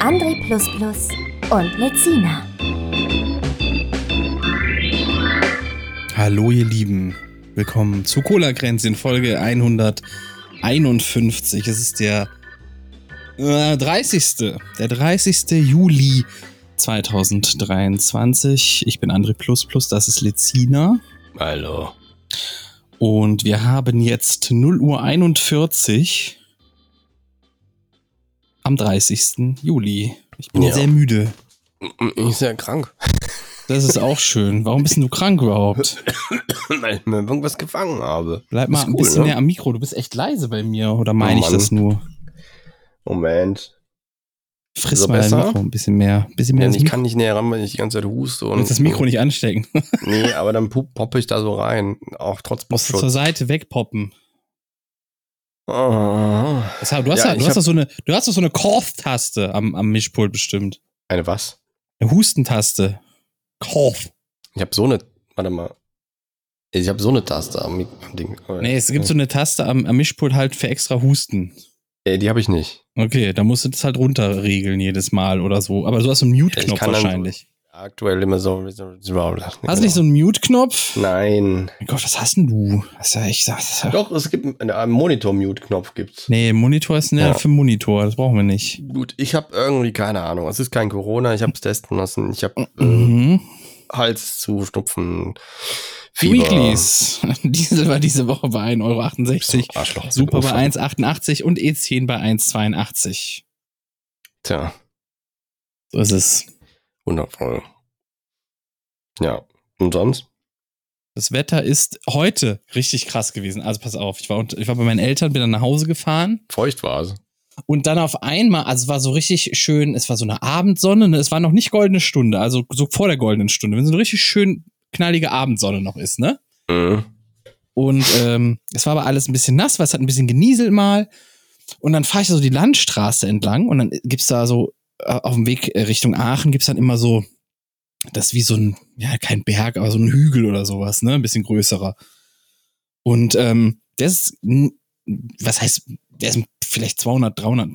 André und Lezina. Hallo ihr Lieben, willkommen zu Cola Kränzchen Folge 151. Es ist der äh, 30. Der 30. Juli 2023. Ich bin André das ist Lezina. Hallo. Und wir haben jetzt 0 Uhr 41 am 30. Juli. Ich bin ja. sehr müde. Ich bin sehr krank. Das ist auch schön. Warum bist du krank überhaupt? Weil ich mir irgendwas gefangen habe. Bleib mal ein cool, bisschen ne? näher am Mikro. Du bist echt leise bei mir. Oder meine oh, ich das nur? Moment. Friss mal besser? Mikro ein bisschen mehr. Ein bisschen mehr ja, ich kann nicht näher ran, weil ich die ganze Zeit huste. Und das Mikro nicht anstecken. nee, aber dann poppe ich da so rein. Auch trotz Musst du zur Seite wegpoppen. Oh. Das, du hast ja, du hast doch so eine, du hast so eine Cough-Taste am, am Mischpult bestimmt. Eine was? Eine Hustentaste. Cough. Ich habe so eine, warte mal. Ich habe so eine Taste am, am Ding. Nee, es gibt so eine Taste am, am Mischpult halt für extra Husten. Ey, die habe ich nicht. Okay, da musst du das halt runterregeln jedes Mal oder so. Aber du hast so einen Mute-Knopf wahrscheinlich. Aktuell immer so. Hast du nicht so einen Mute-Knopf? Nein. Mein Gott, was hast denn du? Ist ja echt, das Doch, es gibt einen Monitor-Mute-Knopf gibt's. Nee, Monitor ist ja. für Monitor, das brauchen wir nicht. Gut, ich habe irgendwie keine Ahnung. Es ist kein Corona, ich habe es testen lassen. Ich habe äh, mhm. Hals zu Schnupfen. Fieber. Weeklies. Diesel war diese Woche bei 1,68 Euro. Super bei 1,88 und E10 bei 1,82. Tja. So ist es. Wundervoll. Ja. Und sonst? Das Wetter ist heute richtig krass gewesen. Also pass auf, ich war, ich war bei meinen Eltern, bin dann nach Hause gefahren. Feucht war es. Und dann auf einmal, also es war so richtig schön, es war so eine Abendsonne, ne? es war noch nicht goldene Stunde, also so vor der goldenen Stunde, wenn so eine richtig schön knallige Abendsonne noch ist, ne? Mhm. Und ähm, es war aber alles ein bisschen nass, weil es hat ein bisschen genieselt mal. Und dann fahre ich so die Landstraße entlang und dann gibt's da so auf dem Weg äh, Richtung Aachen gibt's dann immer so, das ist wie so ein, ja, kein Berg, aber so ein Hügel oder sowas, ne? Ein bisschen größerer. Und ähm, der ist, was heißt, der ist vielleicht 200, 300,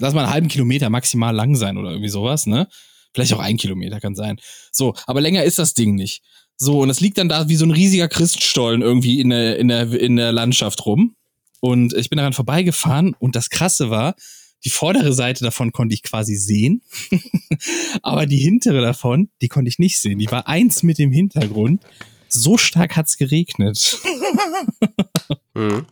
lass mal einen halben Kilometer maximal lang sein oder irgendwie sowas, ne? Vielleicht auch ein Kilometer kann sein. So, aber länger ist das Ding nicht. So, und es liegt dann da wie so ein riesiger Christstollen irgendwie in der, in der, in der Landschaft rum. Und ich bin daran vorbeigefahren und das Krasse war, die vordere Seite davon konnte ich quasi sehen, aber die hintere davon, die konnte ich nicht sehen. Die war eins mit dem Hintergrund. So stark hat's geregnet. mhm.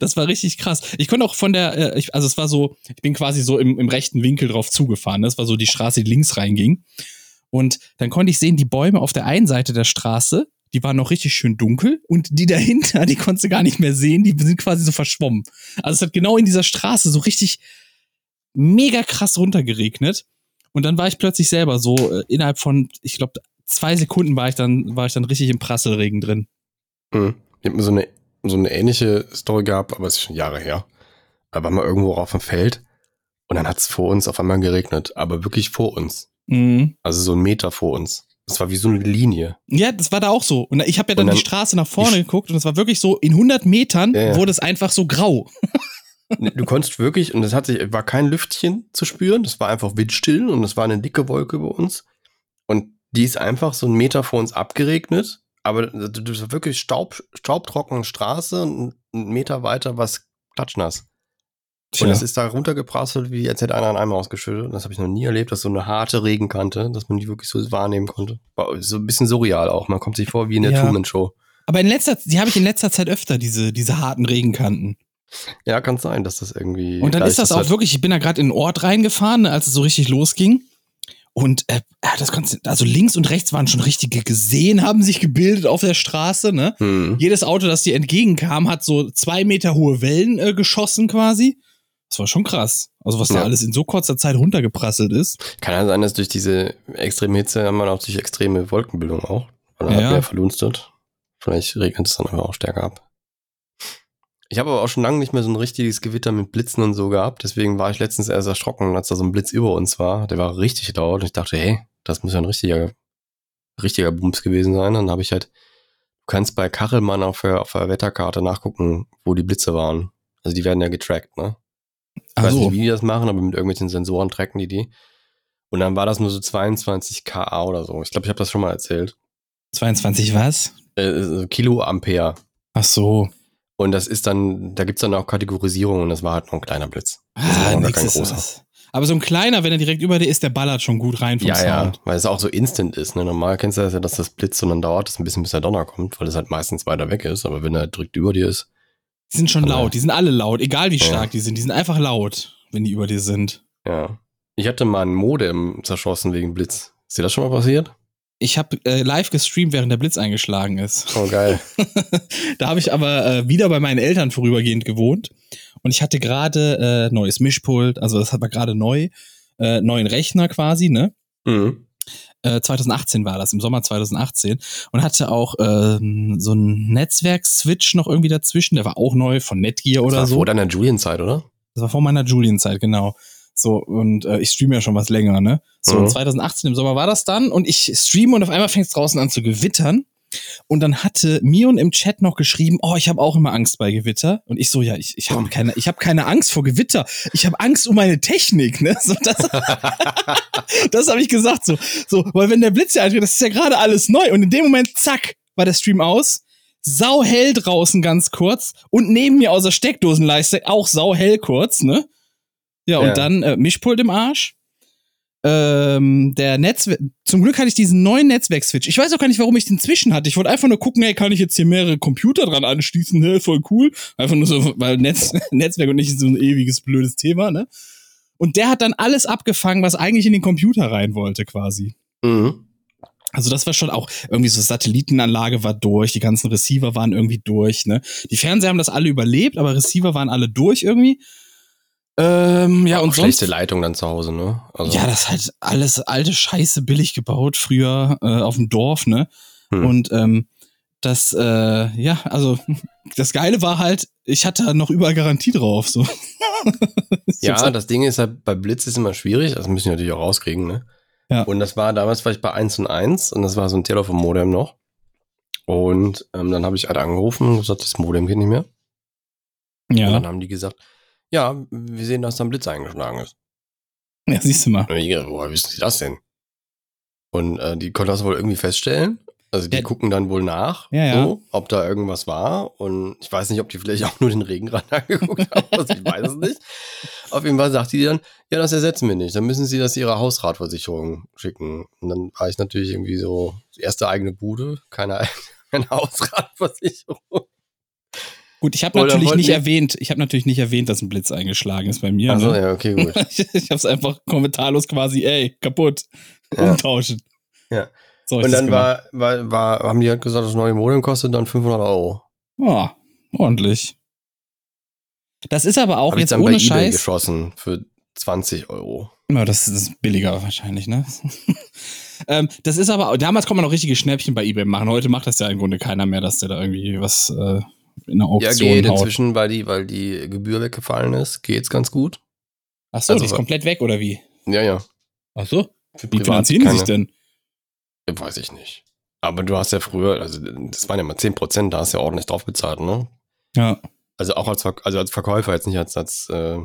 Das war richtig krass. Ich konnte auch von der, äh, also es war so, ich bin quasi so im, im rechten Winkel drauf zugefahren. Das war so die Straße, die links reinging. Und dann konnte ich sehen, die Bäume auf der einen Seite der Straße, die waren noch richtig schön dunkel und die dahinter, die konntest du gar nicht mehr sehen, die sind quasi so verschwommen. Also es hat genau in dieser Straße so richtig mega krass runtergeregnet. Und dann war ich plötzlich selber so äh, innerhalb von, ich glaube, zwei Sekunden war ich dann, war ich dann richtig im Prasselregen drin. Mhm. Ich habe mir so eine so eine ähnliche Story gehabt, aber es ist schon Jahre her. Da waren wir irgendwo auf dem Feld und dann hat es vor uns auf einmal geregnet, aber wirklich vor uns. Mhm. Also so einen Meter vor uns. Das war wie so eine Linie. Ja, das war da auch so. Und ich habe ja dann, dann, die Straße nach vorne geguckt und es war wirklich so, in 100 Metern ja, ja. wurde es einfach so grau. du konntest wirklich, und es hat sich, war kein Lüftchen zu spüren, das war einfach windstill und es war eine dicke Wolke über uns. Und die ist einfach so einen Meter vor uns abgeregnet aber du bist wirklich Staub, staubtrockene Straße und einen Meter weiter was klatschnass. Tja. Und es ist da runtergeprasselt, wie als hätte einer an einem ausgeschüttet. Das habe ich noch nie erlebt, dass so eine harte Regenkante, dass man die wirklich so wahrnehmen konnte. War so ein bisschen surreal auch. Man kommt sich vor wie in der ja. Truman Show. Aber in letzter, die habe ich in letzter Zeit öfter, diese, diese harten Regenkanten. Ja, kann sein, dass das irgendwie. Und dann ist das auch halt wirklich, ich bin da gerade in den Ort reingefahren, als es so richtig losging. Und äh, das kannst also links und rechts waren schon richtige Gesehen, haben sich gebildet auf der Straße. Ne? Hm. Jedes Auto, das dir entgegenkam, hat so zwei Meter hohe Wellen äh, geschossen quasi. Das war schon krass. Also was ja. da alles in so kurzer Zeit runtergeprasselt ist. Kann ja sein, dass durch diese extreme Hitze haben wir auch durch extreme Wolkenbildung auch. Oder ja. hat mehr verdunstet. Vielleicht regnet es dann aber auch stärker ab. Ich habe aber auch schon lange nicht mehr so ein richtiges Gewitter mit Blitzen und so gehabt. Deswegen war ich letztens erst erschrocken, als da so ein Blitz über uns war. Der war richtig laut. Und ich dachte, hey, das muss ja ein richtiger, richtiger Bums gewesen sein. Und dann habe ich halt, du kannst bei Kachelmann auf der, auf der Wetterkarte nachgucken, wo die Blitze waren. Also die werden ja getrackt, ne? Ich weiß so. nicht, wie die das machen, aber mit irgendwelchen Sensoren tracken die die. Und dann war das nur so 22 kA oder so. Ich glaube, ich habe das schon mal erzählt. 22 was? Äh, Kiloampere. Ach so. Und das ist dann, da gibt's dann auch Kategorisierung und das war halt noch ein kleiner Blitz. Das ah, war kein großer. Was. Aber so ein kleiner, wenn er direkt über dir ist, der ballert schon gut rein vom ja, Sound. Ja, weil es auch so instant ist. Ne? Normal kennst du das ja, dass das blitzt und dann dauert es ein bisschen, bis der Donner kommt, weil es halt meistens weiter weg ist. Aber wenn er direkt über dir ist. Die sind schon laut, die sind alle laut, egal wie stark ja. die sind. Die sind einfach laut, wenn die über dir sind. Ja. Ich hatte mal ein Modem zerschossen wegen Blitz. Ist dir das schon mal passiert? Ich habe äh, live gestreamt, während der Blitz eingeschlagen ist. Oh, geil. da habe ich aber äh, wieder bei meinen Eltern vorübergehend gewohnt. Und ich hatte gerade äh, neues Mischpult, also das hat man gerade neu, äh, neuen Rechner quasi, ne? Mhm. Äh, 2018 war das, im Sommer 2018. Und hatte auch ähm, so einen Netzwerk-Switch noch irgendwie dazwischen, der war auch neu von Netgear oder das war Vor deiner Julian-Zeit, oder? Das war vor meiner Julian-Zeit, genau. So, und äh, ich streame ja schon was länger, ne? So, mhm. 2018 im Sommer war das dann und ich streame und auf einmal fängt es draußen an zu gewittern. Und dann hatte Mion im Chat noch geschrieben, oh, ich habe auch immer Angst bei Gewitter. Und ich so, ja, ich, ich habe keine, ich habe keine Angst vor Gewitter. Ich habe Angst um meine Technik, ne? So, das das habe ich gesagt, so, so, weil wenn der Blitz ja eintritt, das ist ja gerade alles neu. Und in dem Moment, zack, war der Stream aus. Sau hell draußen ganz kurz und neben mir aus der Steckdosenleiste auch sau hell kurz, ne? Ja, und ja. dann äh, Mischpult im Arsch. Ähm, der Netzwerk, zum Glück hatte ich diesen neuen Netzwerk-Switch. Ich weiß auch gar nicht, warum ich den zwischen hatte. Ich wollte einfach nur gucken, hey, kann ich jetzt hier mehrere Computer dran anschließen? Hey, voll cool. Einfach nur so, weil Netz, Netzwerk und nicht so ein ewiges blödes Thema, ne? Und der hat dann alles abgefangen, was eigentlich in den Computer rein wollte, quasi. Mhm. Also das war schon auch irgendwie so Satellitenanlage war durch, die ganzen Receiver waren irgendwie durch, ne? Die Fernseher haben das alle überlebt, aber Receiver waren alle durch irgendwie. Ähm, ja, und schlechte sonst, Leitung dann zu Hause, ne? Also. Ja, das ist halt alles alte Scheiße billig gebaut, früher äh, auf dem Dorf, ne? Hm. Und ähm, das, äh, ja, also das Geile war halt, ich hatte noch überall Garantie drauf. So. ja, das Ding ist halt, bei Blitz ist immer schwierig, das müssen wir natürlich auch rauskriegen, ne? Ja. Und das war, damals war ich bei 1 und 1 und das war so ein Telefon-Modem noch. Und ähm, dann habe ich halt angerufen und gesagt, das Modem geht nicht mehr. Ja. Und dann haben die gesagt, ja, wir sehen, dass da ein Blitz eingeschlagen ist. Ja, siehst du mal. woher wissen Sie das denn? Und äh, die konnten das wohl irgendwie feststellen. Also die ja. gucken dann wohl nach, ja, ja. So, ob da irgendwas war. Und ich weiß nicht, ob die vielleicht auch nur den Regenrand angeguckt haben. Also ich weiß es nicht. Auf jeden Fall sagt die dann, ja, das ersetzen wir nicht. Dann müssen sie das ihrer Hausratversicherung schicken. Und dann war ich natürlich irgendwie so, erste eigene Bude, keine, keine Hausratversicherung. Gut, ich habe natürlich nicht erwähnt, ich habe natürlich nicht erwähnt, dass ein Blitz eingeschlagen ist bei mir. Also ne? ja, okay, gut. ich ich habe es einfach kommentarlos quasi, ey, kaputt, ja. umtauschen. Ja. So und dann war, war, war, haben die halt gesagt, das neue Modem kostet dann 500 Euro. Ja, ordentlich. Das ist aber auch hab jetzt ich dann ohne bei Scheiß. eBay geschossen für 20 Euro. Ja, das ist billiger wahrscheinlich, ne? ähm, das ist aber, damals konnte man noch richtige Schnäppchen bei eBay machen. Heute macht das ja im Grunde keiner mehr, dass der da irgendwie was äh, in der Auktion Ja, geht haut. inzwischen, weil die, weil die Gebühr weggefallen ist, geht's ganz gut. Ach so, also, die ist komplett weg, oder wie? Ja, ja. Ach so? Wie finanzieren die sich denn? Weiß ich nicht. Aber du hast ja früher, also das waren ja mal 10%, da hast du ja ordentlich drauf bezahlt, ne? Ja. Also auch als, also als Verkäufer, jetzt nicht als, als, äh,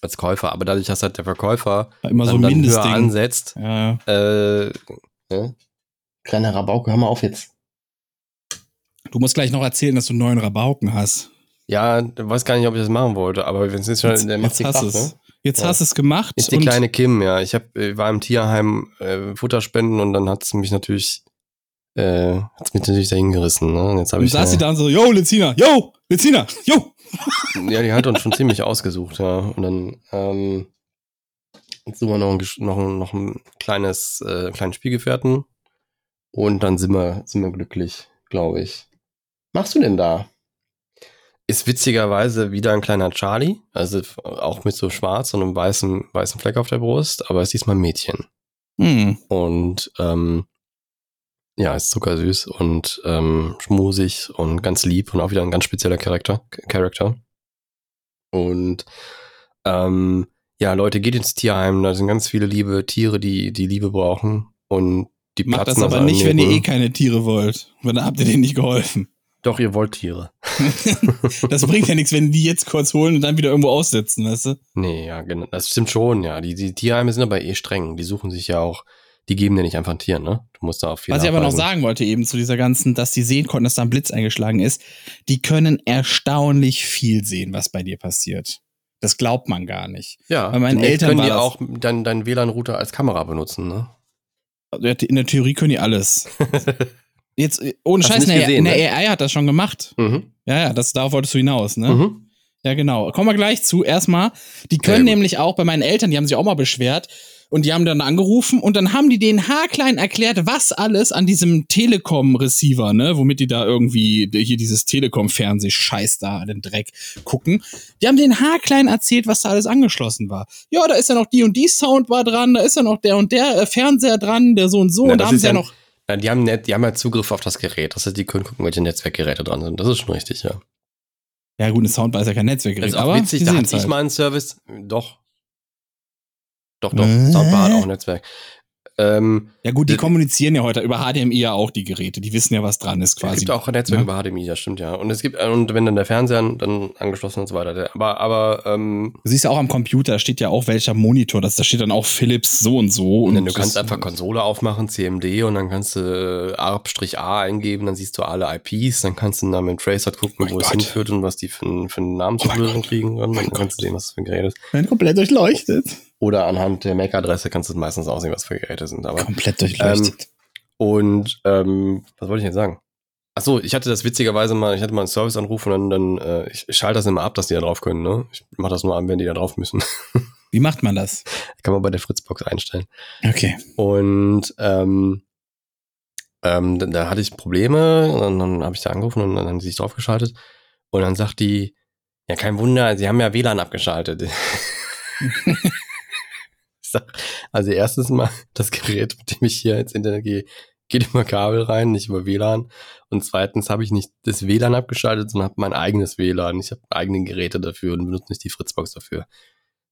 als Käufer, aber dadurch, dass halt der Verkäufer immer so ein dann höher ansetzt, ja. äh, ja. Kleiner Rabauke, hör mal auf jetzt. Du musst gleich noch erzählen, dass du neuen Rabauken hast. Ja, weiß gar nicht, ob ich das machen wollte, aber wenn es jetzt schon, jetzt, der jetzt hast es. Ne? Jetzt ja. hast du es gemacht. Ist die kleine Kim, ja. Ich hab, war im Tierheim äh, Futterspenden und dann hat es mich natürlich, äh, hat es mich natürlich dahin gerissen. Ne? Und jetzt habe ich. saß sie dann so, yo, Lezina, yo, Lezina, yo. ja, die hat uns schon ziemlich ausgesucht, ja. Und dann, ähm, jetzt suchen wir noch ein, noch ein, noch ein kleines, äh, kleinen Spielgefährten. Und dann sind wir, sind wir glücklich, glaube ich machst du denn da? ist witzigerweise wieder ein kleiner Charlie, also auch mit so schwarz und einem weißen, weißen Fleck auf der Brust, aber ist diesmal ein Mädchen. Hm. Und ähm, ja, ist zuckersüß und ähm, schmusig und ganz lieb und auch wieder ein ganz spezieller Charakter. Charakter. Und ähm, ja, Leute, geht ins Tierheim, da sind ganz viele liebe Tiere, die die Liebe brauchen und die Macht das aber nicht, wenn ihr eh keine Tiere wollt. Weil dann habt ihr denen nicht geholfen. Doch, ihr wollt Tiere. Das bringt ja nichts, wenn die jetzt kurz holen und dann wieder irgendwo aussetzen, weißt du? Nee, ja, genau. Das stimmt schon, ja. Die, die Tierheime sind aber eh streng. Die suchen sich ja auch, die geben dir nicht einfach ein Tier, ne? Du musst da auf viel Was ich aber noch nachweisen. sagen wollte eben zu dieser ganzen, dass die sehen konnten, dass da ein Blitz eingeschlagen ist, die können erstaunlich viel sehen, was bei dir passiert. Das glaubt man gar nicht. Ja, bei meinen Eltern können die auch deinen dein WLAN-Router als Kamera benutzen, ne? In der Theorie können die alles. Jetzt, äh, ohne Hast Scheiß, eine, gesehen, eine ne? AI hat das schon gemacht. mhm. Ja, ja, das, darauf wolltest du hinaus, ne? Mhm. Ja, genau. Kommen wir gleich zu. Erstmal, die können gut. nämlich auch bei meinen Eltern, die haben sich auch mal beschwert und die haben dann angerufen und dann haben die den haarklein erklärt, was alles an diesem Telekom-Receiver, ne, womit die da irgendwie hier dieses Telekom-Fernseh-Scheiß da, den Dreck gucken. Die haben den haarklein erzählt, was da alles angeschlossen war. Ja, da ist ja noch die und die Soundbar dran, da ist ja noch der und der äh, Fernseher dran, der so und so Na, und da haben sie ja- noch Ja, die haben net, die haben ja Zugriff auf das Gerät. Das heißt, die können gucken, welche Netzwerkgeräte dran sind. Das ist schon richtig, ja. Ja, gut, eine Soundbar ist ja kein Netzwerkgerät, Das ist auch aber witzig, da hatte ich halt. mal einen Service. Doch. Doch, doch. Äh? Soundbar hat auch ein Netzwerk. Ähm, Ja gut, die Die- kommunizieren ja heute über HDMI ja auch die Geräte. Die wissen ja, was dran ist es quasi. gibt auch ein Netzwerk Ja. über HDMI, das stimmt ja. Und es gibt, und wenn dann der Fernseher dann angeschlossen und so weiter. Aber, aber, ähm, Du siehst ja auch am Computer, steht ja auch welcher Monitor. Das, da steht dann auch Philips so und so. Und Und du kannst einfach Konsole aufmachen, CMD, und dann kannst du äh, ARP-A eingeben, dann siehst du alle IPs, dann kannst du dann mit Tracer gucken, Oh wo es Gott. hinführt und was die für, einen- für einen Oh Namensverwirrung mein kriegen mein dann kannst du sehen, was das für ein Gerät ist. werden komplett durchleuchtet. Oder anhand der MAC-Adresse kannst du meistens auch sehen, was für Geräte sind. Aber Komplett durchleuchtet. Und ähm, was wollte ich jetzt sagen? Ach so, ich hatte das witzigerweise mal, ich hatte mal einen Serviceanruf und dann, dann äh, ich, ich schalte das immer ab, dass die da drauf können, ne? Ich mache das nur an, wenn die da drauf müssen. Wie macht man das? Kann man bei der Fritzbox einstellen. Okay. Und ähm, ähm, da, da hatte ich Probleme und dann, dann habe ich da angerufen und dann haben sie sich draufgeschaltet. Und dann sagt die, ja, kein Wunder, sie haben ja WLAN abgeschaltet. ich sag, also erstens mal, das Gerät, mit dem ich hier ins Internet gehe, geht über Kabel rein, nicht über WLAN. Und zweitens habe ich nicht das WLAN abgeschaltet, sondern habe mein eigenes WLAN. Ich habe eigene Geräte dafür und benutze nicht die Fritzbox dafür.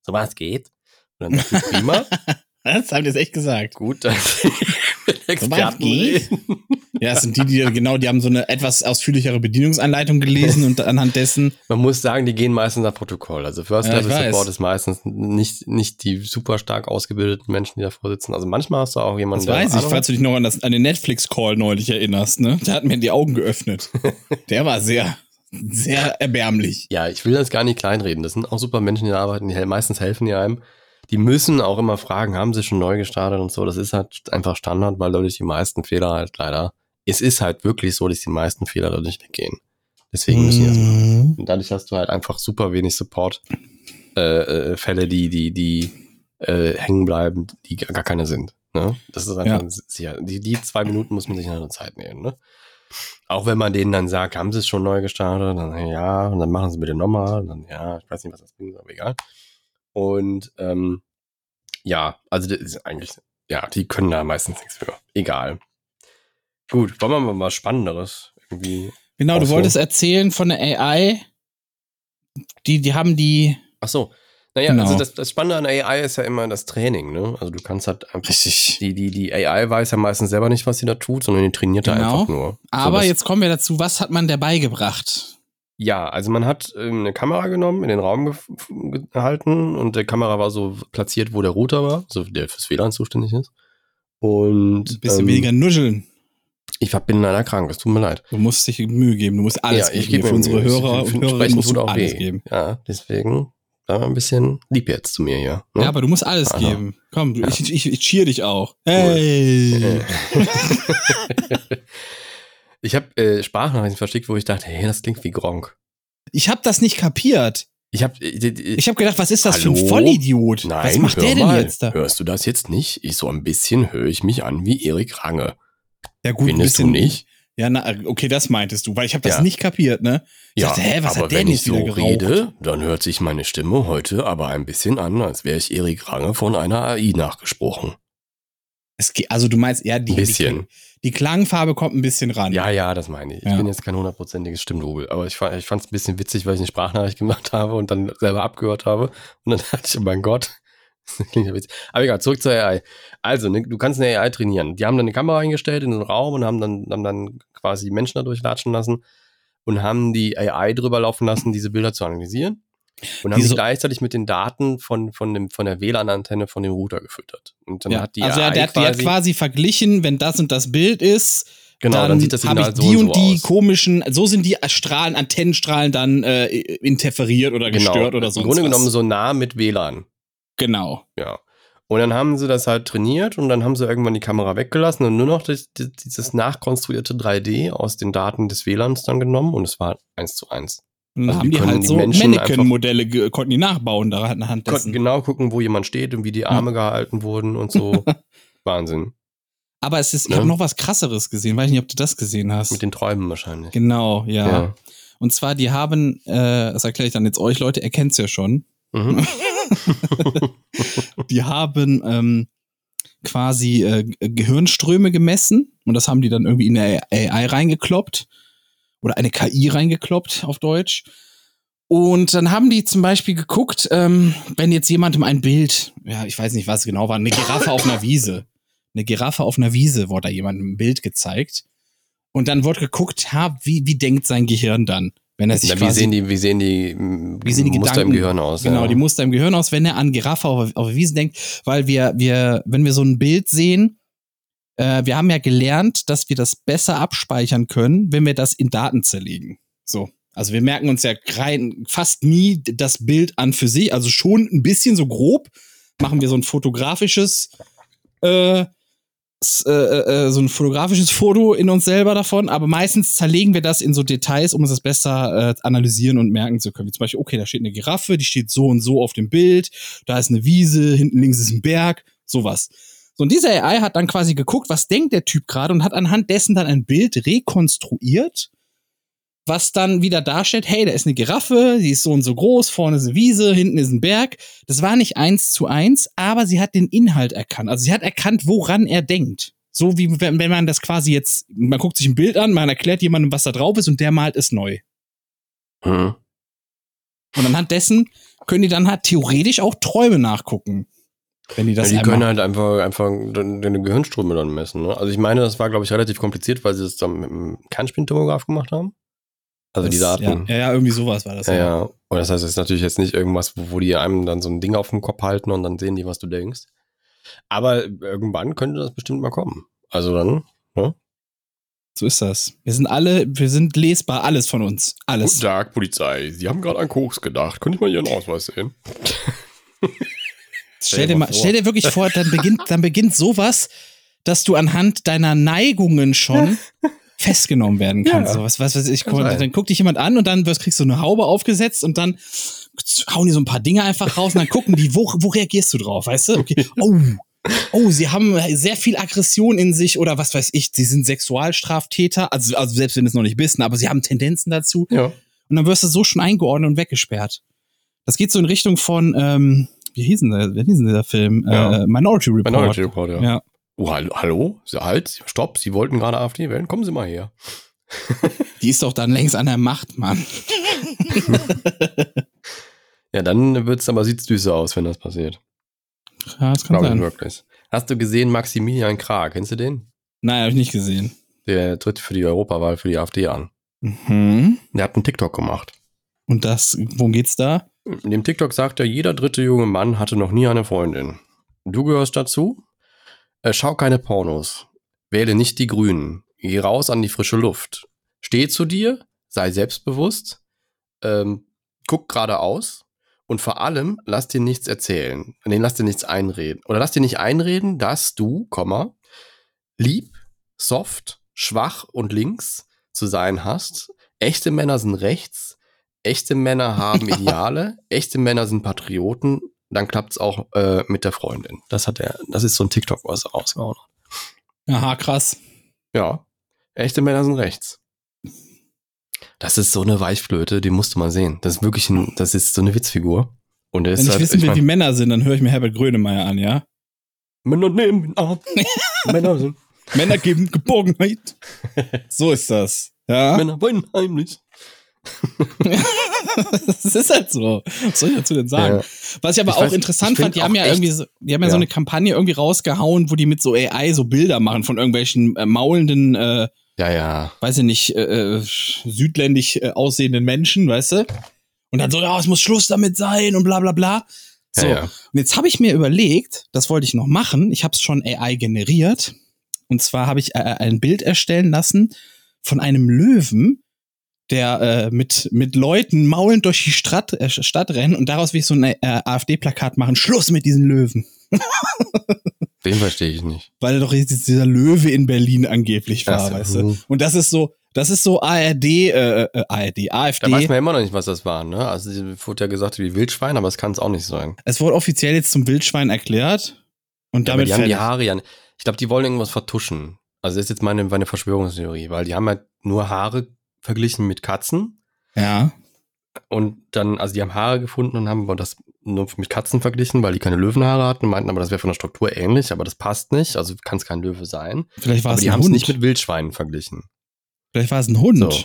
So was geht. Und dann dachte ich, prima. Das haben die jetzt echt gesagt. Gut, dass wir mit Experten geht. reden. Ja, es sind die, die genau, die haben so eine etwas ausführlichere Bedienungsanleitung gelesen und anhand dessen. Man muss sagen, die gehen meistens nach Protokoll. Also First Ja, Level. Support ist meistens nicht, nicht die super stark ausgebildeten Menschen, die davor sitzen. Also manchmal hast du auch jemanden, Das weiß ich, falls du dich noch an, das, an den Netflix-Call neulich erinnerst, ne? Der hat mir die Augen geöffnet. Der war sehr, sehr erbärmlich. Ja, ich will das gar nicht kleinreden. Das sind auch super Menschen, die da arbeiten, die meistens helfen die einem. Die müssen auch immer fragen, haben sie schon neu gestartet und so. Das ist halt einfach Standard, weil dadurch die meisten Fehler halt leider. Es ist halt wirklich so, dass die meisten Fehler dadurch weggehen. Deswegen müssen die das machen. Mhm. Und dadurch hast du halt einfach super wenig Support. Äh, äh, Fälle, die, die, die äh, hängen bleiben, die gar keine sind. Ne? Das ist einfach Ja. sicher. Die, die zwei Minuten muss man sich eine Zeit nehmen. Ne? Auch wenn man denen dann sagt, haben sie es schon neu gestartet, dann ja, und dann machen sie bitte nochmal, dann ja, ich weiß nicht, was das bringt, aber egal. Und ähm, ja, also das ist eigentlich, ja, die können da meistens nichts für. Egal. Gut, wollen wir mal was Spannenderes irgendwie. Genau, du so. wolltest erzählen von der AI. Die, die haben die. Ach so. Naja, Genau. also das, das Spannende an AI ist ja immer das Training, ne? Also du kannst halt einfach. Richtig. Die, die, die AI weiß ja meistens selber nicht, was sie da tut, sondern die trainiert da Genau. einfach nur. Aber so, jetzt kommen wir dazu, was hat man der beigebracht? Ja, also man hat ähm, eine Kamera genommen, in den Raum gef- gehalten und der Kamera war so platziert, wo der Router war, so der fürs WLAN zuständig ist. Und Ein bisschen ähm, weniger nuscheln. Ich bin leider krank, es tut mir leid. Du musst dich Mühe geben. Du musst alles ja, ich geben. gebe Für unsere Mühe. Hörer und Hörerinnen musst du auch alles weh. geben. Ja, deswegen sei mal ein bisschen lieb jetzt zu mir hier. ne? Ja, aber du musst alles Also. geben. Komm, du, ich, ich, ich cheer dich auch. Hey! ich habe äh, Sprachnachrichten verschickt, wo ich dachte, hey, das klingt wie Gronk. Ich hab das nicht kapiert. Ich habe Ich habe gedacht, was ist das für Hallo? ein Vollidiot? Nein, was macht hör der denn mal. jetzt da? Hörst du das jetzt nicht? Ich so ein bisschen höre ich mich an wie Erik Range. Ja gut, ein Findest du bisschen, nicht? Ja, na, okay, das meintest du, weil ich habe das Ja. nicht kapiert, ne? Ich ja, dachte, hä, was aber hat der wenn ich so geraucht? rede, dann hört sich meine Stimme heute aber ein bisschen an, als wäre ich Erik Range von einer AI nachgesprochen. Es geht, also du meinst, ja, die, bisschen. die, die Klangfarbe kommt ein bisschen ran. Ja, ja, das meine ich. Ich Ja. bin jetzt kein hundertprozentiges Stimmdubel, aber ich, ich fand es ein bisschen witzig, weil ich eine Sprachnachricht gemacht habe und dann selber abgehört habe. Und dann dachte ich, oh mein Gott, klingt ja witzig. Aber egal, zurück zur AI. Also, ne, du kannst eine AI trainieren. Die haben dann eine Kamera eingestellt in den Raum und haben dann, haben dann quasi die Menschen da durchlatschen lassen und haben die AI drüber laufen lassen, diese Bilder zu analysieren. Und haben Die die so- gleichzeitig mit den Daten von, von, dem, von der WLAN-Antenne von dem Router gefüttert. Und dann Ja. hat die also ja, AI der, hat- die hat quasi verglichen, wenn das und das Bild ist, genau, dann, dann, sieht das habe ich Signal so die und und, so die aus. komischen, so sind die Strahlen, Antennenstrahlen dann äh, interferiert oder gestört oder so. Genau. Im Grunde genommen so nah mit WLAN. Genau. Ja. Und dann haben sie das halt trainiert und dann haben sie irgendwann die Kamera weggelassen und nur noch das, das, dieses nachkonstruierte 3D aus den Daten des WLANs dann genommen und es war eins zu eins. Und dann Also haben die die halt die so Mannequin-Modelle, konnten die nachbauen da anhand Konnten dessen. genau gucken, wo jemand steht und wie die Arme gehalten wurden und so. Wahnsinn. Aber es ist, ich Ne? habe noch was krasseres gesehen, weiß nicht, ob du das gesehen hast. Mit den Träumen wahrscheinlich. genau, ja. Ja. Und zwar, die haben, äh, das erkläre ich dann jetzt euch, Leute, ihr kennt's ja schon. Mhm. Die haben ähm, quasi äh, Gehirnströme gemessen und das haben die dann irgendwie in der AI reingekloppt oder eine KI reingekloppt auf Deutsch. Und dann haben die zum Beispiel geguckt, ähm, wenn jetzt jemandem ein Bild, ja, ich weiß nicht, was genau war, eine Giraffe auf einer Wiese. Eine Giraffe auf einer Wiese wurde da jemandem ein Bild gezeigt. Und dann wurde geguckt, ha, wie, wie denkt sein Gehirn dann, wenn er sich Na, wie quasi sehen die, wie sehen die, Wie sehen die Muster Gedanken? im Gehirn aus? Genau, ja. die Muster im Gehirn aus, wenn er an Giraffe auf, auf der Wiese denkt, weil wir, wir, wenn wir so ein Bild sehen, äh, wir haben ja gelernt, dass wir das besser abspeichern können, wenn wir das in Daten zerlegen. So. Also wir merken uns ja rein, fast nie das Bild an für sich, also schon ein bisschen so grob machen wir so ein fotografisches, äh, äh, äh, so ein fotografisches Foto in uns selber davon, aber meistens zerlegen wir das in so Details, um uns das besser äh, analysieren und merken zu können. Wie zum Beispiel, okay, da steht eine Giraffe, die steht so und so auf dem Bild, da ist eine Wiese, hinten links ist ein Berg, sowas. So, und diese AI hat dann quasi geguckt, was denkt der Typ gerade und hat anhand dessen dann ein Bild rekonstruiert, was dann wieder darstellt, hey, da ist eine Giraffe, die ist so und so groß, vorne ist eine Wiese, hinten ist ein Berg. Das war nicht eins zu eins, aber sie hat den Inhalt erkannt. Also sie hat erkannt, woran er denkt. So wie wenn, wenn man das quasi jetzt, man guckt sich ein Bild an, man erklärt jemandem, was da drauf ist und der malt es neu. Mhm. Und anhand dessen können die dann halt theoretisch auch Träume nachgucken. Wenn die Ja, das die einmal- können halt einfach, einfach deine Gehirnströme dann messen. Ne? Also ich meine, das war, glaube ich, relativ kompliziert, weil sie das dann mit einem Kernspintomograph gemacht haben. Also die das, Daten. ja, ja, ja, irgendwie sowas war das. Ja, ja. Und das heißt, es ist natürlich jetzt nicht irgendwas, wo, wo die einem dann so ein Ding auf dem Kopf halten und dann sehen die, was du denkst. Aber irgendwann könnte das bestimmt mal kommen. Also dann, ne? So ist das. Wir sind alle, wir sind lesbar, alles von uns. Alles. Guten Tag, Polizei. Sie haben gerade an Koks gedacht. Könnte ich mal Ihren Ausweis sehen? Stell dir, mal, vor. stell dir wirklich vor, dann beginnt, dann beginnt sowas, dass du anhand deiner Neigungen schon festgenommen werden kannst. Ja. So, was, was weiß ich, Kann sein. dann guckt dich jemand an und dann kriegst du eine Haube aufgesetzt und dann hauen die so ein paar Dinge einfach raus und dann gucken die, wo, wo reagierst du drauf, weißt du? Okay. Oh, oh, sie haben sehr viel Aggression in sich oder was weiß ich, sie sind Sexualstraftäter, also, also selbst wenn du es noch nicht bist, ne, aber sie haben Tendenzen dazu. Ja. Und dann wirst du so schon eingeordnet und weggesperrt. Das geht so in Richtung von, ähm, wie hieß denn der, wie hieß denn dieser Film? Ja. Äh, Minority Report. Minority Report, ja. Ja. Oh, hallo, Halt, stopp, Sie wollten gerade AfD wählen? Kommen Sie mal her. Die ist doch dann längst an der Macht, Mann. Ja, dann wird's aber sieht's düster aus, wenn das passiert. Ja, das kann Glaube sein. wirklich. Hast du gesehen Maximilian Krah? Kennst du den? Nein, habe ich nicht gesehen. Der tritt für die Europawahl für die AfD an. Mhm. Der hat einen TikTok gemacht. Und das, worum geht's da? In dem TikTok sagt er, jeder dritte junge Mann hatte noch nie eine Freundin. Du gehörst dazu? Äh, schau keine Pornos. Wähle nicht die Grünen. Geh raus an die frische Luft. Steh zu dir, sei selbstbewusst, ähm, guck geradeaus und vor allem lass dir nichts erzählen. Nee, lass dir nichts einreden. Oder lass dir nicht einreden, dass du, Komma, lieb, soft, schwach und links zu sein hast. Echte Männer sind rechts. Echte Männer haben Ideale. echte Männer sind Patrioten. Dann klappt's auch äh, mit der Freundin. Das hat er, das ist so ein TikTok, was er rausgehauen hat. Aha, krass. Ja. Echte Männer sind rechts. Das ist so eine Weichflöte, die musst du mal sehen. Das ist wirklich ein, das ist so eine Witzfigur. Und Wenn ich halt, wissen will, mein, wie Männer sind, dann höre ich mir Herbert Grönemeyer an, ja? Männer nehmen ab. Männer sind, Männer geben Geborgenheit. So ist das. Ja. Männer wollen heimlich. das ist halt so. Was soll ich dazu denn sagen? Ja. Was ich aber Ich auch weiß- interessant fand, die haben ja echt- irgendwie so, die haben ja, so Ja. eine Kampagne irgendwie rausgehauen, wo die mit so AI so Bilder machen von irgendwelchen äh, maulenden, äh, Ja, ja. weiß ich nicht, äh, äh, südländisch äh, aussehenden Menschen, weißt du? Und dann so, ja, es muss Schluss damit sein und bla bla bla. So, Ja, und jetzt habe ich mir überlegt, das wollte ich noch machen. Ich habe es schon AI generiert. Und zwar habe ich äh, ein Bild erstellen lassen von einem Löwen, der äh, mit, mit Leuten maulend durch die Stadt, äh, Stadt rennen und daraus will ich so ein äh, AfD-Plakat machen. Schluss mit diesen Löwen. Den verstehe ich nicht. Weil doch jetzt dieser Löwe in Berlin angeblich war, so. weißt du? Und das ist so, das ist so ARD, äh, äh, ARD, AfD. Da weiß man ja immer noch nicht, was das war, ne? Also, es wurde ja gesagt wie Wildschwein, aber es kann es auch nicht sein. Es wurde offiziell jetzt zum Wildschwein erklärt. Und aber damit die haben die. Haare ja. Ich glaube, die wollen irgendwas vertuschen. Also, das ist jetzt meine, meine Verschwörungstheorie, weil die haben ja nur Haare verglichen mit Katzen. Ja. Und dann, also die haben Haare gefunden und haben das nur mit Katzen verglichen, weil die keine Löwenhaare hatten und meinten, aber das wäre von der Struktur ähnlich, aber das passt nicht, also kann es kein Löwe sein. Vielleicht war aber es die ein haben es Hund. nicht mit Wildschweinen verglichen. Vielleicht war es ein Hund. So.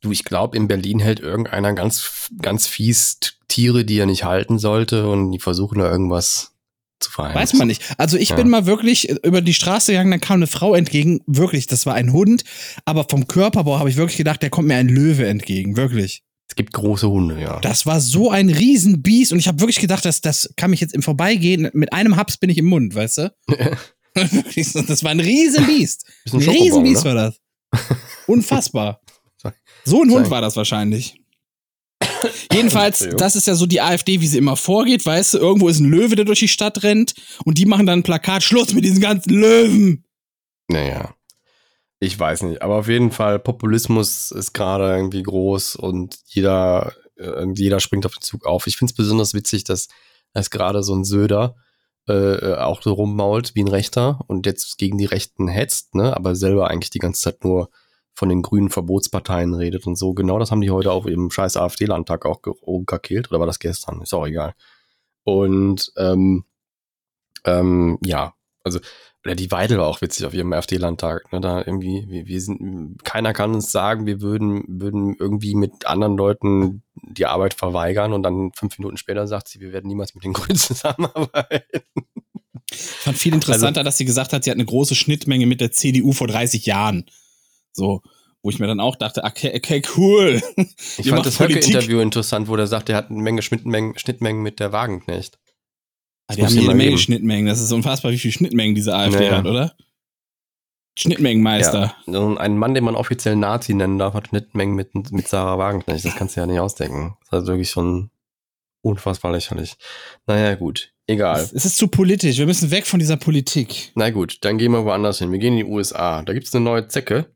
Du, ich glaube, in Berlin hält irgendeiner ganz, ganz fies Tiere, die er nicht halten sollte und die versuchen da irgendwas zu verheimlichen. Weiß man nicht. Also ich Ja. bin mal wirklich über die Straße gegangen, dann kam eine Frau entgegen. Wirklich, das war ein Hund. Aber vom Körperbau habe ich wirklich gedacht, der kommt mir ein Löwe entgegen. Wirklich. Es gibt große Hunde, ja. Das war so ein Riesenbiest und ich habe wirklich gedacht, dass das kann mich jetzt im Vorbeigehen, mit einem Haps bin ich im Mund, weißt du? Das war ein Riesenbiest. Ein Riesenbiest ne? war das. Unfassbar. So ein Hund war das wahrscheinlich. Jedenfalls, das ist ja so die AfD, wie sie immer vorgeht, weißt du, irgendwo ist ein Löwe, der durch die Stadt rennt und die machen dann ein Plakat, Schluss mit diesen ganzen Löwen. Naja. Ich weiß nicht, aber auf jeden Fall, Populismus ist gerade irgendwie groß und jeder, äh, jeder springt auf den Zug auf. Ich finde es besonders witzig, dass, dass gerade so ein Söder äh, auch so rummault wie ein Rechter und jetzt gegen die Rechten hetzt, ne, aber selber eigentlich die ganze Zeit nur von den grünen Verbotsparteien redet und so. Genau das haben die heute auf ihrem scheiß AfD-Landtag auch ge- rumkakelt. Oder war das gestern? Ist auch egal. Und ähm, ähm, ja, also oder die Weidel war auch witzig auf ihrem AfD-Landtag. Ne? Da irgendwie, wir, wir sind, keiner kann uns sagen, wir würden, würden irgendwie mit anderen Leuten die Arbeit verweigern und dann fünf Minuten später sagt sie, wir werden niemals mit den Grünen zusammenarbeiten. Ich fand viel interessanter, dass sie gesagt hat, sie hat eine große Schnittmenge mit der CDU vor 30 Jahren. So, wo ich mir dann auch dachte, okay, okay cool. Ich fand das. Höcke-Interview interessant, wo der sagt, er hat eine Menge Schnittmengen, Schnittmengen mit der Wagenknecht. Ah, die haben jede Menge geben. Schnittmengen. Das ist unfassbar, wie viele Schnittmengen diese AfD Naja. hat, oder? Schnittmengenmeister. Ja, ein Mann, den man offiziell Nazi nennen darf, hat Schnittmengen mit, mit Sarah Wagenknecht. Das kannst du ja nicht ausdenken. Das ist halt wirklich schon unfassbar lächerlich. Naja, gut. Egal. Es ist zu politisch. Wir müssen weg von dieser Politik. Na gut, dann gehen wir woanders hin. Wir gehen in die USA. Da gibt's eine neue Zecke.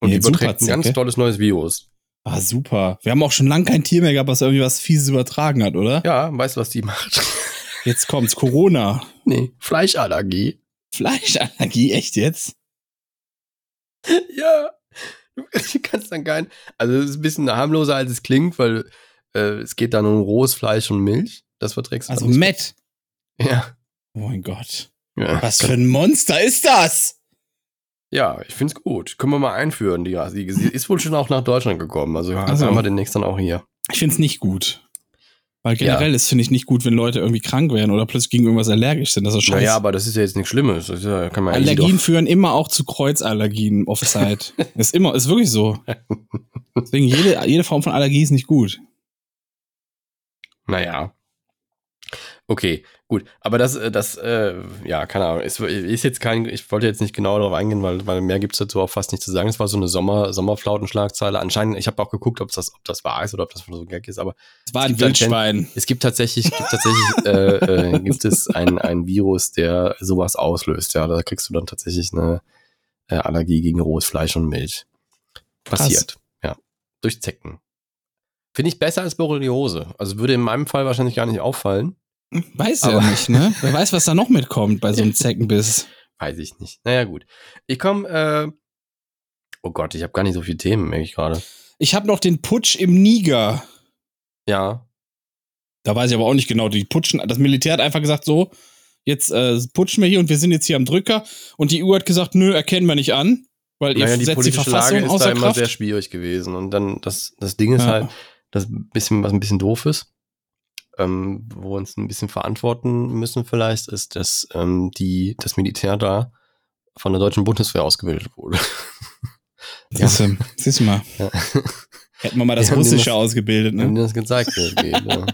Und die überträgt ein ganz tolles neues Virus. Ah, super. Wir haben auch schon lange kein Tier mehr gehabt, was irgendwie was Fieses übertragen hat, oder? Ja, weißt du, was die macht? Jetzt kommt's. Corona. nee, Fleischallergie. Fleischallergie, echt jetzt? ja. Du kannst dann kein. Also, es ist ein bisschen harmloser, als es klingt, weil äh, es geht dann um rohes Fleisch und Milch. Das verträgst du Also. Matt. Ja. Oh mein Gott. Ja, Was für ein Monster ist das? Ja ich find's gut. Können wir mal einführen. Die, die, sie ist wohl schon auch nach Deutschland gekommen. Also, Also. haben wir demnächst dann auch hier. Ich find's nicht gut. Weil generell ist, finde ich, nicht gut, wenn Leute irgendwie krank werden oder plötzlich gegen irgendwas allergisch sind. Das ist scheiße. Naja, aber das ist ja jetzt nichts Schlimmes. Ja, ja Allergien führen immer auch zu Kreuzallergien Offside. ist immer, ist wirklich so. Deswegen jede, jede Form von Allergie ist nicht gut. Naja. Okay, gut. Aber das, äh, das, äh, ja, keine Ahnung. Ist, ist jetzt kein, ich wollte jetzt nicht genau darauf eingehen, weil, weil mehr gibt's dazu auch fast nicht zu sagen. Es war so eine Sommer, Sommerflautenschlagzeile. Anscheinend, ich habe auch geguckt, ob das, ob das wahr ist oder ob das so ein Gag ist, aber Es war Es ein gibt Wildschwein. es gibt tatsächlich, gibt tatsächlich, äh, äh, gibt es ein, ein Virus, der sowas auslöst. Ja, da kriegst du dann tatsächlich eine äh, Allergie gegen rohes Fleisch und Milch. Passiert. Ja. Durch Zecken. Finde ich besser als Borreliose. Also würde in meinem Fall wahrscheinlich gar nicht auffallen. Weiß ja nicht, ne? Wer weiß, was da noch mitkommt bei so einem Zeckenbiss. weiß ich nicht. Naja, gut. Ich komme, äh, oh Gott, ich habe gar nicht so viele Themen, merke ich gerade. Ich habe noch den Putsch im Niger. Ja. Da weiß ich aber auch nicht genau. Die putschen, das Militär hat einfach gesagt, so, jetzt äh, putschen wir hier und wir sind jetzt hier am Drücker. Und die EU hat gesagt, nö, erkennen wir nicht an, weil Naja, ihr die setzt die Verfassung Lage ist da außer immer Kraft. sehr schwierig gewesen. Und dann, das, das Ding ist Ja. halt, das bisschen, was ein bisschen doof ist, ähm, wo wir uns ein bisschen verantworten müssen vielleicht, ist, dass ähm, die, das Militär da von der deutschen Bundeswehr ausgebildet wurde. Ja. Siehst du, siehst du mal. Ja. Hätten wir mal das haben Russische das- ausgebildet, Haben ne? die das gezeigt? Geht, ja.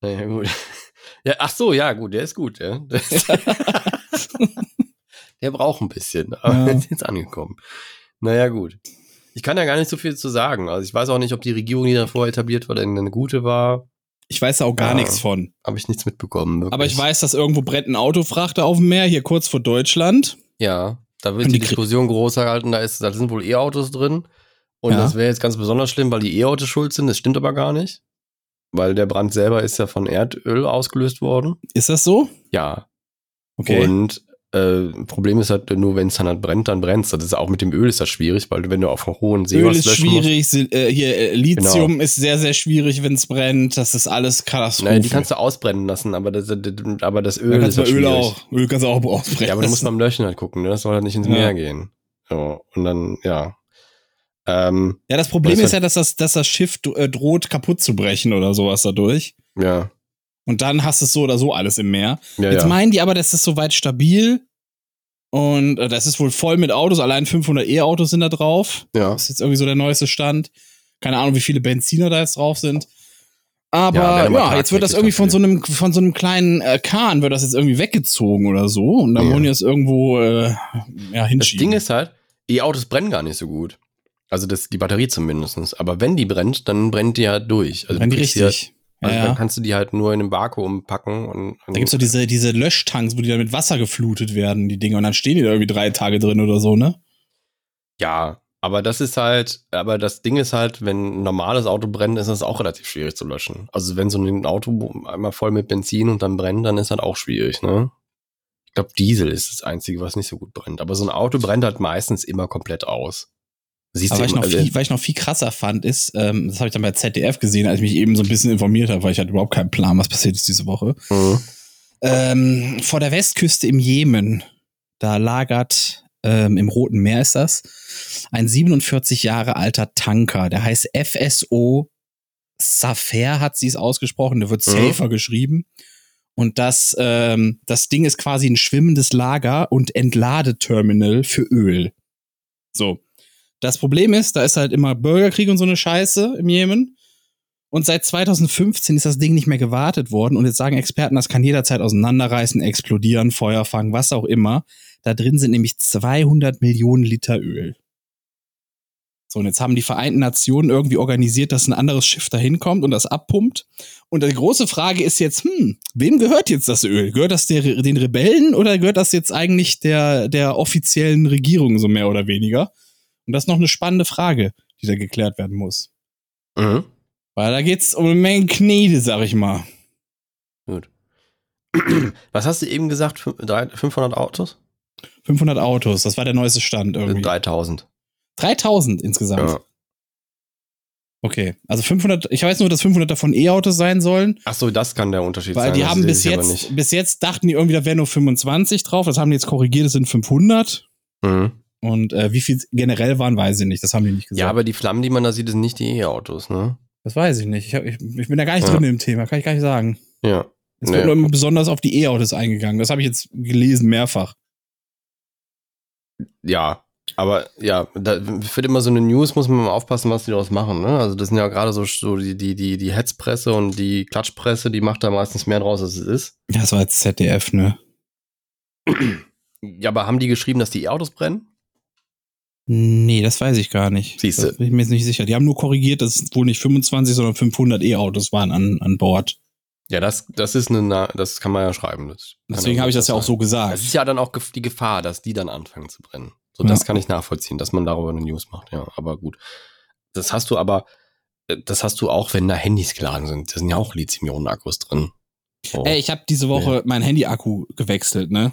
Naja, gut. Ja, ach so, ja, gut, der ist gut, ja. Der, ist- der braucht ein bisschen, aber Ja. ist jetzt angekommen. Naja, gut. Ich kann ja gar nicht so viel zu sagen. Also ich weiß auch nicht, ob die Regierung, die davor etabliert war, denn eine gute war. Ich weiß da auch gar Ja. nichts von. Habe ich nichts mitbekommen. Wirklich. Aber ich weiß, dass irgendwo brennt ein Autofrachter auf dem Meer, hier kurz vor Deutschland. Ja, da wird die die Diskussion groß gehalten, da, ist, da sind wohl E-Autos drin. Und Ja. das wäre jetzt ganz besonders schlimm, weil die E-Autos schuld sind. Das stimmt aber gar nicht. Weil der Brand selber ist ja von Erdöl ausgelöst worden. Ist das so? Ja. Okay. Und äh, Problem ist halt nur, wenn es dann halt brennt, dann brennt Das ist auch mit dem Öl ist das schwierig, weil wenn du auf einem hohen See Öl ist musst. schwierig, Sil- äh, hier äh, Lithium ist sehr, sehr schwierig, wenn es brennt. Das ist alles Katastrophe. Naja, die kannst du ausbrennen lassen, aber das, aber das Öl ist kannst du halt Öl schwierig. auch. Öl kannst du auch ausbrennen. Ja, aber du musst beim Löschen halt gucken, ne? Das soll halt nicht ins Ja. Meer gehen. So, und dann, ja. Ähm, Ja, das Problem ist ja, dass das, dass das Schiff äh, droht, kaputt zu brechen oder sowas dadurch. ja. Und dann hast du es so oder so alles im Meer. Ja, Jetzt ja. meinen die aber, das ist soweit stabil. Und äh, das ist wohl voll mit Autos. Allein 500 E-Autos sind da drauf. ja. Das ist jetzt irgendwie so der neueste Stand. Keine Ahnung, wie viele Benziner da jetzt drauf sind. Aber Ja, ja, jetzt wird das irgendwie von so einem, von so einem kleinen äh, Kahn wird das jetzt irgendwie weggezogen oder so. Und dann Ja. wollen die das irgendwo äh, ja, Das hinschieben. Ding ist halt, E-Autos brennen gar nicht so gut. Also das, die Batterie zumindest. Aber wenn die brennt, dann brennt die halt durch. Also, Brennen du die richtig. Also ja, dann kannst du die halt nur in einem Vakuum packen. Und, und Da gibt's doch diese, diese Löschtanks, wo die dann mit Wasser geflutet werden, die Dinge. Und dann stehen die da irgendwie drei Tage drin oder so, ne? Ja, aber das ist halt, aber das Ding ist halt, wenn ein normales Auto brennt, ist das auch relativ schwierig zu löschen. Also wenn so ein Auto einmal voll mit Benzin und dann brennt, dann ist das auch schwierig, ne? Ich glaube, Diesel ist das Einzige, was nicht so gut brennt. Aber so ein Auto brennt halt meistens immer komplett aus. Siehst Aber was ich, noch viel, was ich noch viel krasser fand, ist, ähm, das habe ich dann bei ZDF gesehen, als ich mich eben so ein bisschen informiert habe, weil ich hatte überhaupt keinen Plan, was passiert ist diese Woche. Mhm. Ähm, vor der Westküste im Jemen, da lagert, ähm, im Roten Meer ist das, ein 47 Jahre alter Tanker, der heißt FSO Safer, hat sie es ausgesprochen, der wird Mhm. Safer geschrieben. Und das, ähm, das Ding ist quasi ein schwimmendes Lager und Entladeterminal für Öl. So. Das Problem ist, da ist halt immer Bürgerkrieg und so eine Scheiße im Jemen. Und seit 2015 ist das Ding nicht mehr gewartet worden. Und jetzt sagen Experten, das kann jederzeit auseinanderreißen, explodieren, Feuer fangen, was auch immer. Da drin sind nämlich 200 Millionen Liter Öl. So, und jetzt haben die Vereinten Nationen irgendwie organisiert, dass ein anderes Schiff da hinkommt und das abpumpt. Und die große Frage ist jetzt, hm, wem gehört jetzt das Öl? Gehört das der, den Rebellen oder gehört das jetzt eigentlich der, der offiziellen Regierung so mehr oder weniger? Und das ist noch eine spannende Frage, die da geklärt werden muss. Mhm. Weil da geht's um eine Menge Knete, sag ich mal. Gut. Was hast du eben gesagt? Fün- drei- 500 Autos? 500 Autos, das war der neueste Stand irgendwie. 3000. 3000 insgesamt. Ja. Okay, also 500, ich weiß nur, dass 500 davon E-Autos sein sollen, Ach so, das kann der Unterschied weil sein. die das haben bis jetzt, bis jetzt dachten die irgendwie, da wären nur 25 drauf, das haben die jetzt korrigiert, es sind 500. Mhm. Und äh, wie viel generell waren, weiß ich nicht, das haben die nicht gesagt. Ja, aber die Flammen, die man da sieht, sind nicht die E-Autos, ne? das weiß ich nicht. Ich, hab, ich, ich bin da gar nicht Ja. drin im Thema, kann ich gar nicht sagen. Ja. Es Nee. wird nur immer besonders auf die E-Autos eingegangen. Das habe ich jetzt gelesen mehrfach. Ja, aber ja, da wird immer so eine News, muss man mal aufpassen, was die daraus machen. Ne? Also das sind ja gerade so, so die, die, die, die Hetzpresse und die Klatschpresse, die macht da meistens mehr draus, als es ist. Ja, das war jetzt ZDF, ne? Ja, aber haben die geschrieben, dass die E-Autos brennen? Nee, das weiß ich gar nicht. Siehste. Das bin ich mir jetzt nicht sicher. Die haben nur korrigiert, dass wohl nicht 25, sondern 500 E-Autos waren an, an Bord. Ja, das, das ist eine, Na- das kann man ja schreiben. Das Deswegen habe ich das ja auch so sein. gesagt. Es ist ja dann auch die Gefahr, dass die dann anfangen zu brennen. So, Ja. das kann ich nachvollziehen, dass man darüber eine News macht. Ja, aber gut. Das hast du aber, äh, das hast du auch, wenn da Handys geladen sind. Da sind ja auch Lithium-Ionen-Akkus drin. So. Ey, ich habe diese Woche mein Handy-Akku gewechselt, ne?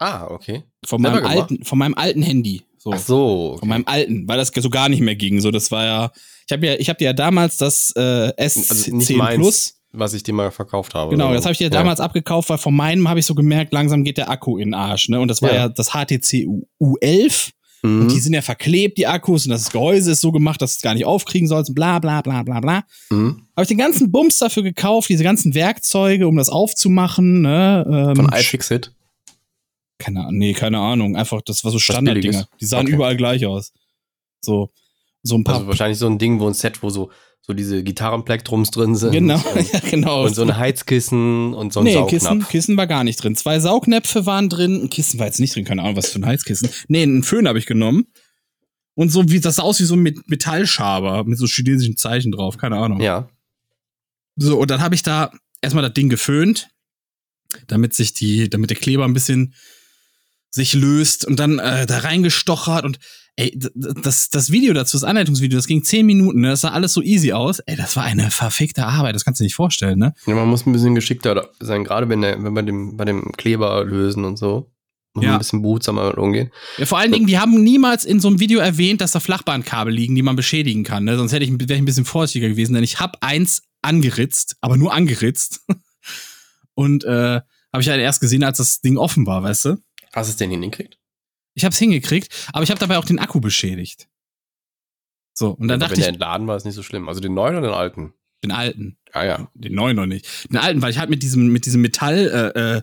Ah, okay. Von meinem alten, von meinem alten Handy. So. Ach so. Von meinem alten, weil das so gar nicht mehr ging. So, das war ja. Ich habe ja, ich habe dir ja damals das äh, S10 also meins, Plus, was ich dir mal verkauft habe. Genau, das habe ich dir ja. damals abgekauft, weil von meinem habe ich so gemerkt, langsam geht der Akku in den Arsch. Ne? Und das war ja, ja das HTC U11. Mhm. Und die sind ja verklebt, die Akkus, und das Gehäuse ist so gemacht, dass du es gar nicht aufkriegen sollst, bla bla bla bla bla. Mhm. Habe ich den ganzen Bums dafür gekauft, diese ganzen Werkzeuge, um das aufzumachen. Ne? Ähm, Von iFixit? Keine Ahnung, nee, keine Ahnung. Einfach, das war so Standarddinger. Die sahen okay. überall gleich aus. So, so ein paar. Also wahrscheinlich so ein Ding, wo ein Set, wo so so diese Gitarrenplektrums drin sind. Genau, ja, genau. Und so ein Heizkissen und so ein nee, Saugnapf. Kissen, Kissen war gar nicht drin. Zwei Saugnäpfe waren drin, ein Kissen war jetzt nicht drin, keine Ahnung, was für ein Heizkissen. Nee, einen Föhn habe ich genommen. Und so wie das sah aus wie so ein Metallschaber mit so chinesischen Zeichen drauf, keine Ahnung. Ja. So, und dann habe ich da erstmal das Ding geföhnt, damit sich die, damit der Kleber ein bisschen sich löst und dann äh, da reingestochert und ey, das, das Video dazu, das Anleitungsvideo, das ging zehn Minuten, ne? das sah alles so easy aus. Ey, das war eine verfickte Arbeit, das kannst du nicht vorstellen, ne? Ja, man muss ein bisschen geschickter sein, gerade wenn, der, wenn wir dem, bei dem Kleber lösen und so. Muss ja. ein bisschen behutsamer umgehen. Ja, vor allen Dingen, die haben niemals in so einem Video erwähnt, dass da Flachbandkabel liegen, die man beschädigen kann. Ne? Sonst hätte ich, wäre ich ein bisschen vorsichtiger gewesen, denn ich habe eins angeritzt, aber nur angeritzt. und äh, habe ich halt erst gesehen, als das Ding offen war, weißt du? Hast du es denn hingekriegt? Ich habe es hingekriegt, aber ich habe dabei auch den Akku beschädigt. So, und dann aber dachte wenn ich. der entladen war, ist nicht so schlimm. Also den neuen oder den alten? Den alten. Ah ja. Den neuen noch nicht. Den alten, weil ich halt mit diesem, mit diesem Metall, äh, äh,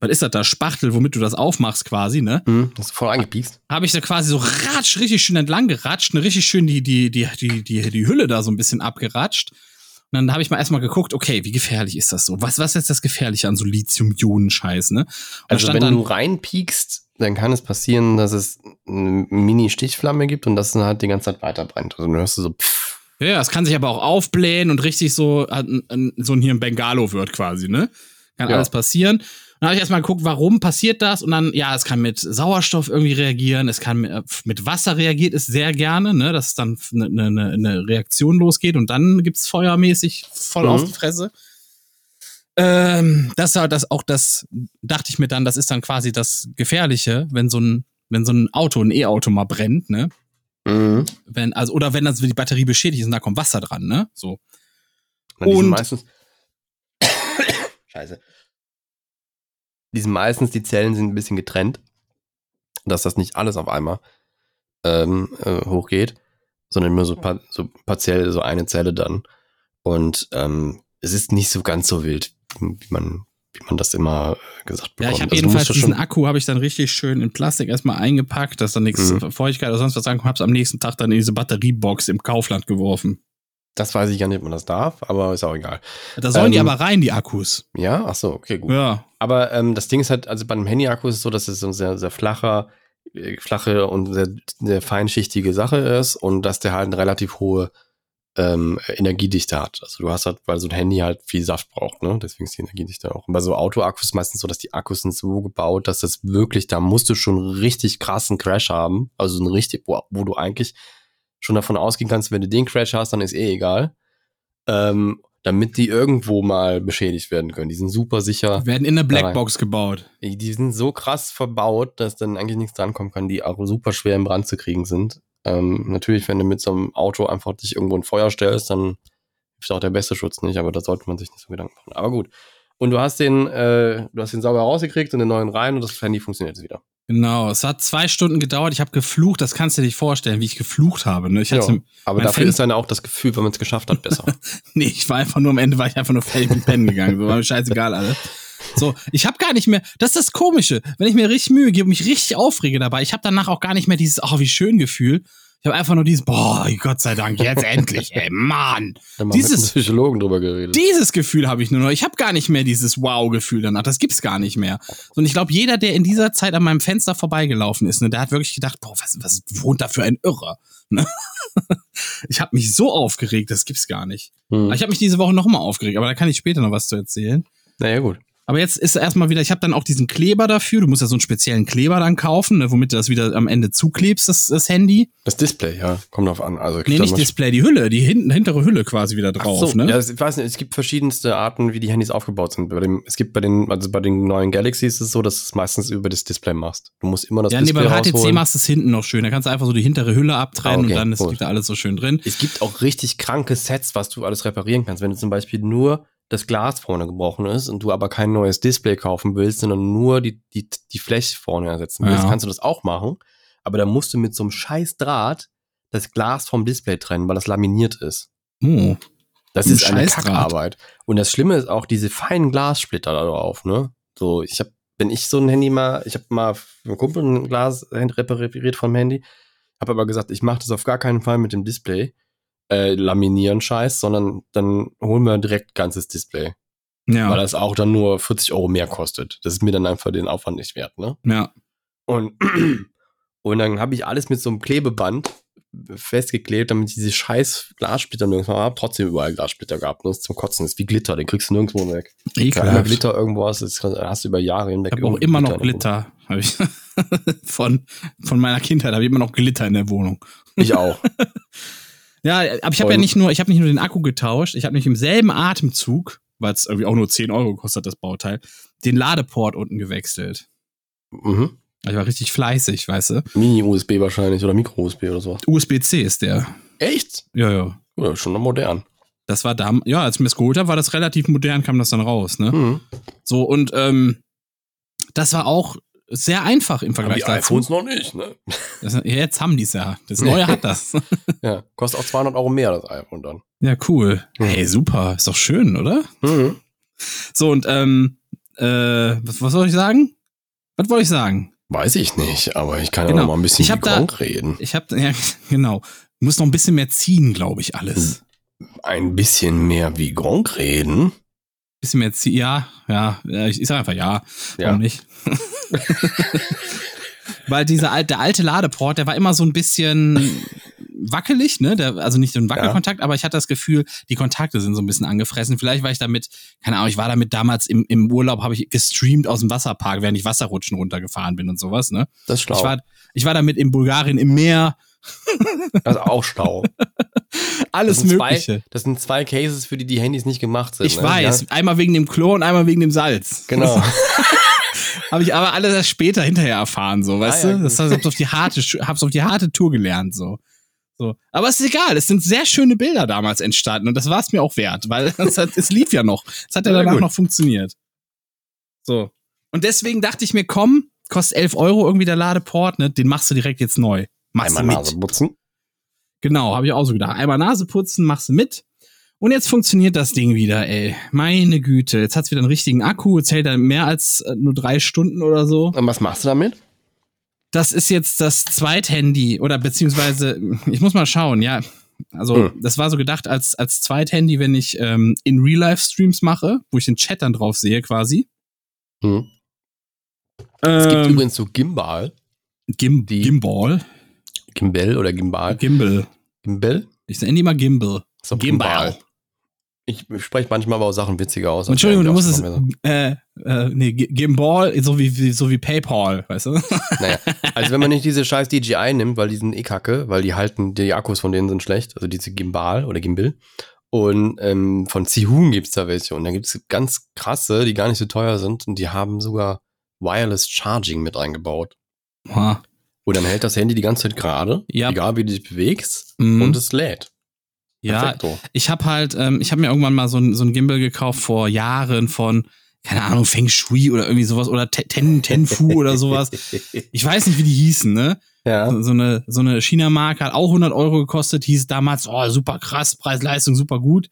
was ist das da, Spachtel, womit du das aufmachst quasi, ne? Mhm, das ist voll angepiekst. Habe ich da quasi so ratsch, richtig schön entlang geratscht, ne, richtig schön die, die, die, die, die, die Hülle da so ein bisschen abgeratscht. Und dann habe ich mal erstmal geguckt, okay, wie gefährlich ist das so? Was, was ist das Gefährliche an so Lithium-Ionen-Scheiß, ne? Und also wenn dann, du reinpiekst, dann kann es passieren, dass es eine Mini-Stichflamme gibt und das dann halt die ganze Zeit weiter brennt. Also dann hörst du so pff. Ja, es kann sich aber auch aufblähen und richtig so, so ein hier ein Bengalo wird quasi, ne? Kann ja. alles passieren. Dann habe ich erstmal geguckt, warum passiert das? Und dann, ja, es kann mit Sauerstoff irgendwie reagieren, es kann mit, mit Wasser reagiert es sehr gerne, ne, dass dann eine, eine, eine Reaktion losgeht und dann gibt's feuermäßig voll mhm. auf die Fresse. Ähm, das war das auch das, dachte ich mir dann, das ist dann quasi das Gefährliche, wenn so ein, wenn so ein Auto, ein E-Auto mal brennt, ne? Mhm. Wenn, also, oder wenn das die Batterie beschädigt ist und da kommt Wasser dran, ne? So. Und meistens. Scheiße die sind meistens, die Zellen sind ein bisschen getrennt, dass das nicht alles auf einmal ähm, äh, hochgeht, sondern nur so, pa so partiell so eine Zelle dann. Und ähm, es ist nicht so ganz so wild, wie man, wie man das immer gesagt bekommt. Ja, ich habe also jedenfalls diesen Akku habe ich dann richtig schön in Plastik erstmal eingepackt, dass da nichts mhm. Feuchtigkeit oder sonst was ankommt, habe es am nächsten Tag dann in diese Batteriebox im Kaufland geworfen. Das weiß ich gar nicht, ob man das darf, aber ist auch egal. Da sollen ähm, die aber rein, die Akkus. Ja, ach so, okay, gut. Ja. Aber ähm, das Ding ist halt, also bei einem Handy-Akku ist es so, dass es so ein sehr, sehr flacher, äh, flache und sehr, sehr feinschichtige Sache ist und dass der halt eine relativ hohe ähm, Energiedichte hat. Also du hast halt, weil so ein Handy halt viel Saft braucht, ne? Deswegen ist die Energiedichte auch. Und bei so Auto-Akkus meistens so, dass die Akkus sind so gebaut, dass das wirklich, da musst du schon richtig krassen Crash haben. Also ein richtig, wo, wo du eigentlich schon davon ausgehen kannst, wenn du den Crash hast, dann ist eh egal. Ähm, damit die irgendwo mal beschädigt werden können. Die sind super sicher. Die werden in eine Blackbox gebaut. Die sind so krass verbaut, dass dann eigentlich nichts drankommen kann, die auch super schwer im Brand zu kriegen sind. Ähm, natürlich, wenn du mit so einem Auto einfach dich irgendwo in Feuer stellst, dann ist auch der beste Schutz nicht, aber da sollte man sich nicht so Gedanken machen. Aber gut. Und du hast den, äh, du hast den sauber rausgekriegt und den neuen rein und das Handy funktioniert jetzt wieder. Genau, es hat zwei Stunden gedauert. Ich habe geflucht, das kannst du dir nicht vorstellen, wie ich geflucht habe. Ne? Ich ja, aber dafür Fan ist dann auch das Gefühl, wenn man es geschafft hat, besser. nee, ich war einfach nur am Ende, war ich einfach nur fertig mit Pennen gegangen. So war mir scheißegal alles. So, ich habe gar nicht mehr, das ist das Komische, wenn ich mir richtig Mühe gebe, mich richtig aufrege dabei, ich habe danach auch gar nicht mehr dieses, oh, wie schön Gefühl, ich habe einfach nur dieses, boah, Gott sei Dank, jetzt endlich, ey, Mann. Dieses mit Psychologen drüber geredet. Dieses Gefühl habe ich nur noch. Ich habe gar nicht mehr dieses Wow-Gefühl danach. Das gibt's gar nicht mehr. Und ich glaube, jeder, der in dieser Zeit an meinem Fenster vorbeigelaufen ist, ne, der hat wirklich gedacht, boah, was, was wohnt da für ein Irrer? Ne? ich habe mich so aufgeregt, das gibt's gar nicht. Hm. Ich habe mich diese Woche noch mal aufgeregt, aber da kann ich später noch was zu erzählen. Naja, gut. Aber jetzt ist erstmal wieder, ich habe dann auch diesen Kleber dafür. Du musst ja so einen speziellen Kleber dann kaufen, ne, womit du das wieder am Ende zuklebst, das, das Handy. Das Display, ja, kommt drauf an. Also Nee, nicht Display, die Hülle, die hin, hintere Hülle quasi wieder drauf, so, ne? Ja, ich weiß nicht, es gibt verschiedenste Arten, wie die Handys aufgebaut sind. Bei dem, es gibt bei den, also bei den neuen Galaxies ist es so, dass du es meistens über das Display machst. Du musst immer das ja, nee, Display beim HTC rausholen. machst du es hinten noch schön. Da kannst du einfach so die hintere Hülle abtrennen Ah, okay, und dann ist da alles so schön drin. Es gibt auch richtig kranke Sets, was du alles reparieren kannst. Wenn du zum Beispiel nur das Glas vorne gebrochen ist und du aber kein neues Display kaufen willst, sondern nur die, die, die Fläche vorne ersetzen willst, Ja. kannst du das auch machen. Aber da musst du mit so einem scheiß Draht das Glas vom Display trennen, weil das laminiert ist. Oh. Das ist eine. Kackarbeit. Und das Schlimme ist auch diese feinen Glassplitter da drauf, ne? So, ich habe, wenn ich so ein Handy mal, ich habe mal für einen Kumpel ein Glas repariert vom Handy, habe aber gesagt, ich mache das auf gar keinen Fall mit dem Display, äh, laminieren Scheiß, sondern dann holen wir direkt ganzes Display, Ja. weil das auch dann nur 40 Euro mehr kostet. Das ist mir dann einfach den Aufwand nicht wert, ne? ja. Und, und dann habe ich alles mit so einem Klebeband festgeklebt, damit ich diese scheiß Glassplitter nirgendwo habe. Trotzdem überall Glassplitter gehabt. Nur zum Kotzen. Das ist wie Glitter, den kriegst du nirgendwo weg. Wenn immer Ekelhaft. Glitter irgendwo hast, das hast du über Jahre hinweg. Ich habe auch immer noch Glitter. Hab ich von, von meiner Kindheit habe ich immer noch Glitter in der. Wohnung. Ich auch. Ja, aber ich habe ja nicht nur, ich habe nicht nur den Akku getauscht, ich habe nicht im selben Atemzug, weil es irgendwie auch nur 10 Euro kostet, das Bauteil, den Ladeport unten gewechselt. mhm. Ich war richtig fleißig, weißt du. Mini-USB wahrscheinlich oder Micro-USB oder so. USB-C ist der. Echt? Ja, ja. Ja, schon noch modern. Das war da, ja, als ich mir das geholt habe, war das relativ modern, kam das dann raus, ne? Mhm. So, und ähm, das war auch sehr einfach im Haben Vergleich die dazu. iPhones noch nicht, ne? Das, jetzt haben die es ja. Das neue hat das. Ja, kostet auch 200 Euro mehr, das iPhone dann. Ja, cool. Mhm. Hey, super. Ist doch schön, oder? Mhm. So, und ähm, äh, was, was soll ich sagen? Was wollte ich sagen? Weiß ich nicht, aber ich kann ja Genau. noch mal ein bisschen hab Gronk reden. Ich habe ja genau. Muss noch ein bisschen mehr ziehen, glaube ich, alles. Ein bisschen mehr wie Gronk reden. Bisschen mehr ziehen. Ja, ja. ja, Ich, ich sage einfach ja. Ja. Warum nicht? Weil dieser alte, der alte Ladeport, der war immer so ein bisschen wackelig, ne? Der, also nicht so ein Wackelkontakt, aber ich hatte das Gefühl, die Kontakte sind so ein bisschen angefressen. Vielleicht war ich damit, keine Ahnung, ich war damit damals im, im Urlaub, habe ich gestreamt aus dem Wasserpark, während ich Wasserrutschen runtergefahren bin und sowas, ne? Das ist schlau. Ich war, ich war damit in Bulgarien im Meer, das ist auch schlau. alles das Mögliche. Zwei, das sind zwei Cases, für die die Handys nicht gemacht sind. Ich ne? weiß, Ja, einmal wegen dem Chlor und einmal wegen dem Salz. genau. Habe ich aber alles erst später hinterher erfahren, so, weißt Ah, ja, du? Das hab's auf die harte, hab's auf die harte Tour gelernt, so. So. Aber es ist egal, es sind sehr schöne Bilder damals entstanden und das war es mir auch wert, weil es, hat, es lief ja noch. Es hat ja Ja, danach gut. noch funktioniert. So. Und deswegen dachte ich mir, komm, kostet 11 Euro irgendwie der Ladeport, ne? Den machst du direkt jetzt neu. Machst Einmal du mit. Nase putzen. Genau, habe ich auch so gedacht. Einmal Nase putzen, machst du mit. Und jetzt funktioniert das Ding wieder, ey. Meine Güte. Jetzt hat's wieder einen richtigen Akku. Jetzt hält er mehr als äh, nur drei Stunden oder so. Und was machst du damit? Das ist jetzt das Zweithandy oder beziehungsweise, ich muss mal schauen, ja. Also, Hm. das war so gedacht als, als Zweithandy, wenn ich ähm, in Real-Life-Streams mache, wo ich den Chat dann drauf sehe quasi. Hm. Es gibt Ähm, übrigens so Gimbal. Gim die- Gimbal. Gimbal oder Gimbal. Gimbal. Gimbal? Ich nenne die mal Gimbal. Gimbal. Ich spreche manchmal aber auch Sachen witziger aus. Entschuldigung, du musst es, äh, äh, nee, Gimbal, so wie, wie, so wie PayPal, weißt du? Naja, also wenn man nicht diese scheiß DJI nimmt, weil die sind eh kacke, weil die halten, die Akkus von denen sind schlecht, also diese Gimbal oder Gimbal. Und ähm, von Zihun gibt's da welche. Und dann gibt's ganz krasse, die gar nicht so teuer sind. Und die haben sogar Wireless Charging mit eingebaut. Ha. Und dann hält das Handy die ganze Zeit gerade, Ja. egal wie du dich bewegst, Mhm. und es lädt. Ja, Perfekto. ich habe halt, ähm, ich habe mir irgendwann mal so ein, so ein Gimbal gekauft vor Jahren von, keine Ahnung, Feng Shui oder irgendwie sowas oder Te- Ten, Tenfu oder sowas. Ich weiß nicht, wie die hießen, ne? ja. So eine, so eine China-Marke hat auch 100 Euro gekostet, hieß damals, oh, super krass, Preis-Leistung, super gut.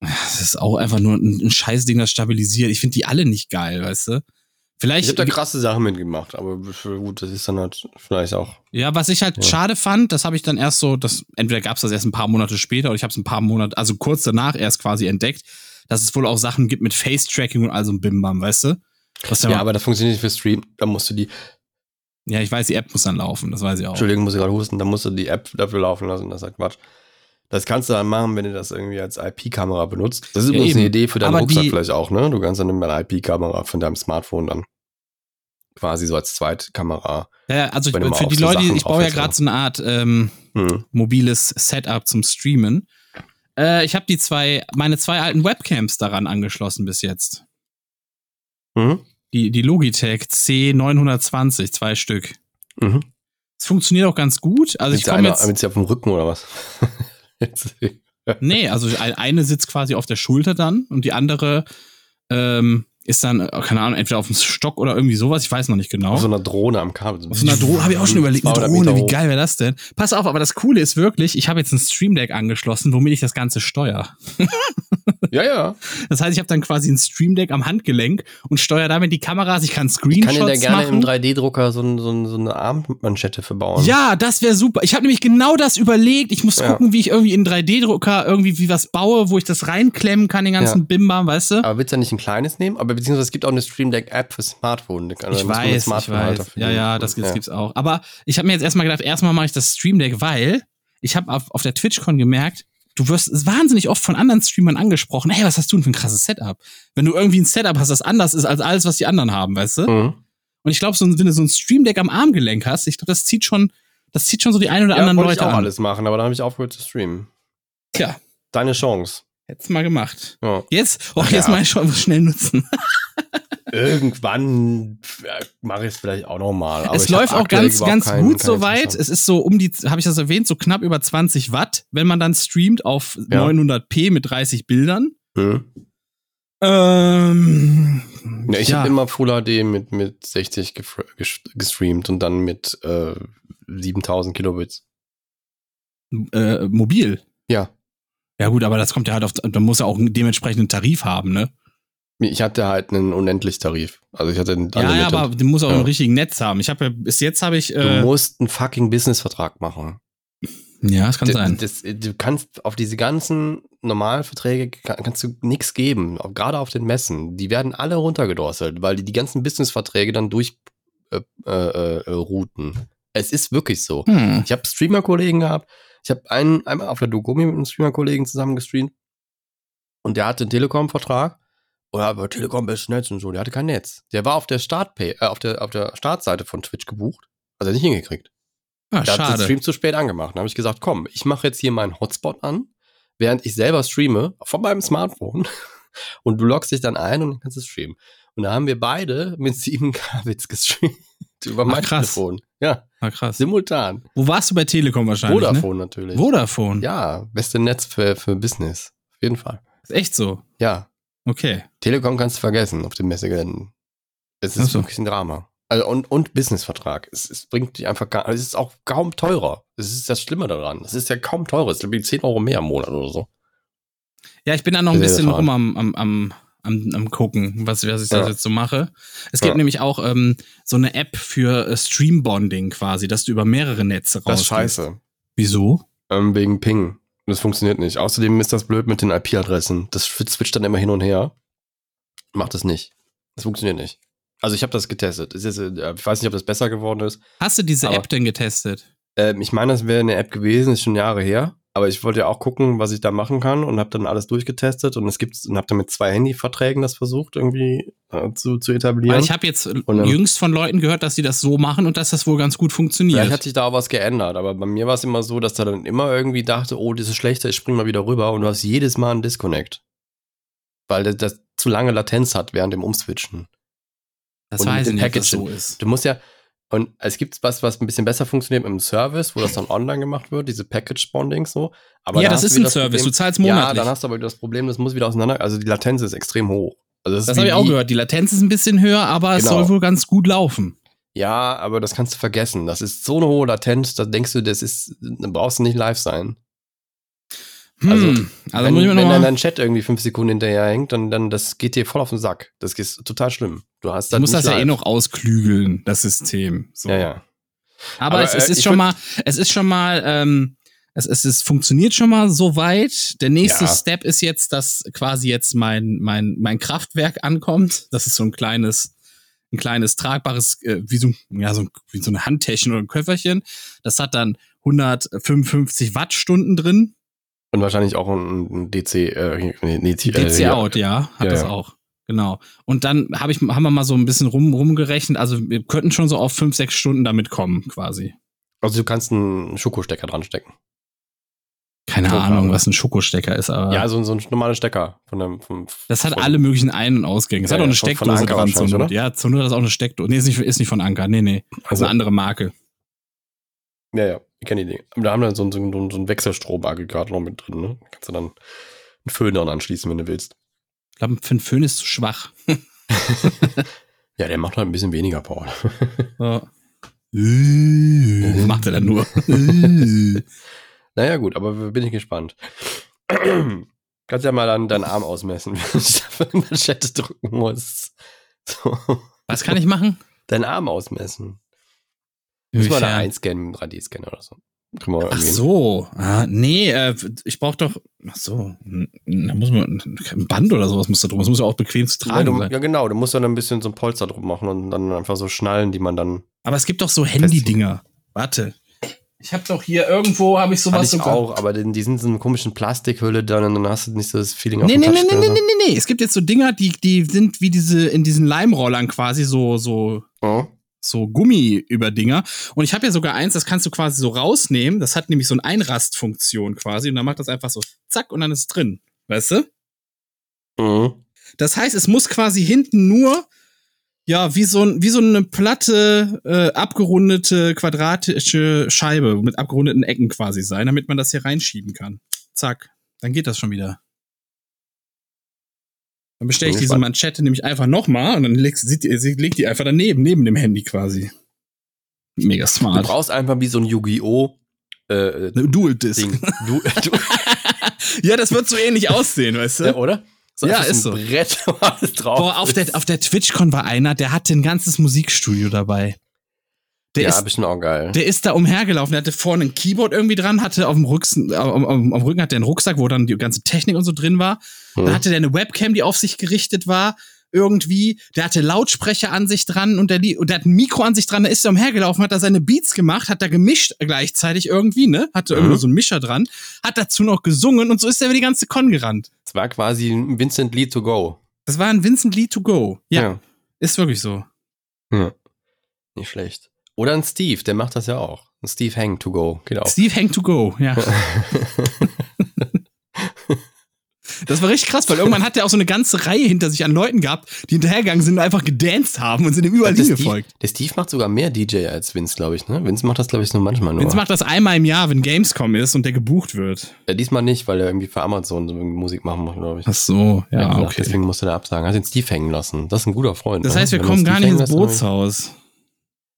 Das ist auch einfach nur ein, ein Scheißding, das stabilisiert. Ich finde die alle nicht geil, weißt du? Vielleicht, Ich habe da krasse Sachen mitgemacht, aber gut, das ist dann halt vielleicht auch. Ja, was ich halt Ja. schade fand, das habe ich dann erst so, das entweder gab es das erst ein paar Monate später oder ich habe es ein paar Monate, also kurz danach erst quasi entdeckt, dass es wohl auch Sachen gibt mit Face-Tracking und all so ein Bimbam, weißt du? Ja, aber das funktioniert nicht für Stream. Da musst du die, ja, ich weiß, die App muss dann laufen, das weiß ich auch. Entschuldigung, muss ich gerade husten, da musst du die App dafür laufen lassen. Das ist halt Quatsch. Das kannst du dann machen, wenn du das irgendwie als IP-Kamera benutzt. Das ist Ja, übrigens eine eben. Idee für deinen Aber Rucksack vielleicht auch, ne? Du kannst dann eine IP-Kamera von deinem Smartphone dann quasi so als Zweitkamera. Ja, also ich, für die Leute, Sachen ich baue ja gerade so eine Art ähm, Hm. mobiles Setup zum Streamen. Äh, ich habe die zwei, meine zwei alten Webcams daran angeschlossen bis jetzt. Mhm. Die, die Logitech C920, zwei Stück. Mhm. Es funktioniert auch ganz gut. Also ich Sitzt komme jetzt. sitzt sie auf dem Rücken oder was? Nee, also ein- eine sitzt quasi auf der Schulter dann und die andere ähm, ist dann, keine Ahnung, entweder auf dem Stock oder irgendwie sowas, ich weiß noch nicht genau. Auf so einer Drohne am Kabel. Auf so einer Drohne habe ich auch schon überlegt, eine 200 Drohne, wie geil wäre das denn? Pass auf, aber das Coole ist wirklich, ich habe jetzt ein Stream Deck angeschlossen, womit ich das Ganze steuere. Ja, ja. Das heißt, ich habe dann quasi ein Stream Deck am Handgelenk und steuere damit die Kameras. Ich kann Ich kann dir Screenshots da gerne machen. im 3D-Drucker so, so, so eine Armmanschette verbauen. Ja, das wäre super. Ich habe nämlich genau das überlegt. Ich muss Ja. gucken, wie ich irgendwie in 3D-Drucker irgendwie wie was baue, wo ich das reinklemmen kann, den ganzen Ja. Bimbam, weißt du? Aber willst du ja nicht ein kleines nehmen? Aber beziehungsweise es gibt auch eine Stream Deck-App für Smartphone. Kann- Ich weiß, ich Smartphone halt weiß. dafür Ja, ja, das gibt's, gibt's auch. Aber ich habe mir jetzt erstmal gedacht, erstmal mache ich das Stream Deck, weil ich habe auf, auf der TwitchCon gemerkt, du wirst wahnsinnig oft von anderen Streamern angesprochen, hey, was hast du denn für ein krasses Setup? Wenn du irgendwie ein Setup hast, das anders ist als alles, was die anderen haben, weißt du? Mhm. Und ich glaube, so, ein- wenn du so ein Stream Deck am Armgelenk hast, ich glaube, das zieht schon, das zieht schon so die ein oder Ja, anderen wollte ich Leute auch an. alles machen, aber dann habe ich aufgehört zu streamen. Tja, Deine Chance. hätt's mal gemacht. Ja. Jetzt, oh, Ach jetzt ja. mal schon schnell nutzen. Irgendwann mache ich es vielleicht auch nochmal. es läuft auch ganz, ganz gut soweit. Es ist so um die, habe ich das erwähnt, so knapp über 20 Watt, wenn man dann streamt auf Ja. 900p mit 30 Bildern. Hm. Ähm, Ja, ich ja. habe immer Full HD mit, mit 60 gefr- ges- gestreamt und dann mit äh, 7000 Kilobits. äh, mobil. Ja. Ja gut, aber das kommt ja halt auf, da muss ja auch einen dementsprechenden Tarif haben, ne? Ich hatte halt einen Unendlich-Tarif. Also ich hatte einen Ja, ja, aber du musst auch Ja. einen richtigen Netz haben. Ich habe ja, bis jetzt habe ich, Du äh, musst einen fucking Business-Vertrag machen. ja, das kann D- sein. Das, du kannst auf diese ganzen Normalverträge kann, kannst du nichts geben, auch gerade auf den Messen. Die werden alle runtergedrosselt, weil die die ganzen Business-Verträge dann durch äh, äh, äh, routen. Es ist wirklich so. Hm. Ich habe Streamer-Kollegen gehabt. Ich habe einen einmal auf der Dogumi mit einem Streamer-Kollegen zusammen gestreamt und der hatte einen Telekom-Vertrag. Oder aber Telekom bestes Netz und so. Der hatte kein Netz. Der war auf der Startpay, äh, auf der auf der Startseite von Twitch gebucht. Hat er nicht hingekriegt. Ah, Der hat den schade. Stream zu spät angemacht. Dann habe ich gesagt, komm, ich mache jetzt hier meinen Hotspot an, während ich selber streame, von meinem Smartphone. Und du loggst dich dann ein und dann kannst du streamen. Und da haben wir beide mit 7 Kbits gestreamt. Über mein krass. Telefon. Ja, Ah, krass. simultan. Wo warst du bei Telekom wahrscheinlich? Vodafone natürlich. Ne? Vodafone. Ja, beste Netz für, für Business. Auf jeden Fall. Ist echt so. Ja, Okay. Telekom kannst du vergessen auf den Messegeräten. Es ist so. wirklich ein Drama. Also und, und Businessvertrag. Es, es bringt dich einfach gar, es ist auch kaum teurer. Das ist das Schlimme daran. Es ist ja kaum teurer. Es ist irgendwie 10 Euro mehr im Monat oder so. Ja, ich bin da noch ein Sehr bisschen rum am, am, am, am, am gucken, was, was ich da Ja. jetzt so mache. Es gibt Ja. nämlich auch ähm, so eine App für äh, Stream-Bonding quasi, dass du über mehrere Netze raus. Das ist scheiße. Wieso? Ähm, wegen Ping. Das funktioniert nicht. Außerdem ist das blöd mit den IP-Adressen. Das switcht dann immer hin und her. Macht es nicht. Das funktioniert nicht. Also ich habe das getestet. Es ist, äh, ich weiß nicht, ob das besser geworden ist. Hast du diese App denn getestet? Ähm, ich meine, das wäre eine App gewesen, ist schon Jahre her. Aber ich wollte ja auch gucken, was ich da machen kann und habe dann alles durchgetestet und es gibt und habe dann mit zwei Handyverträgen das versucht irgendwie äh, zu, zu etablieren. Weil ich habe jetzt dann- jüngst von Leuten gehört, dass sie das so machen und dass das wohl ganz gut funktioniert. Vielleicht hat sich da auch was geändert, aber bei mir war es immer so, dass da dann immer irgendwie dachte, oh, das ist schlechter, ich spring mal wieder rüber und du hast jedes Mal einen Disconnect. Weil das, das zu lange Latenz hat während dem Umswitchen. das und weiß ich nicht, ob das so ist. Du musst ja, und es gibt was, was ein bisschen besser funktioniert mit dem Service, wo das dann online gemacht wird, diese Package-Bonding so. Aber ja, da das ist ein Service, Problem- du zahlst Ja, monatlich. dann hast du aber wieder das Problem, das muss wieder auseinander, also die Latenz ist extrem hoch. Also das ist habe ich auch gehört. Die Latenz ist ein bisschen höher, aber es Genau. soll wohl ganz gut laufen. Ja, aber das kannst du vergessen. Das ist so eine hohe Latenz, da denkst du, das ist, da brauchst du nicht live sein. Hm. Also, Also, wenn wenn dann dein Chat irgendwie fünf Sekunden hinterher hängt, dann, dann das geht dir voll auf den Sack. Das ist total schlimm. Du hast du musst das ja eh live. noch ausklügeln, das System. So. Ja, ja. Aber, Aber, es, es äh, ist schon mal, es ist schon mal, ähm, es, es, es funktioniert schon mal so weit. Der nächste Ja. Step ist jetzt, dass quasi jetzt mein, mein, mein Kraftwerk ankommt. Das ist so ein kleines, ein kleines tragbares, äh, wie so, ja, so, wie so eine Handtäschchen oder ein Köfferchen. Das hat dann 155 Wattstunden drin. Und wahrscheinlich auch ein, ein DC, äh, nee, DC, DC äh, Out, ja, hat Ja, das ja. auch. Genau. Und dann hab ich, haben wir mal so ein bisschen rum, rumgerechnet. Also wir könnten schon so auf fünf, sechs Stunden damit kommen, quasi. Also du kannst einen Schokostecker dran stecken. Keine Total. Ahnung, was ein Schokostecker ist, aber Ja, so, so ein normaler Stecker von dem. Vom, das hat von- alle möglichen Ein- und Ausgänge. Es Ja, hat auch eine ja, von- von Steckdose dran zur Not. oder? Ja, zur Not das auch eine Steckdose. Nee, ist nicht, ist nicht von Anker. Nee, nee. Ist Also, eine andere Marke. ja, ja, ich kenne die Dinge. Aber da haben wir so, ein- so, ein- so ein Wechselstromaggregat noch mit drin, ne? Kannst du dann einen Föhn dran anschließen, wenn du willst. Ich glaube, für einen Föhn ist zu schwach. Ja, der macht halt ein bisschen weniger Power. Ja. Was macht er dann nur? naja, gut, aber bin ich gespannt. Kannst ja mal dann deinen Arm ausmessen, wenn du dafür eine Manschette drücken musst. So. Was kann ich machen? Deinen Arm ausmessen. Muss mal da einscannen mit dem 3D-Scanner oder so. Kriegen wir Ach so. Ah, nee, äh, ich brauche doch. Ach so. Da muss man. Ein Band oder sowas muss da drum. Das muss ja auch bequem zu Ja, tragen du, sein. ja, genau. Du musst dann ein bisschen so ein Polster drum machen und dann einfach so schnallen, die man dann. Aber es gibt doch so Handy-Dinger. Warte. Ich habe doch hier irgendwo, habe ich Hatte sowas ich sogar. auch, aber die, die sind in so einer komischen Plastikhülle dann und dann hast du nicht so das Feeling auf Nee, dem nee, nee, nee, nee, nee, nee, nee. Es gibt jetzt so Dinger, die, die sind wie diese, in diesen Leimrollern quasi so, so, so. Oh. So Gummi über Dinger. Und ich habe ja sogar eins, das kannst du quasi so rausnehmen. Das hat nämlich so eine Einrastfunktion quasi. Und dann macht das einfach so zack und dann ist es drin. Weißt du? Mhm. Das heißt, es muss quasi hinten nur, ja, wie so, ein, wie so eine platte, äh, abgerundete, quadratische Scheibe mit abgerundeten Ecken quasi sein, damit man das hier reinschieben kann. Zack. Dann geht das schon wieder. Dann bestelle ich diese. Manschette nämlich einfach nochmal und dann legt sie, sie legt die einfach daneben, neben dem Handy quasi. Mega Du smart. brauchst einfach wie so ein Yu-Gi-Oh! Äh, Dual Disc. Du, du, ja, das wird so ähnlich aussehen, weißt du? ja, oder? So Ja, ist so. Brett, Boah, auf der, auf der TwitchCon war einer, der hatte ein ganzes Musikstudio dabei. Der, ja, ist, bestimmt auch geil. der ist da umhergelaufen, der hatte vorne ein Keyboard irgendwie dran, hatte auf dem, Rücksen, auf, auf, auf dem Rücken hat der einen Rucksack, wo dann die ganze Technik und so drin war. Hm. Da hatte der eine Webcam, die auf sich gerichtet war, irgendwie. Der hatte Lautsprecher an sich dran und der, und der hat ein Mikro an sich dran, da ist er umhergelaufen, hat da seine Beats gemacht, hat da gemischt gleichzeitig irgendwie, ne? Hatte Mhm. irgendwie so einen Mischer dran, hat dazu noch gesungen und so ist er über die ganze Con gerannt. Es war quasi ein Vincent Lee to go. Das war ein Vincent Lee to go. Ja, ist wirklich so. ja. Nicht schlecht. Oder ein Steve, der macht das ja auch. Ein Steve Hang to go. Geht auch. Steve Hang to go, ja. Das war richtig krass, weil irgendwann hat er auch so eine ganze Reihe hinter sich an Leuten gehabt, die hinterhergegangen sind und einfach gedanced haben und sind ihm überall der, hingefolgt. der Steve macht sogar mehr DJ als Vince, glaube ich. Ne? Vince macht das, glaube ich, nur manchmal nur. Vince macht das einmal im Jahr, wenn Gamescom ist und der gebucht wird. ja, diesmal nicht, weil er irgendwie für Amazon so Musik machen muss, glaube ich. Ach so, Ja, ja, gesagt, okay. Deswegen musste er absagen. Hat den Steve hängen lassen. Das ist ein guter Freund. Das ne? heißt, wir Wenn kommen gar nicht ins Bootshaus.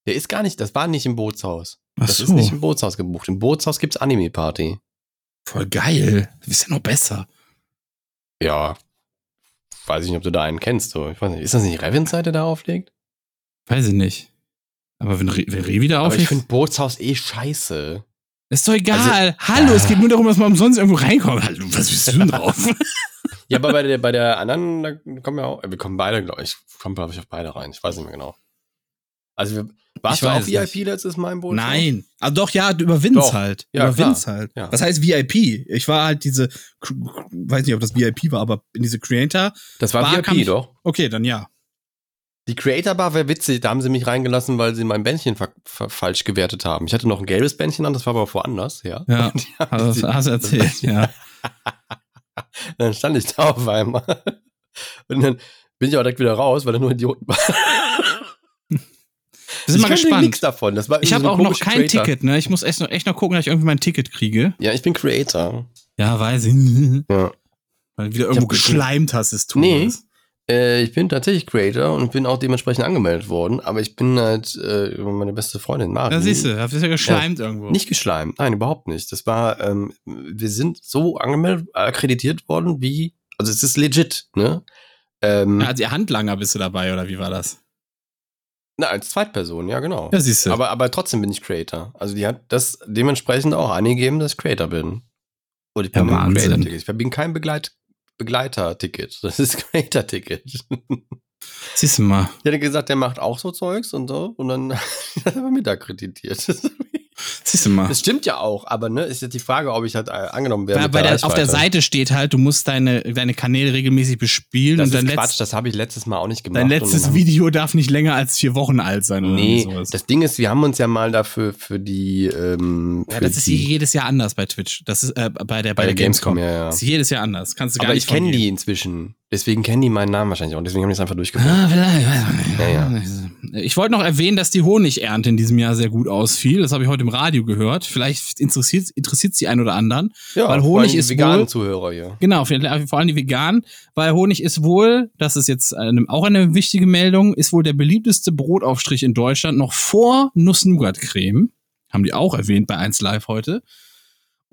Der ist gar nicht, das war nicht im Bootshaus. Ach Das so, ist nicht im Bootshaus gebucht. Im Bootshaus gibt's Anime-Party. voll geil. Du bist ja noch besser. Ja. Weiß ich nicht, ob du da einen kennst. So. Ich weiß nicht. Ist das nicht Revens-Seite, der da auflegt? Weiß ich nicht. Aber wenn, Re wenn Revi da Aber ich auflegt, finde Bootshaus eh scheiße. ist doch egal. Also- Hallo, es Ah. geht nur darum, dass man umsonst irgendwo reinkommt. Hallo, was bist du denn drauf? Ja, aber bei der, bei der anderen, da kommen wir auch, wir kommen beide, glaube ich, kommen, glaube ich, auf beide rein. Ich weiß nicht mehr genau. Also, wir, warst Ich du es VIP nicht. letztes Mal im Bootshaus? Nein. Ah, doch, ja, über Vince Doch. halt. Ja, über klar. Vince halt. Ja. Das heißt VIP. Ich war halt diese, weiß nicht, ob das VIP war, aber in diese Creator. Das war Bar VIP, ich- doch. Okay, dann ja. Die Creator Bar wäre witzig, da haben sie mich reingelassen, weil sie mein Bändchen fa- fa- falsch gewertet haben. Ich hatte noch ein gelbes Bändchen an, das war aber woanders, ja. Ja. Hast, du erzählt, ja. Dann stand ich da auf einmal. Und dann bin ich aber direkt wieder raus, weil da nur Idioten waren. Wir sind mal ich kannte gespannt. nichts davon. Ich habe so auch noch kein Creator. Ticket, ne? Ich muss echt noch, echt noch gucken, dass ich irgendwie mein Ticket kriege. Ja, ich bin Creator. Ja, weiß ich. Ja. Weil du wieder irgendwo geschleimt hast, ist Nee. Äh, ich bin tatsächlich Creator und bin auch dementsprechend angemeldet worden, aber ich bin halt äh, meine beste Freundin Mari. Da siehst du, hast du ja geschleimt irgendwo. Nicht geschleimt, nein, überhaupt nicht. Das war, ähm, wir sind so angemeldet, akkreditiert worden, wie, also es ist legit, ne? Ähm, Ja, als ihr Handlanger bist du dabei, oder wie war das? Na, als Zweitperson, ja, genau. Ja, siehst du. Aber, aber trotzdem bin ich Creator. Also die hat das dementsprechend auch angegeben, dass ich Creator bin. Und ich bin Ja, ein. Creator-Ticket. Ich bin kein Begleit Begleiter-Ticket. Das ist Creator-Ticket. siehst du mal. Ich hätte gesagt, der macht auch so Zeugs und so. Und dann hat er aber mit akkreditiert. Siehst du mal. Das stimmt ja auch, aber ne, ist jetzt die Frage, ob ich halt äh, angenommen werde. Mit weil der auf der. Seite steht halt, du musst deine, deine Kanäle regelmäßig bespielen Das und dein, ist Quatsch, das habe ich letztes Mal auch nicht gemacht. dein letztes Video darf nicht länger als vier Wochen alt sein oder Nee, sowas. das Ding ist, wir haben uns ja mal dafür für die ähm, ja, für das ist die, jedes Jahr anders bei Twitch. Das ist äh, bei der, bei, bei der Gamescom. ja, ja. Das ist jedes Jahr anders. Kannst du gar Aber nicht ich kenne die inzwischen. Deswegen kennen die meinen Namen wahrscheinlich auch. Deswegen habe ich es einfach durchgeführt. Ah, vielleicht. Ja, ja. Ich wollte noch erwähnen, dass die Honigernte in diesem Jahr sehr gut ausfiel. Das habe ich heute im Radio gehört. Vielleicht interessiert interessiert die einen oder anderen. Ja, Weil Honig die ist veganen wohl- Zuhörer hier. Genau, vor vor allem die Veganen, weil Honig ist wohl, das ist jetzt eine, auch eine wichtige Meldung, ist wohl der beliebteste Brotaufstrich in Deutschland noch vor Nuss-Nougat-Creme. Haben die auch erwähnt bei 1 Live heute.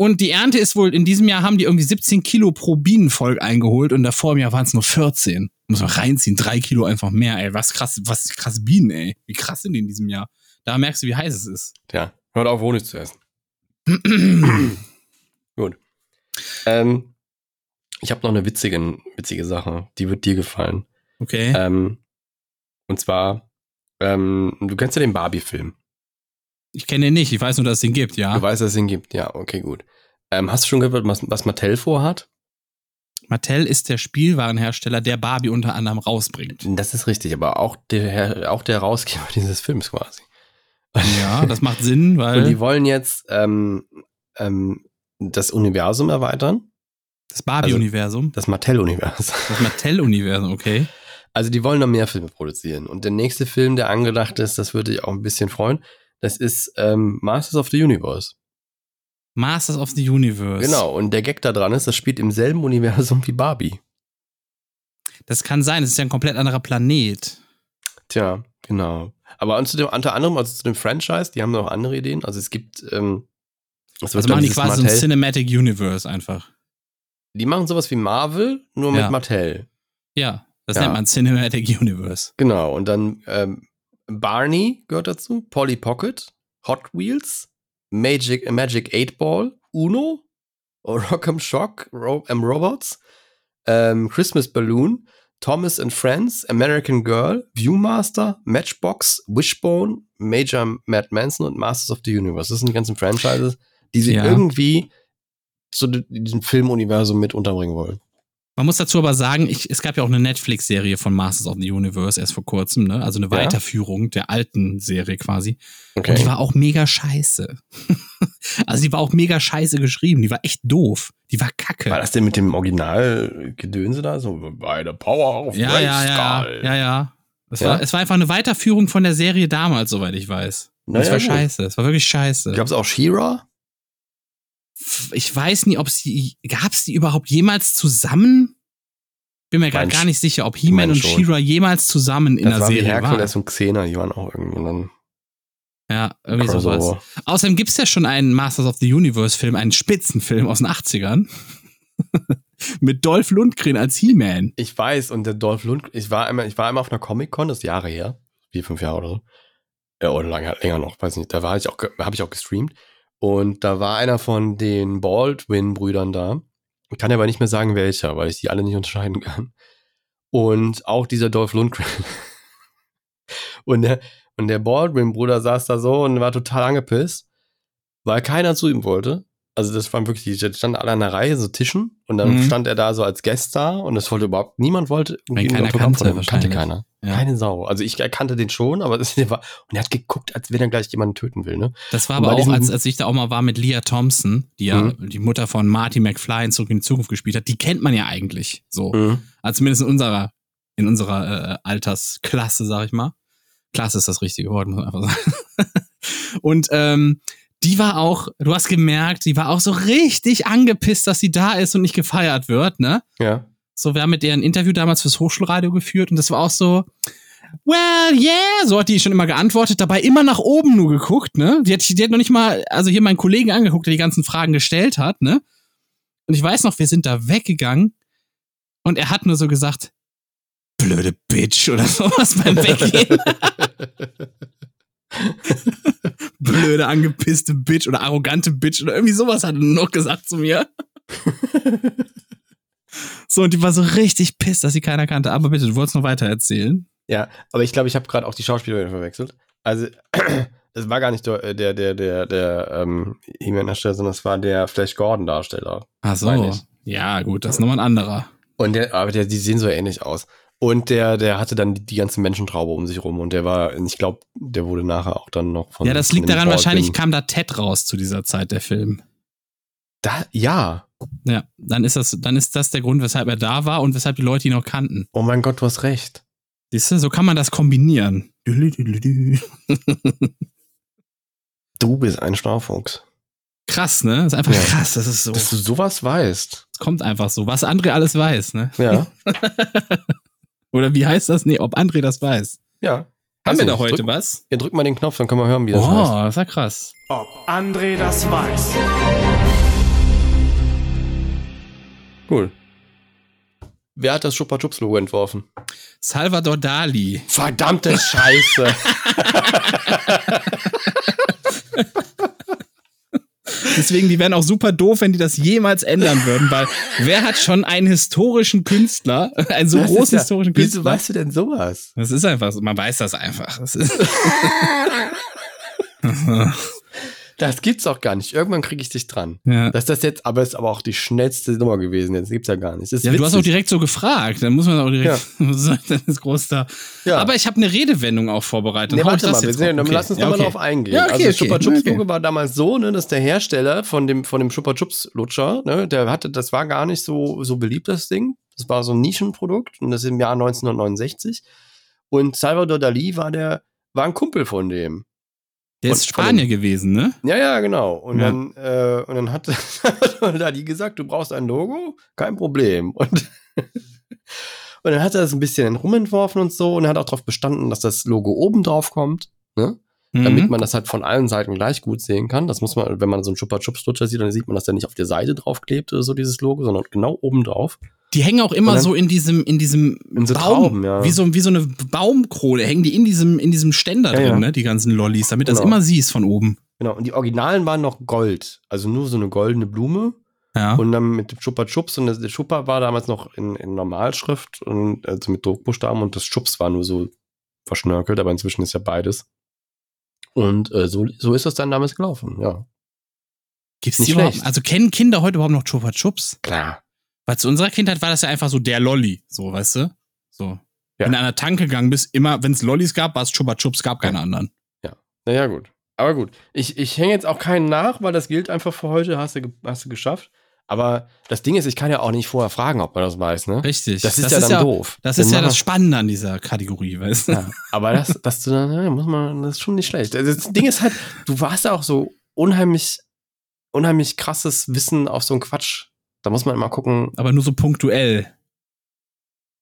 Und die Ernte ist wohl, in diesem Jahr haben die irgendwie 17 Kilo pro Bienenvolk eingeholt und davor im Jahr waren es nur 14. Muss man reinziehen, drei Kilo einfach mehr, ey. Was krass, was krass Bienen, ey. Wie krass sind die in diesem Jahr? Da merkst du, wie heiß es ist. Ja, hört auf, Honig zu essen. Gut. Ähm, ich habe noch eine witzige, witzige Sache. Die wird dir gefallen. Okay. Ähm, und zwar, ähm, du kennst ja den Barbie-Film. Ich kenne den nicht, ich weiß nur, dass es den gibt, ja. Du weißt, dass es ihn gibt. Ja, okay, gut. Ähm, hast du schon gehört, was, was Mattel vorhat? Mattel ist der Spielwarenhersteller, der Barbie unter anderem rausbringt. Das ist richtig, aber auch der, auch der Herausgeber dieses Films quasi. Ja, das macht Sinn, Und weil die wollen jetzt ähm, ähm, das Universum erweitern, das Barbie-Universum, das Mattel-Universum. das Mattel-Universum, okay. Also die wollen noch mehr Filme produzieren. Und der nächste Film, der angedacht ist, das würde ich auch ein bisschen freuen, das ist ähm, Masters of the Universe. Masters of the Universe. Genau, und der Gag da dran ist, das spielt im selben Universum wie Barbie. Das kann sein, das ist ja ein komplett anderer Planet. Tja, genau. Aber dem, unter anderem, also zu dem Franchise, die haben noch andere Ideen. Also es gibt, ähm, es Also machen die quasi so ein Mattel- Cinematic Universe einfach. Die machen sowas wie Marvel, nur mit Ja. Mattel. Ja, das Ja. nennt man Cinematic Universe. Genau, und dann ähm, Barney gehört dazu, Polly Pocket, Hot Wheels, Magic, Magic 8 Ball, Uno, Rock'em Shock, Ro ähm, Robots, ähm, Christmas Balloon, Thomas and Friends, American Girl, Viewmaster, Matchbox, Wishbone, Major Mad Manson und Masters of the Universe. Das sind die ganzen Franchises, die sie Ja. irgendwie zu di- diesem Filmuniversum mit unterbringen wollen. Man muss dazu aber sagen, ich, es gab ja auch eine Netflix-Serie von Masters of the Universe erst vor kurzem, ne? Also eine Ja. Weiterführung der alten Serie quasi. Okay. Und die war auch mega scheiße. also die war auch mega scheiße geschrieben. Die war echt doof. Die war kacke. War das denn mit dem Original-Gedönse da? So, bei der Power of ja, ja, ja, ja, ja. Es, Ja? War, es war einfach eine Weiterführung von der Serie damals, soweit ich weiß. Naja, war gut. scheiße. Es war wirklich scheiße. Gab es auch She-Ra? Ich weiß nie, ob sie, gab es die überhaupt jemals zusammen? Bin mir gerade gar nicht sicher, ob He-Man und. She-Ra jemals zusammen in das der war Serie waren. Herkules und Xena, die waren auch irgendwo dann Ja, irgendwie sowas. Crossover. Außerdem gibt's ja schon einen Masters of the Universe Film, einen Spitzenfilm aus den 80ern. Mit Dolph Lundgren als He-Man. Ich weiß, und der Dolph Lund, ich war einmal, ich war einmal auf einer Comic-Con, das ist Jahre her, vier, fünf Jahre oder so. Ja, oder lange, länger noch, weiß nicht. Da war ich auch, habe ich auch gestreamt. Und da war einer von den Baldwin-Brüdern da. Ich kann aber nicht mehr sagen, welcher, weil ich die alle nicht unterscheiden kann. Und auch dieser Dolph Lundgren. und der, und der Baldwin-Bruder saß da so und war total angepisst, weil keiner zu ihm wollte. Also das waren wirklich, die standen alle an der Reihe, so Tischen. Und dann Mhm. stand er da so als Gast da und das wollte überhaupt, niemand wollte ein keiner Autogramm kannte von kannte keiner. Ja. Keine Sau. Also ich kannte den schon, aber das, der war, und er hat geguckt, als wenn er gleich jemanden töten will, ne? Das war Und aber auch, als, als ich da auch mal war mit Leah Thompson, die ja Mhm. die Mutter von Marty McFly in Zurück in die Zukunft gespielt hat. Die kennt man ja eigentlich so. Also zumindest in unserer, in unserer äh, Altersklasse, sag ich mal. Klasse ist das richtige Wort, muss man einfach sagen. Und ähm, die war auch, du hast gemerkt, die war auch so richtig angepisst, dass sie da ist und nicht gefeiert wird, ne? Ja. So, wir haben mit der ein Interview damals fürs Hochschulradio geführt und das war auch so, well, yeah, so hat die schon immer geantwortet, dabei immer nach oben nur geguckt, ne? Die hat, die hat noch nicht mal, also hier meinen Kollegen angeguckt, der die ganzen Fragen gestellt hat, ne? Und ich weiß noch, wir sind da weggegangen und er hat nur so gesagt, blöde Bitch oder sowas beim Weggehen. blöde, angepisste Bitch oder arrogante Bitch oder irgendwie sowas hat er noch gesagt zu mir. so, und die war so richtig pisst, dass sie keiner kannte. Aber bitte, du wolltest noch weiter erzählen. Ja, aber ich glaube, ich habe gerade auch die Schauspielerin verwechselt. Also, das war gar nicht der, der, der, der, der ähm, He-Man-Darsteller, sondern das war der Flash Gordon-Darsteller. Ach so. Ja, gut, das ist nochmal ein anderer. Und der, aber der, die sehen so ähnlich aus. Und der, der hatte dann die, die ganze Menschentraube um sich rum und der war, ich glaube, der wurde nachher auch dann noch von. Ja, das liegt daran, Baldwin- wahrscheinlich kam da Ted raus zu dieser Zeit, der Film. Da, ja. Ja, dann ist das, dann ist das der Grund, weshalb er da war und weshalb die Leute ihn auch kannten. Oh mein Gott, du hast recht. Siehst du, so kann man das kombinieren. Du bist ein Starfuchs. Krass, ne? Das ist einfach Ja. krass. Das ist so. Dass du sowas weißt. Es kommt einfach so. Was André alles weiß, ne? Ja. Oder wie heißt das? Nee, ob André das weiß. ja. Haben Weiß wir da heute drück, was? Ja, drück mal den Knopf, dann können wir hören, wie das heißt. Oh, das ist ja krass. Ob André das weiß. Cool. Wer hat das Chupa Chups Logo entworfen? Salvador Dali. Verdammte Scheiße. Deswegen, die wären auch super doof, wenn die das jemals ändern würden, weil wer hat schon einen historischen Künstler, einen so Das großen ja- historischen Wieso Künstler? weißt du denn sowas? Das ist einfach so, man weiß das einfach. Das ist Das gibt's auch gar nicht. Irgendwann kriege ich dich dran. ja. Das ist das jetzt, aber ist aber auch die schnellste Nummer gewesen. Das gibt's ja gar nicht. Ja, du hast auch direkt so gefragt, dann muss man auch direkt, das ist groß da. Ja. Aber ich habe eine Redewendung auch vorbereitet. Nee, warte das mal, wir jetzt sind, ja- dann lass uns ja, okay. drauf eingehen. Ja, okay, also okay. Chupa Chups Okay. Logo war damals so, ne, dass der Hersteller von dem von dem Chupa Chups Lutscher, ne, der hatte, das war gar nicht so so beliebt das Ding. Das war so ein Nischenprodukt und das im Jahr 1969. Und Salvador Dali war der war ein Kumpel von dem. Der ist Spanier gewesen, ne? Ja, ja, genau. Und Ja. dann äh, und dann hat Salvador Dali gesagt, du brauchst ein Logo, kein Problem. Und und dann hat er das ein bisschen rumentworfen und so und er hat auch darauf bestanden, dass das Logo oben drauf kommt. Ne? damit Mhm. man das halt von allen Seiten gleich gut sehen kann. Das muss man, wenn man so einen Chupa Chups Lutscher sieht, dann sieht man, dass der nicht auf der Seite draufklebt oder so, dieses Logo, sondern genau oben drauf. Die hängen auch immer dann- so in diesem, in diesem In so Baum, Trauben, ja. wie, so, wie so eine Baumkrone, hängen die in diesem, in diesem Ständer Ja, drin, ja. ne? Die ganzen Lollis, damit du das Genau. immer siehst von oben. Genau. Und die Originalen waren noch Gold. Also nur so eine goldene Blume. Ja. Und dann mit dem Chupa Chups. Und das- der Chupa war damals noch in, in Normalschrift und also mit Druckbuchstaben und das Chups war nur so verschnörkelt, aber inzwischen ist ja beides. Und äh, so, so ist das dann damals gelaufen, ja. Gibt's nicht schlecht. Also kennen Kinder heute überhaupt noch Chupa Chups? Klar. Weil zu unserer Kindheit war das ja einfach so der Lolli, so, weißt du? So. Ja. Wenn du an der Tanke gegangen bist, immer, wenn es Lollis gab, war es Chupa Chups, gab keine anderen. Naja, gut. Aber gut. Ich, ich hänge jetzt auch keinen nach, weil das gilt einfach für heute, hast du, hast du geschafft. Aber das Ding ist, ich kann ja auch nicht vorher fragen, ob man das weiß, ne? Richtig. Das ist ja dann doof. Das ist ja das Spannende an dieser Kategorie, weißt du? Ja, aber das, das, du dann, ja, muss man, das ist schon nicht schlecht. Also Das Ding ist halt, du warst ja auch so unheimlich, unheimlich krasses Wissen auf so einen Quatsch. Da muss man immer gucken. Aber nur so punktuell.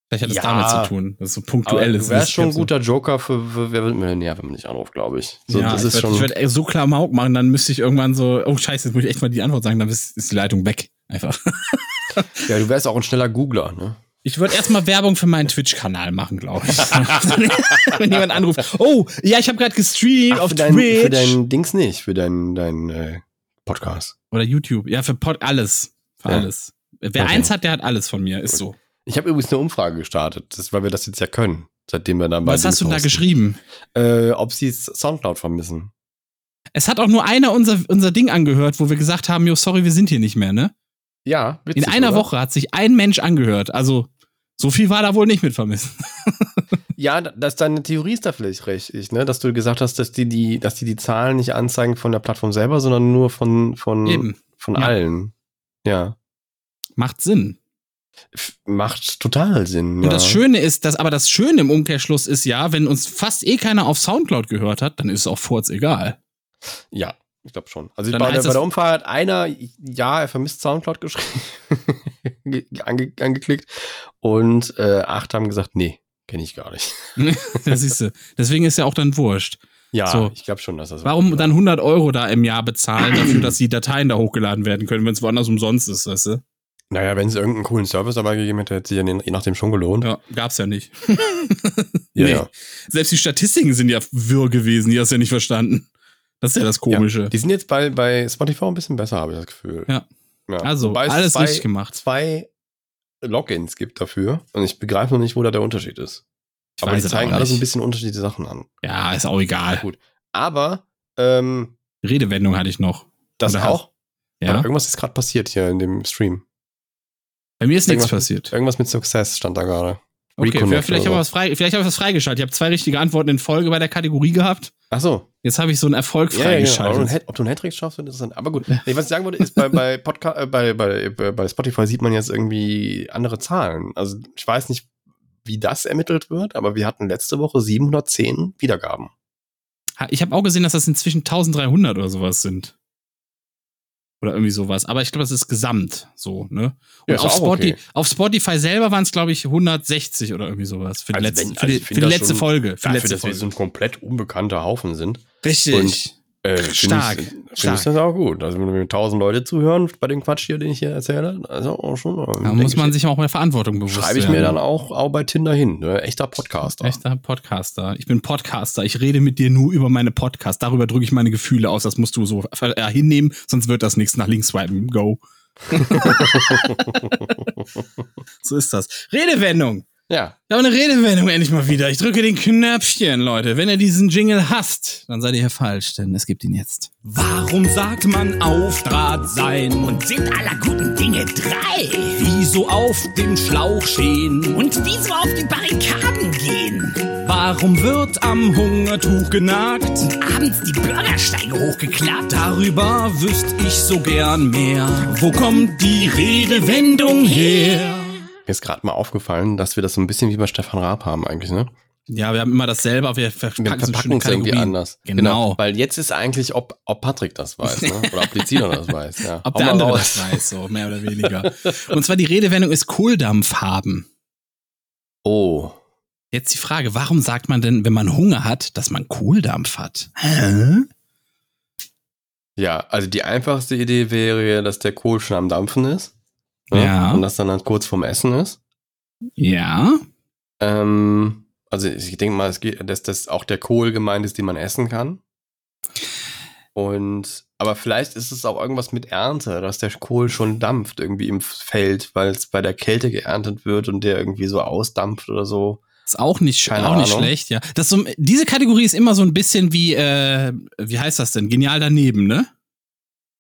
Vielleicht hat das Ja. damit zu tun. Das ist so punktuell du ist. wärst schon ein guter Joker für, für Wer wird Millionär, wenn man dich anruft, glaube ich. So, ja, das ich ist würd- schon. Ich würde so Klamauk machen, dann müsste ich irgendwann so, oh scheiße, jetzt muss ich echt mal die Antwort sagen, dann ist, ist die Leitung weg. Einfach. ja, du wärst auch ein schneller Googler, ne? Ich würde erstmal Werbung für meinen Twitch-Kanal machen, glaube ich. Wenn jemand anruft, oh, ja, ich habe gerade gestreamt Ach, auf für, dein, Twitch. für dein Dings nicht, für dein, dein äh, Podcast. Oder YouTube. Ja, für Pod alles. Für Ja. alles. Wer Okay. eins hat, der hat alles von mir. Ist so. Ich habe übrigens eine Umfrage gestartet, das, weil wir das jetzt ja können, seitdem wir dann bei Was hast du da geschrieben? Äh, ob sie Soundcloud vermissen. Es hat auch nur einer unser, unser Ding angehört, wo wir gesagt haben, jo, sorry, wir sind hier nicht mehr, ne? Ja, In witzig, einer oder? Woche hat sich ein Mensch angehört. Also, so viel war da wohl nicht mit vermissen. Ja, dass deine Theorie ist da vielleicht richtig, ne? Dass du gesagt hast, dass die die, dass die die Zahlen nicht anzeigen von der Plattform selber, sondern nur von von Eben. von Ja. allen. Ja, Macht Sinn. F macht total Sinn. Und ja. das Schöne ist, dass, aber das Schöne im Umkehrschluss ist ja, wenn uns fast eh keiner auf Soundcloud gehört hat, dann ist es auch Furz egal. Ja, ich glaube schon. Also bei, der, bei der Umfrage hat einer, ja, er vermisst Soundcloud geschrieben, ge- ange, angeklickt und äh, acht haben gesagt, nee, kenne ich gar nicht. das siehst du. Deswegen ist ja auch dann wurscht. Ja, So. ich glaube schon, dass das Warum dann 100 Euro da im Jahr bezahlen dafür, dass die Dateien da hochgeladen werden können, wenn es woanders umsonst ist, weißt du? Naja, wenn es irgendeinen coolen Service dabei gegeben hätte, hätte sich ja je nachdem schon gelohnt. Ja, gab's ja nicht. Ja, Nee. ja. Selbst die Statistiken sind ja wirr gewesen, die hast du ja nicht verstanden. Das ist ja das Komische. Ja, die sind jetzt bei, bei Spotify ein bisschen besser, habe ich das Gefühl. Ja. ja. Also, Wobei es alles zwei, richtig gemacht. zwei Logins gibt dafür und ich begreife noch nicht, wo da der Unterschied ist. Ich Aber die zeigen alle so ein bisschen unterschiedliche Sachen an. Ja, ist auch egal. Gut. Aber Ähm, Redewendung hatte ich noch. das Oder auch? Ja. Irgendwas ist gerade passiert hier in dem Stream. Bei mir ist nichts Irgendwas- passiert. Irgendwas mit Success stand da gerade. Okay, Reconnect vielleicht habe ich was frei, vielleicht habe ich was freigeschaltet. Ich habe zwei richtige Antworten in Folge bei der Kategorie gehabt. Ach so. Jetzt habe ich so einen Erfolg Ja, ja, genau. Ob, du freigeschaltet. einen Hat- ob du einen Hattrick schaffst, wird interessant. Aber gut. Was ich sagen wollte, ist, bei, bei, Podca äh, bei, bei, bei Spotify sieht man jetzt irgendwie andere Zahlen. Also ich weiß nicht, wie das ermittelt wird, aber wir hatten letzte Woche 710 Wiedergaben. Ich habe auch gesehen, dass das inzwischen 1300 oder sowas sind. Oder irgendwie sowas. Aber ich glaube, das ist gesamt so, ne? Und Ja, auf, Spotify, okay. auf Spotify selber waren es, glaube ich, 160 oder irgendwie sowas. Für die, Also letzte, wenn- für also die, ich für die letzte schon Folge. Für Dafür, letzte dass wir so Folge. ein komplett unbekannter Haufen sind. Richtig. Und- Äh, find Stark, Ich, find stark. ich das auch gut. Also wenn mir tausend Leute zuhören bei dem Quatsch hier, den ich hier erzähle, also auch schon. da muss man sich auch mal Verantwortung bewusst Schreibe ich werden. mir dann auch, auch bei Tinder hin. Ne? Echter Podcaster. Echter Podcaster. Ich bin Podcaster. Ich rede mit dir nur über meine Podcasts. Darüber drücke ich meine Gefühle aus. Das musst du so äh, hinnehmen, sonst wird das nichts nach links swipen. Go. so ist das. Redewendung. Ja. Ich habe eine Redewendung endlich mal wieder. Ich drücke den Knöpfchen, Leute. Wenn ihr diesen Jingle hasst, dann seid ihr hier falsch, denn es gibt ihn jetzt. Warum sagt man auf Draht sein? Und sind aller guten Dinge drei? Wieso auf dem Schlauch stehen? Und wieso auf die Barrikaden gehen? Warum wird am Hungertuch genagt? Und abends die Bürgersteige hochgeklappt? Darüber wüsste ich so gern mehr. Wo kommt die Redewendung her? Mir ist gerade mal aufgefallen, dass wir das so ein bisschen wie bei Stefan Raab haben eigentlich, ne? Ja, wir haben immer dasselbe, aber wir verpacken, Wir verpacken es irgendwie anders. Genau. Weil jetzt ist eigentlich, ob, ob Patrick das weiß, ne? Oder ob Lizina das weiß, ja. Ob Hau der andere raus. das weiß, so mehr oder weniger. Und zwar die Redewendung ist Kohldampf haben. Oh. Jetzt die Frage, warum sagt man denn, wenn man Hunger hat, dass man Kohldampf hat? Hä? Ja, also die einfachste Idee wäre, dass der Kohl schon am Dampfen ist. Ne? Ja. Und das dann halt kurz vorm Essen ist. Ja. Ähm, also ich denke mal, geht, dass das auch der Kohl gemeint ist, den man essen kann. Und aber vielleicht ist es auch irgendwas mit Ernte, dass der Kohl schon dampft irgendwie im Feld, weil es bei der Kälte geerntet wird und der irgendwie so ausdampft oder so. Ist auch nicht, Keine auch nicht schlecht, ja. Das so, diese Kategorie ist immer so ein bisschen wie, äh, wie heißt das denn? Genial daneben, ne?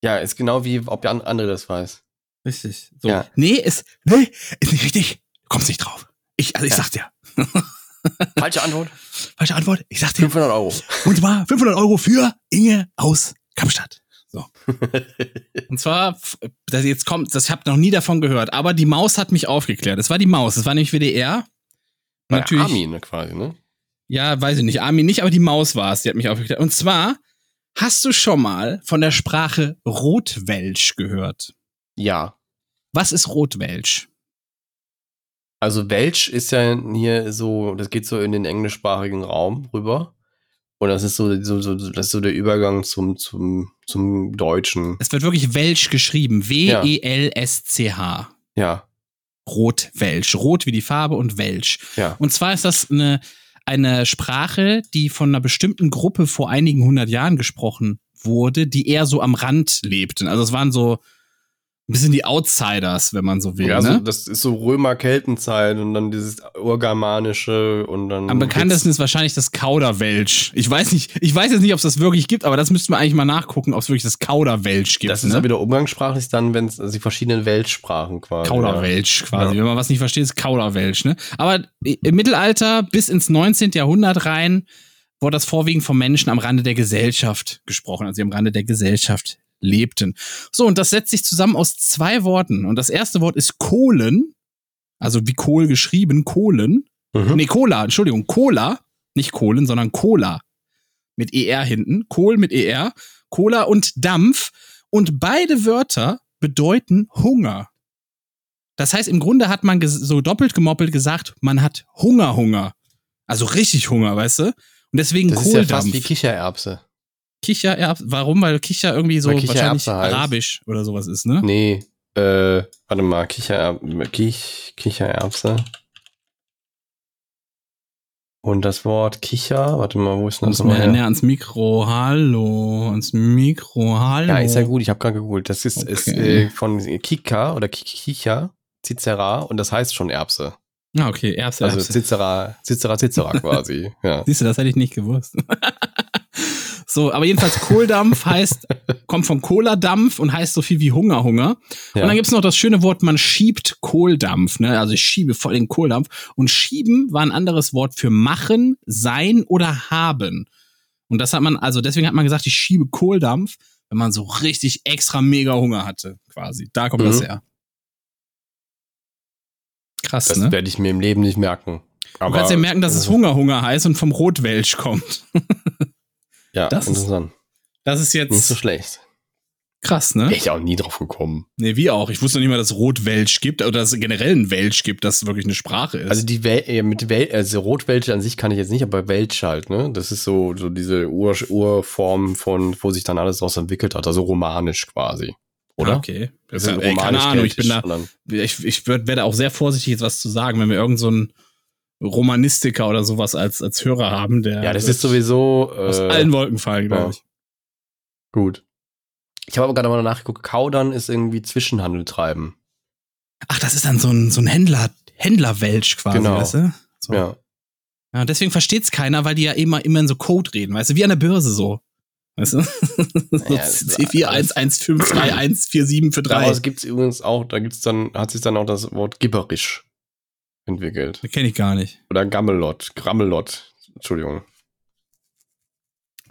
Ja, ist genau wie, ob der andere das weiß. Richtig. So. Ja. Nee, ist, nee, ist nicht richtig. Kommst nicht drauf. Ich, also ich Ja. sag dir. Falsche Antwort. Falsche Antwort. Ich sag dir. 500 Euro. Und zwar 500 Euro für Inge aus Kapstadt. So. Und zwar, das jetzt kommt, das ich habe noch nie davon gehört, aber die Maus hat mich aufgeklärt. Es war die Maus, es war nämlich WDR. Bei Natürlich. Armin ne, quasi, ne? Ja, weiß ich nicht. Armin nicht, aber die Maus war es, die hat mich aufgeklärt. Und zwar, hast du schon mal von der Sprache Rotwelsch gehört? Ja. Was ist Rotwelsch? Also Welsch ist ja hier so, das geht so in den englischsprachigen Raum rüber. Und das ist so, so, so das ist so der Übergang zum, zum, zum Deutschen. Es wird wirklich Welsch geschrieben. W-E-L-S-C-H. Ja, Rotwelsch. Rot wie die Farbe und Welsch. ja. Und zwar ist das eine, eine Sprache, die von einer bestimmten Gruppe vor einigen hundert Jahren gesprochen wurde, die eher so am Rand lebten. Also es waren so ein bisschen die Outsiders, wenn man so will. ja also ne? das ist so Römer-Keltenzeit und dann dieses Urgermanische und dann. Am bekanntesten ist wahrscheinlich das Kauderwelsch. Ich weiß nicht, ich weiß jetzt nicht, ob es das wirklich gibt, aber das müssten wir eigentlich mal nachgucken, ob es wirklich das Kauderwelsch gibt. Das ist ne? ja wieder umgangssprachlich dann, wenn es also die verschiedenen Weltsprachen quasi. Kauderwelsch quasi. Ja. Wenn man was nicht versteht, ist Kauderwelsch. Ne? Aber im Mittelalter bis ins 19. Jahrhundert rein wurde das vorwiegend von Menschen am Rande der Gesellschaft gesprochen, also am Rande der Gesellschaft lebten. So, und das setzt sich zusammen aus zwei Worten. Und das erste Wort ist Kohlen, also wie Kohl geschrieben, Kohlen. Mhm. Nee, Cola, Entschuldigung, Cola, nicht Kohlen, sondern Cola. Mit ER hinten. Kohl mit ER. Cola und Dampf. Und beide Wörter bedeuten Hunger. Das heißt, im Grunde hat man so doppelt gemoppelt gesagt, man hat Hunger, Hunger. Also richtig Hunger, weißt du? Und deswegen Das ist ja fast Kohldampf. wie Kichererbse. Kichererbse. Warum? Weil Kicher irgendwie so Weil wahrscheinlich heißt. arabisch oder sowas ist, ne? Nee, äh, warte mal, Kicher, Kich, Kichererbse. Und das Wort Kicher, warte mal, wo ist denn das nochmal? näher ans Mikro. Hallo, ans Mikro. Hallo. Ja, ist ja gut, ich habe gerade gegoogelt. Das ist, ist Okay. äh, von Kika oder Ki- Kicher, Cicera und das heißt schon Erbse. Ah, okay, Erbse, Also Erbse. Cicera, Cicera, Cicera quasi. Ja. Siehst du, das hätte ich nicht gewusst. So, aber jedenfalls Kohldampf heißt, kommt vom Cola-Dampf und heißt so viel wie Hunger, Hunger. Ja. Und dann gibt's noch das schöne Wort, man schiebt Kohldampf, ne? Also ich schiebe voll den Kohldampf. Und schieben war ein anderes Wort für machen, sein oder haben. Und das hat man, also deswegen hat man gesagt, ich schiebe Kohldampf, wenn man so richtig extra mega Hunger hatte, quasi. Da kommt das Mhm. her. Krass, Das ne? werde ich mir im Leben nicht merken. Du kannst ja merken, dass es Hunger, Hunger heißt und vom Rotwelsch kommt. Ja, das ist interessant. Das ist Nicht jetzt so schlecht. krass, ne? Wäre ich auch nie drauf gekommen. Nee, wie auch. Ich wusste nicht mal, dass es Rotwelsch gibt oder dass es generell ein Welsch gibt, das wirklich eine Sprache ist. Also die Wel äh, mit Wel also Rotwelche an sich kann ich jetzt nicht, aber Welch halt, ne? Das ist so, so diese Ur Urform von, wo sich dann alles daraus entwickelt hat, also romanisch quasi. Oder? Ah, okay. Das ist, ist ey, keine Ahnung, ich bin da, ich, ich werd- werde auch sehr vorsichtig, jetzt was zu sagen, wenn wir irgend so einen Romanistiker oder sowas als, als Hörer haben, der Ja, das ist sowieso äh, aus allen Wolken fallen, glaube ja. ich. gut. Ich habe aber gerade mal nachgeguckt, Kaudern ist irgendwie Zwischenhandel treiben. Ach, das ist dann so ein, so ein Händler, Händlerwelsch quasi, Genau. weißt du? So. Ja. Ja, deswegen versteht's keiner, weil die ja immer, immer in so Code reden, weißt du, wie an der Börse so. Weißt du? so Naja, es ist C41153147 für drei. Daraus gibt's übrigens auch, da gibt's dann, hat sich dann auch das Wort gibberisch entwickelt. Kenne ich gar nicht. Oder Gammelot, Grammelot, Entschuldigung.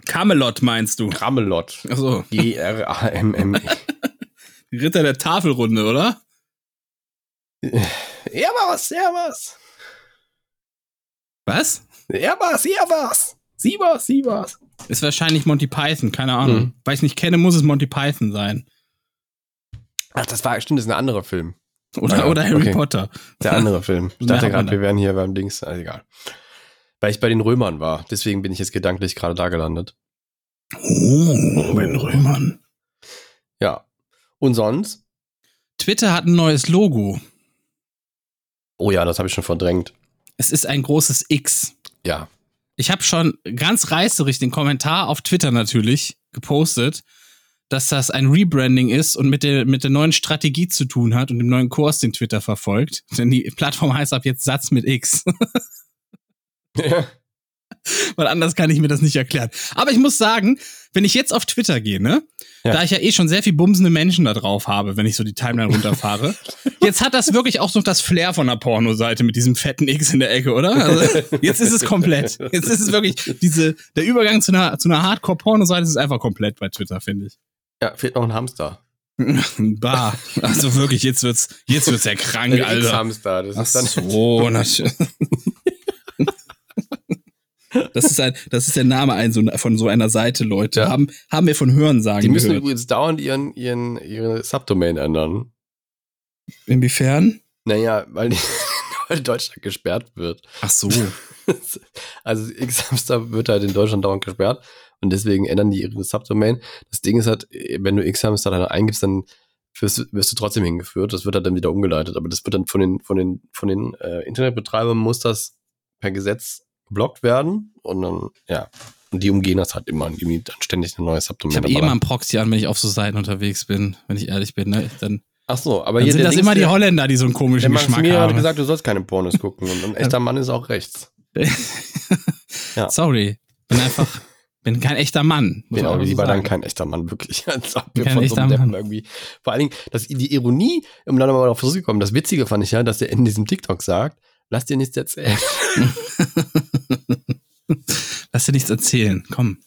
Camelot meinst du? Grammelot. Achso, G-R-A-M-M. die Ritter der Tafelrunde, oder? Ja, was, ja, was. Was? Ja, was, ja, was. Sie was, sie was. Ist wahrscheinlich Monty Python, keine Ahnung. Hm. Weil ich nicht kenne, muss es Monty Python sein. Ach, das war, stimmt, das ist ein anderer Film. Oder, oder Harry okay. Potter. Der andere Film. Ich dachte gerade, wir wären hier beim Dings, also egal. Weil ich bei den Römern war. Deswegen bin ich jetzt gedanklich gerade da gelandet. Oh, bei den Römern. Ja. Und sonst? Twitter hat ein neues Logo. Oh ja, das habe ich schon verdrängt. Es ist ein großes X. Ja. Ich habe schon ganz reißerig den Kommentar auf Twitter natürlich gepostet, dass das ein Rebranding ist und mit der, mit der neuen Strategie zu tun hat und dem neuen Kurs, den Twitter verfolgt. Denn die Plattform heißt ab jetzt Satz mit X. Weil anders kann ich mir das nicht erklären. Aber ich muss sagen, wenn ich jetzt auf Twitter gehe, ne, Ja. da ich ja eh schon sehr viel bumsende Menschen da drauf habe, wenn ich so die Timeline runterfahre, jetzt hat das wirklich auch so das Flair von einer Pornoseite mit diesem fetten X in der Ecke, oder? Also, jetzt ist es komplett. Jetzt ist es wirklich diese, der Übergang zu einer, zu einer Hardcore-Pornoseite ist einfach komplett bei Twitter, finde ich. Ja, fehlt noch ein Hamster. bah. Also wirklich, jetzt wird's, jetzt wird's ja krank, Ein Alter. X-Hamster. Das Ach ist dann so, natürlich. Das ist, ein, das ist der Name ein, so, von so einer Seite, Leute. Ja. Haben, haben wir von Hörensagen Die müssen gehört. übrigens dauernd ihren, ihren, ihre Subdomain ändern. Inwiefern? Naja, weil, die, weil Deutschland gesperrt wird. Ach so. Also X-Hamster wird halt in Deutschland dauernd gesperrt und deswegen ändern die ihre Subdomain. Das Ding ist halt, wenn du X-Hamster dann eingibst, dann wirst, du- wirst du trotzdem hingeführt. Das wird halt dann wieder umgeleitet. Aber das wird dann von den, von den, von den äh, Internetbetreibern muss das per Gesetz geblockt werden und dann, ja. Und die umgehen das halt immer und irgendwie dann ständig eine neue Subdomain. Ich habe eh immer einen Proxy an, wenn ich auf so Seiten unterwegs bin, wenn ich ehrlich bin. Ne? Dann, Ach so, aber hier sind der das Dings, immer die der- Holländer, die so einen Der komischen Max Geschmack mir hat haben. gesagt, du sollst keine Pornos gucken und ein echter Mann ist auch rechts. Ja. Sorry. Bin einfach, bin kein echter Mann. Genau, wie so war dann kein echter Mann, wirklich. Als ob wir Kein von so einem Deppen Mann. irgendwie. Vor allen Dingen, das, die Ironie, um dann nochmal auf zurückzukommen, das Witzige fand ich ja, dass er in diesem TikTok sagt, lass dir nichts erzählen. Lass dir nichts erzählen. Komm.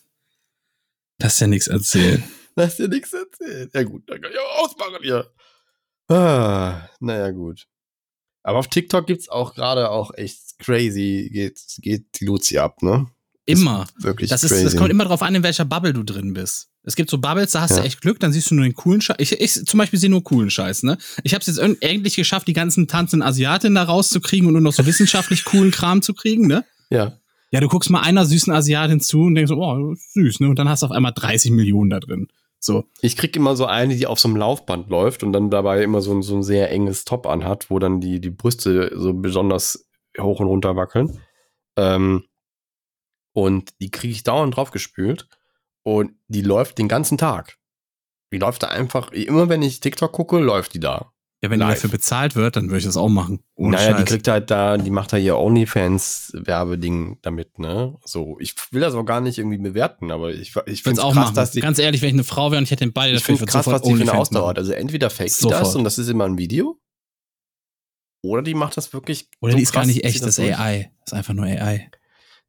Lass dir nichts erzählen. lass dir nichts erzählen. Ja gut, dann kann ich auch ausmachen hier. Ah, naja, gut. Aber auf TikTok gibt's auch gerade auch echt crazy, geht, geht die Luzi ab, ne? Immer. Wirklich Das, ist, crazy. das kommt immer drauf an, in welcher Bubble du drin bist. Es gibt so Bubbles, da hast Ja. du echt Glück, dann siehst du nur den coolen Scheiß. Ich, ich zum Beispiel sehe nur coolen Scheiß, ne? Ich habe es jetzt endlich geschafft, die ganzen tanzenden Asiatinnen da rauszukriegen und nur noch so wissenschaftlich coolen Kram zu kriegen, ne? ja. Ja, du guckst mal einer süßen Asiatin zu und denkst so, oh, süß, ne? Und dann hast du auf einmal 30 Millionen da drin. So. Ich krieg immer so eine, die auf so einem Laufband läuft und dann dabei immer so ein, so ein sehr enges Top anhat, wo dann die, die Brüste so besonders hoch und runter wackeln. Ähm, und die kriege ich dauernd draufgespült und die läuft den ganzen Tag. Die läuft da einfach, immer wenn ich TikTok gucke, läuft die da. Ja, wenn die Live. dafür bezahlt wird, dann würde ich das auch machen. Ohne naja, die Scheiß. kriegt halt da, die macht da ihr OnlyFans-Werbeding damit, ne? So, ich will das auch gar nicht irgendwie bewerten, aber ich, ich finde es auch krass, machen. dass die, Ganz ehrlich, wenn ich eine Frau wäre und ich hätte den Ball, ich finde krass, was die für eine ausdauert. machen. Also entweder fake die das und das ist immer ein Video, oder die macht das wirklich. Oder so die ist gar nicht echt, das ist AI. Das ist einfach nur AI.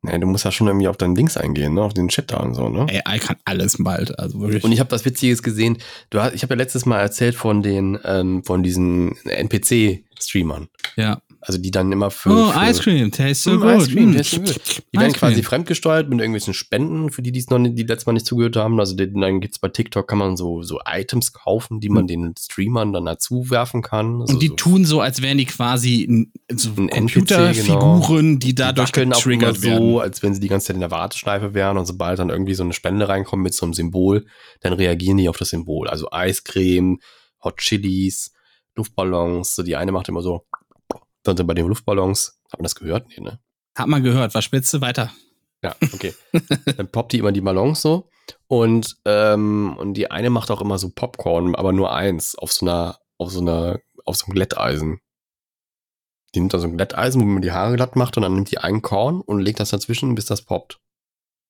Nee, du musst ja schon irgendwie auf deinen Links eingehen, ne? Auf den Chat da und so, ne? AI kann alles bald. Also wirklich. Und ich habe was Witziges gesehen. Du hast, ich habe ja letztes Mal erzählt von den, ähm, von diesen NPC-Streamern. ja. Also die dann immer für. Oh, für Ice Cream, tastes so Mm, good. Ice Cream, tastes so good. Die werden Ice quasi Cream. fremdgesteuert mit irgendwelchen Spenden, für die, die es noch nicht, die letztes Mal nicht zugehört haben. Also den, dann gibt's bei TikTok, kann man so, so Items kaufen, die man den Streamern dann dazu werfen kann. Also Und die so tun so, als wären die quasi so Computerfiguren, die die dadurch auch immer getriggert so, werden. als wenn sie die ganze Zeit in der Warteschleife wären und sobald dann irgendwie so eine Spende reinkommt mit so einem Symbol, dann reagieren die auf das Symbol. Also Eiscreme, Hot Chilis, Luftballons. So die eine macht immer so, sind bei den Luftballons. Hat man das gehört? Nee, ne? Hat man gehört, war spitze, weiter. Ja, okay. dann poppt die immer die Ballons so. Und, ähm, und die eine macht auch immer so Popcorn, aber nur eins, auf so einer, auf so einer, auf so einem Glätteisen. Die nimmt da so ein Glätteisen, wo man die Haare glatt macht und dann nimmt die ein Korn und legt das dazwischen, bis das poppt.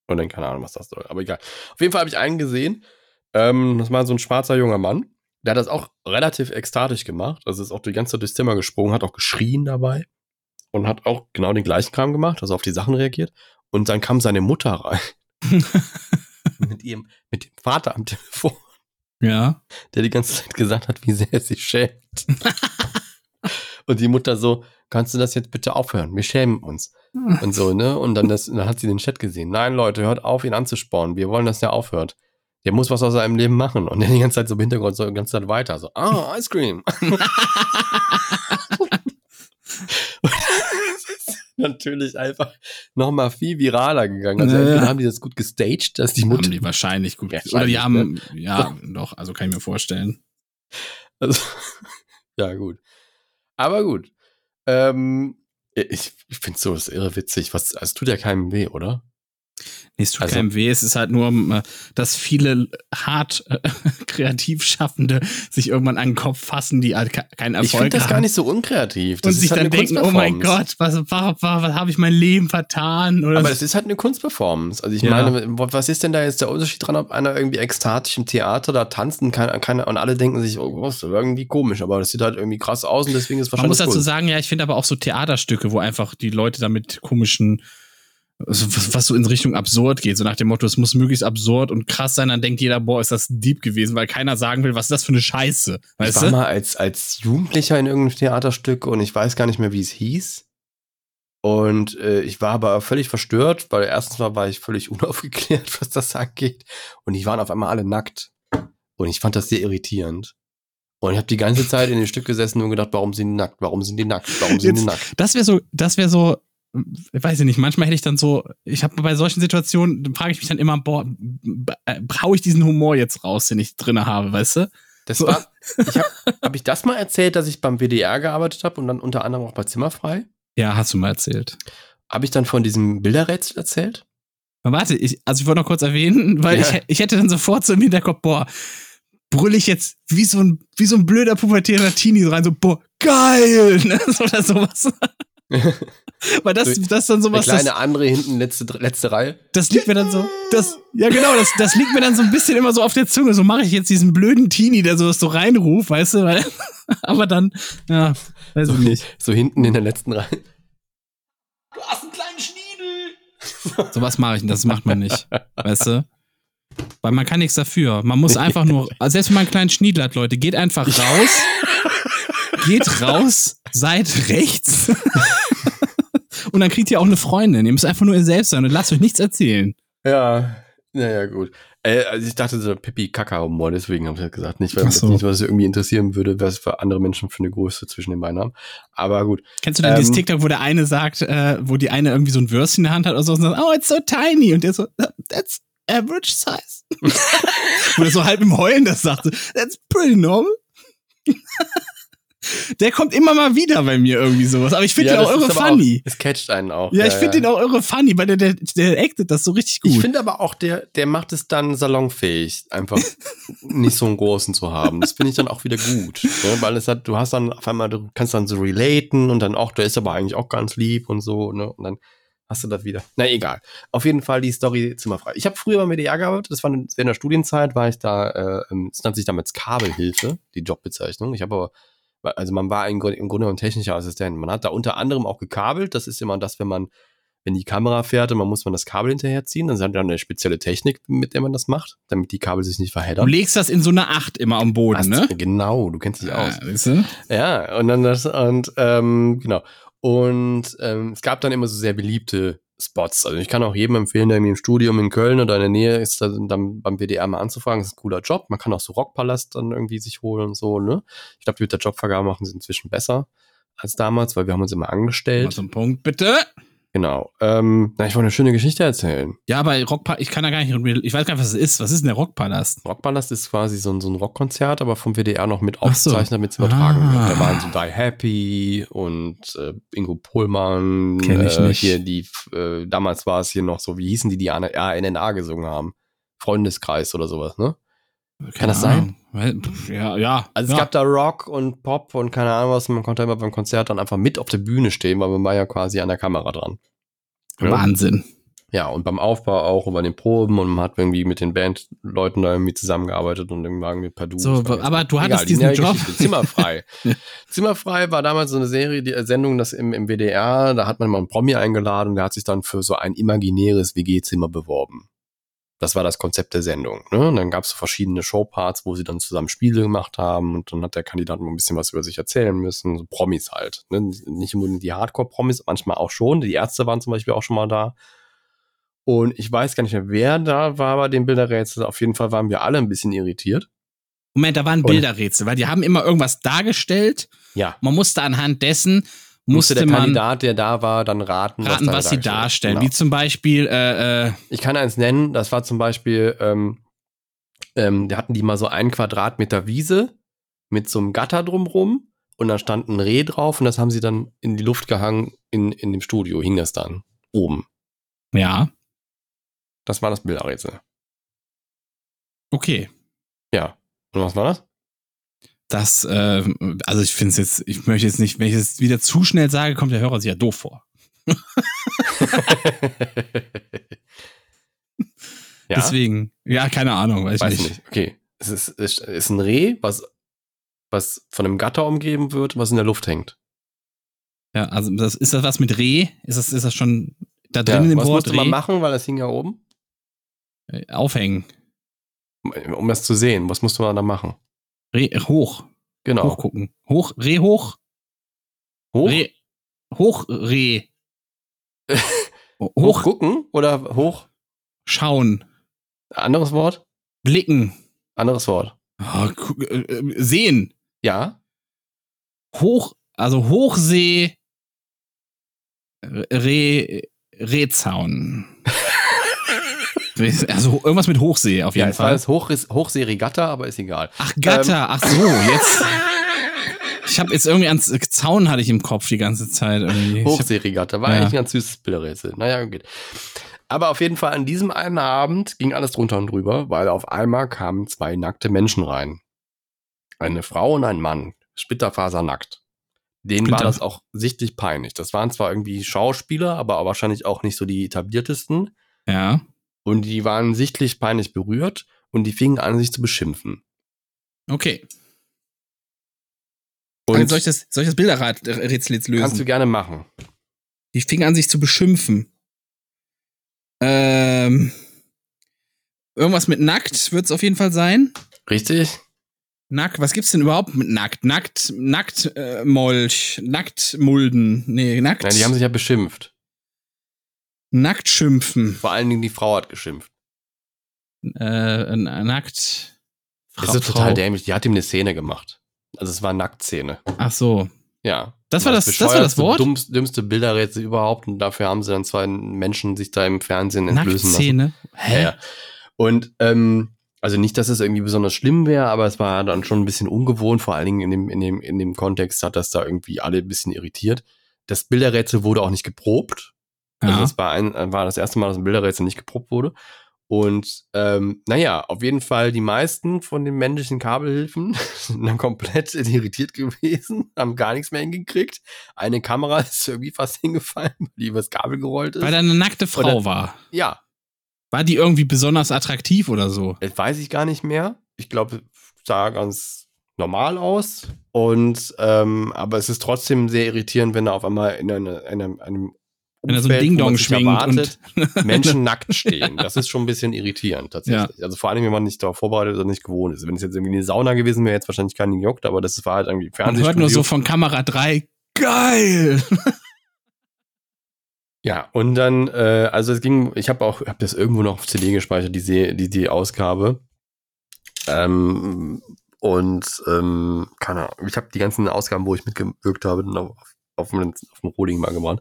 Und dann keine Ahnung, was das soll. Aber egal. Auf jeden Fall habe ich einen gesehen. Ähm, das war so ein schwarzer junger Mann. Der hat das auch relativ ekstatisch gemacht. Also ist auch die ganze Zeit durchs Zimmer gesprungen, hat auch geschrien dabei. Und hat auch genau den gleichen Kram gemacht, also auf die Sachen reagiert. Und dann kam seine Mutter rein. mit ihrem, mit dem Vater am Telefon, Ja. der die ganze Zeit gesagt hat, wie sehr er sich schämt. und die Mutter so, kannst du das jetzt bitte aufhören? Wir schämen uns. Und so, ne? Und dann, das, dann hat sie den Chat gesehen. Nein, Leute, hört auf, ihn anzuspornen. Wir wollen, dass der aufhört. Der muss was aus seinem Leben machen. Und der die ganze Zeit so im Hintergrund so die ganze Zeit weiter. So, ah, Ice Cream. Natürlich einfach nochmal viel viraler gegangen. Also Ja. entweder haben die das gut gestaged, dass die Mutter haben die wahrscheinlich gut. Ja, Oder die wahrscheinlich, haben, ja, doch, also kann ich mir vorstellen. Also, ja, gut. Aber gut. Ähm, ich ich finde so, das ist irre witzig. Was, es tut ja keinem weh, oder? Nee, es tut Also- keinem weh. Es ist halt nur, äh, dass viele hart äh, kreativ Schaffende sich irgendwann an den Kopf fassen, die halt ke- keinen Ich Erfolg finde das haben. gar nicht so unkreativ. Das und sich halt dann denken, oh mein. Gott, was, was, was, was habe ich mein Leben vertan? Oder Aber so. es ist halt eine Kunstperformance. Also ich Ja. meine, was ist denn da jetzt der Unterschied dran, ob einer irgendwie ekstatisch im Theater da tanzt und, keiner, keiner, und alle denken sich, oh, das ist irgendwie komisch, aber das sieht halt irgendwie krass aus und deswegen ist es Man muss wahrscheinlich dazu Kunst. sagen, ja, ich finde aber auch so Theaterstücke, wo einfach die Leute da mit komischen, was, was so in Richtung absurd geht, so nach dem Motto, es muss möglichst absurd und krass sein, dann denkt jeder, boah, ist das deep gewesen, weil keiner sagen will, was ist das für eine Scheiße, Ich weißt war du? mal als, als Jugendlicher in irgendeinem Theaterstück und ich weiß gar nicht mehr, wie es hieß. Und äh, ich war aber völlig verstört, weil erstens mal war ich völlig unaufgeklärt, was das angeht. Und die waren auf einmal alle nackt. Und ich fand das sehr irritierend. Und ich habe die ganze Zeit in dem Stück gesessen und gedacht, warum sind die nackt? Warum sind die nackt? Warum sind die Jetzt- nackt? Das wäre so, das wäre so, ich weiß ich nicht, manchmal hätte ich dann so, ich habe bei solchen Situationen, frage ich mich dann immer, boah, äh, hau ich diesen Humor jetzt raus, den ich drinne habe, weißt du? Das war, ich habe hab ich das mal erzählt, dass ich beim WDR gearbeitet habe und dann unter anderem auch bei Zimmerfrei? Ja, hast du mal erzählt. Habe ich dann von diesem Bilderrätsel erzählt? Aber Warte, ich, also ich wollte noch kurz erwähnen, weil Ja. ich, ich hätte dann sofort so im Hinterkopf, boah, brüll ich jetzt wie so ein, wie so ein blöder pubertierender Teenie rein, so, boah, geil, ne? Oder sowas. Weil das, So, das ist dann Der sowas, kleine das, andere hinten, letzte, letzte Reihe. das liegt mir dann so, das, ja genau, das, das liegt mir dann so ein bisschen immer so auf der Zunge. So mache ich jetzt diesen blöden Teenie, der sowas so reinruft, weißt du, weil, aber dann, ja, weiß ich nicht. So hinten in der letzten Reihe. Du hast einen kleinen Schniedel. Sowas mache ich, das macht man nicht. Weißt du? Weil man kann nichts dafür. Man muss einfach nur, also selbst wenn man einen kleinen Schniedel hat, Leute, geht einfach raus. geht raus, seid rechts. und dann kriegt ihr auch eine Freundin. Ihr müsst einfach nur ihr selbst sein und lasst euch nichts erzählen. Ja, naja, gut. Äh, also ich dachte so Pippi Kaka-Humor, deswegen habe ich das gesagt. Nicht, weil so. nicht, was es irgendwie interessieren würde, was für andere Menschen für eine Größe zwischen den beiden haben. Aber gut. Kennst du denn Ähm. dieses TikTok, wo der eine sagt, äh, wo die eine irgendwie so ein Würstchen in der Hand hat oder so und sagt, oh, it's so tiny. Und der so, that's average size. wo der so halb im Heulen das sagte, that's pretty normal. Der kommt immer mal wieder bei mir irgendwie sowas. Aber ich finde Ja, den auch irre funny. Auch, es catcht einen auch. ja, ich finde den auch irre funny, weil der, der, der actet das so richtig gut. Ich finde aber auch, der, der macht es dann salonfähig, einfach nicht so einen großen zu haben. Das finde ich dann auch wieder gut. Ne? Weil es hat, du hast dann auf einmal, du kannst dann so relaten und dann auch, der ist aber eigentlich auch ganz lieb und so, ne? Und dann hast du das wieder. Na egal. Auf jeden Fall die Story zimmerfrei. Ich habe früher bei WDR gearbeitet, das war in, während der Studienzeit, war ich da, äh, es nannte sich damals Kabelhilfe, die Jobbezeichnung. Ich habe aber also man war im Grunde, im Grunde ein technischer Assistent. Man hat da unter anderem auch gekabelt. Das ist immer das, wenn man, wenn die Kamera fährt, dann muss man das Kabel hinterherziehen. Dann hat dann eine spezielle Technik, mit der man das macht, damit die Kabel sich nicht Du verheddern. legst das in so eine Acht immer am Boden, Hast- ne? Genau, du kennst dich aus. Ja, weißt du? Ja, und dann das, und ähm, genau. Und ähm, es gab dann immer so sehr beliebte Spots. Also ich kann auch jedem empfehlen, der irgendwie im Studium in Köln oder in der Nähe ist, dann, beim WDR mal anzufragen. Das ist ein cooler Job. Man kann auch so Rockpalast dann irgendwie sich holen und so, ne? Ich glaube, die mit der Jobvergabe machen sie inzwischen besser als damals, weil wir haben uns immer Mal angestellt. so einen Punkt, bitte. Genau. Ähm, na, ich wollte eine schöne Geschichte erzählen. Ja, aber Rockpalast, ich kann da gar nicht, ich weiß gar nicht, was es ist. Was ist denn der Rockpalast? Rockpalast ist quasi so ein, so ein Rockkonzert, aber vom WDR noch mit Ach so. aufgezeichnet, damit es übertragen Ah. wird. Da waren so Die Happy und äh, Ingo Pohlmann. Kenn ich äh, nicht. Hier die, äh, damals war es hier noch so, wie hießen die, die ANNA gesungen haben? Freundeskreis oder sowas, ne? Keine das sein? Ahnung. Pff, Ja, ja. Also es ja. gab da Rock und Pop und keine Ahnung was. Man konnte immer beim Konzert dann einfach mit auf der Bühne stehen, weil man war ja quasi an der Kamera dran. Ja. Wahnsinn. Ja, und beim Aufbau auch und bei den Proben und man hat irgendwie mit den Bandleuten da irgendwie zusammengearbeitet und irgendwann mit per Du. So, aber du hattest die diesen neue Job. Geschichte. Zimmerfrei. Zimmerfrei war damals so eine Serie, die äh, Sendung, das im, im WDR, da hat man mal einen Promi eingeladen und der hat sich dann für so ein imaginäres WG-Zimmer beworben. Das war das Konzept der Sendung. Ne? Und dann gab es so verschiedene Showparts, wo sie dann zusammen Spiele gemacht haben und dann hat der Kandidat mal ein bisschen was über sich erzählen müssen. So Promis halt. Ne? Nicht unbedingt die Hardcore-Promis, manchmal auch schon. Die Ärzte waren zum Beispiel auch schon mal da. Und ich weiß gar nicht mehr, wer da war bei dem Bilderrätsel. Auf jeden Fall waren wir alle ein bisschen irritiert. Moment, da waren Bilderrätsel, weil die haben immer irgendwas dargestellt. Ja. Man musste anhand dessen, Musste musste der Kandidat, der da war, dann raten, raten, da was sie darstellen. Genau. Wie zum Beispiel, äh, äh, Ich kann eins nennen, das war zum Beispiel, ähm, ähm, da hatten die mal so einen Quadratmeter Wiese mit so einem Gatter drumrum und da stand ein Reh drauf und das haben sie dann in die Luft gehangen, in, in dem Studio hing das dann oben. ja, Das war das Bilderrätsel. okay. Ja. Und was war das? Das, äh, also ich finde es jetzt, ich möchte jetzt nicht, wenn ich es wieder zu schnell sage, kommt der Hörer sich ja doof vor. ja, Deswegen, ja, keine Ahnung, weiß, weiß ich nicht. nicht. Okay. Es ist, es ist ein Reh, was, was von einem Gatter umgeben wird, was in der Luft hängt. Ja, also das, ist das was mit Reh? Ist das, ist das schon da Ja, drin in dem was Wort musste man machen, weil das hing ja oben? Äh, Aufhängen. Um das zu sehen, was musste man da machen? Reh, hoch. Genau. Hochgucken. Hoch, Reh hoch. Hoch? Reh. Hoch, Reh. Hoch hoch gucken oder hoch? schauen. Anderes Wort? Blicken. Anderes Wort. Oh, sehen. Ja. Hoch, also Hochsee. Reh, Rehzaun. Also irgendwas mit Hochsee auf Ja, jeden es war Fall. das Hoch, Hochseeregatta, aber ist egal. Ach, Gatter, ach so, jetzt. Ich habe jetzt irgendwie ans Zaun hatte ich im Kopf die ganze Zeit irgendwie. Hochseeregatta. War Ja. eigentlich ein ganz süßes Bilderrätsel. Naja, geht. Aber auf jeden Fall an diesem einen Abend ging alles drunter und drüber, weil auf einmal kamen zwei nackte Menschen rein. Eine Frau und ein Mann. Splitterfasernackt. Denen war Splitter- das auch sichtlich peinlich. Das waren zwar irgendwie Schauspieler, aber wahrscheinlich auch nicht so die etabliertesten. ja. Und die waren sichtlich peinlich berührt und die fingen an, sich zu beschimpfen. Okay. Und Also soll, ich das, soll ich das Bilderrätsel jetzt kannst du lösen? gerne machen. Die fingen an, sich zu beschimpfen. Ähm, irgendwas mit nackt wird es auf jeden Fall sein. Richtig? Nackt, was gibt's denn überhaupt mit nackt? Nackt, nackt äh, Molch, nackt Mulden, nee, nackt, Nein, die haben sich ja beschimpft. Nackt schimpfen, Vor allen Dingen die Frau hat geschimpft. äh, nackt. Das ist total dämlich. Die hat ihm eine Szene gemacht. Also es war Nacktszene. Ach so. Ja. Das war das- das war das Wort? Dummste, dümmste Bilderrätsel überhaupt. Und dafür haben sie dann zwei Menschen sich da im Fernsehen entlösen lassen. Nacktszene. Ja, ja. Und ähm, Also nicht, dass es irgendwie besonders schlimm wäre, aber es war dann schon ein bisschen ungewohnt, vor allen Dingen in dem, in dem, in dem Kontext hat das da irgendwie alle ein bisschen irritiert. Das Bilderrätsel wurde auch nicht geprobt. Also das war, ein, war das erste Mal, dass ein Bilderrätsel nicht geprobt wurde. Und ähm, naja, auf jeden Fall die meisten von den männlichen Kabelhilfen sind dann komplett irritiert gewesen, haben gar nichts mehr hingekriegt. Eine Kamera ist irgendwie fast hingefallen, weil die übers Kabel gerollt ist. Weil da eine nackte Frau Oder- war. ja, War die irgendwie besonders attraktiv oder so? Das weiß ich gar nicht mehr. Ich glaube, sah ganz normal aus. Und ähm, aber es ist trotzdem sehr irritierend, wenn da auf einmal in, eine, in einem, einem Wenn er so ein Umfeld, Ding-Dong schwingt erwartet, und Menschen nackt stehen. Das ist schon ein bisschen irritierend tatsächlich. Also vor allem, wenn man nicht darauf vorbereitet oder nicht gewohnt ist. Wenn es jetzt irgendwie eine Sauna gewesen wäre, jetzt wahrscheinlich keinen gejuckt, aber das war halt irgendwie man hört nur so von Kamera 3. Geil! Ja, und dann, äh, also es ging, ich habe auch, habe das irgendwo noch auf CD gespeichert, die, die, die Ausgabe. Ähm, und, ähm, keine Ahnung, ich habe die ganzen Ausgaben, wo ich mitgewirkt habe, dann auf, dem, auf dem Rohling mal gebrannt.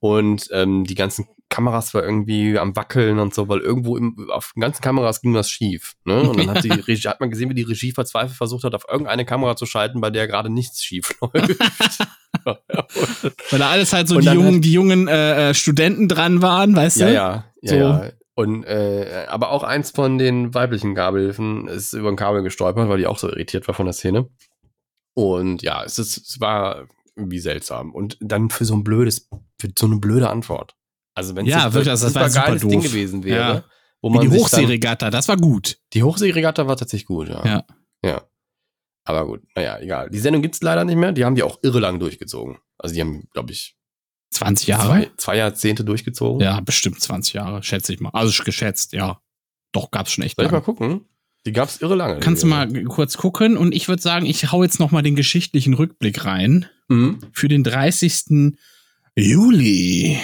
Und ähm, die ganzen Kameras war irgendwie am Wackeln und so, weil irgendwo im, auf den ganzen Kameras ging was schief. Ne? Und dann hat, die Regie, hat man gesehen, wie die Regie verzweifelt versucht hat, auf irgendeine Kamera zu schalten, bei der gerade nichts schief läuft. Weil da alles halt so Und die jungen, hat- die jungen äh, äh, Studenten dran waren, weißt Ja, du? ja, ja, So. ja. Und äh, aber auch eins von den weiblichen Gabelhilfen ist über ein Kabel gestolpert, weil die auch so irritiert war von der Szene. Und ja, es ist, es war irgendwie seltsam. Und dann für so ein blödes, für so eine blöde Antwort. Also wenn es Ja, wirklich, ein das war super supergeiles doof. Ding gewesen wäre, Ja. wo Wie man die sich Hochseeregatta, das war gut. Die Hochseeregatta war tatsächlich gut, ja. Ja. Ja. Aber gut, naja, egal. Die Sendung gibt's leider nicht mehr. Die haben die auch irre lang durchgezogen. Also die haben, glaube ich, 20 Jahre? zwei, zwei Jahrzehnte durchgezogen. Ja, bestimmt 20 Jahre, schätze ich mal. Also geschätzt, ja. Doch, gab's schon echt Soll ich mal gucken? Die gab's irre lange. Kannst du mal kurz gucken und ich würde sagen, ich hau jetzt noch mal den geschichtlichen Rückblick rein Mhm. für den 30. Juli.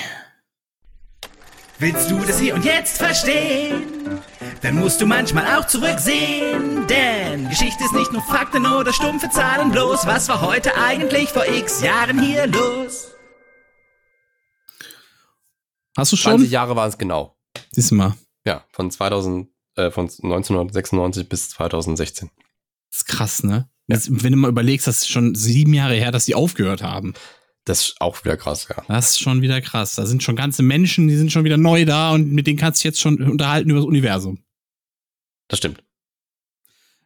Willst du das hier und jetzt verstehen? Dann musst du manchmal auch zurücksehen. Denn Geschichte ist nicht nur Fakten oder stumpfe Zahlen bloß. Was war heute eigentlich vor x Jahren hier los? Hast du 20 schon? Jahre war es genau. Siehst du mal. Ja, von 2000, äh, von 1996 bis 2016. Das ist krass, ne? Jetzt, wenn du mal überlegst, das ist schon sieben Jahre her, dass die aufgehört haben. Das ist auch wieder krass, ja. Das ist schon wieder krass. Da sind schon ganze Menschen, die sind schon wieder neu da und mit denen kannst du dich jetzt schon unterhalten über das Universum. Das stimmt.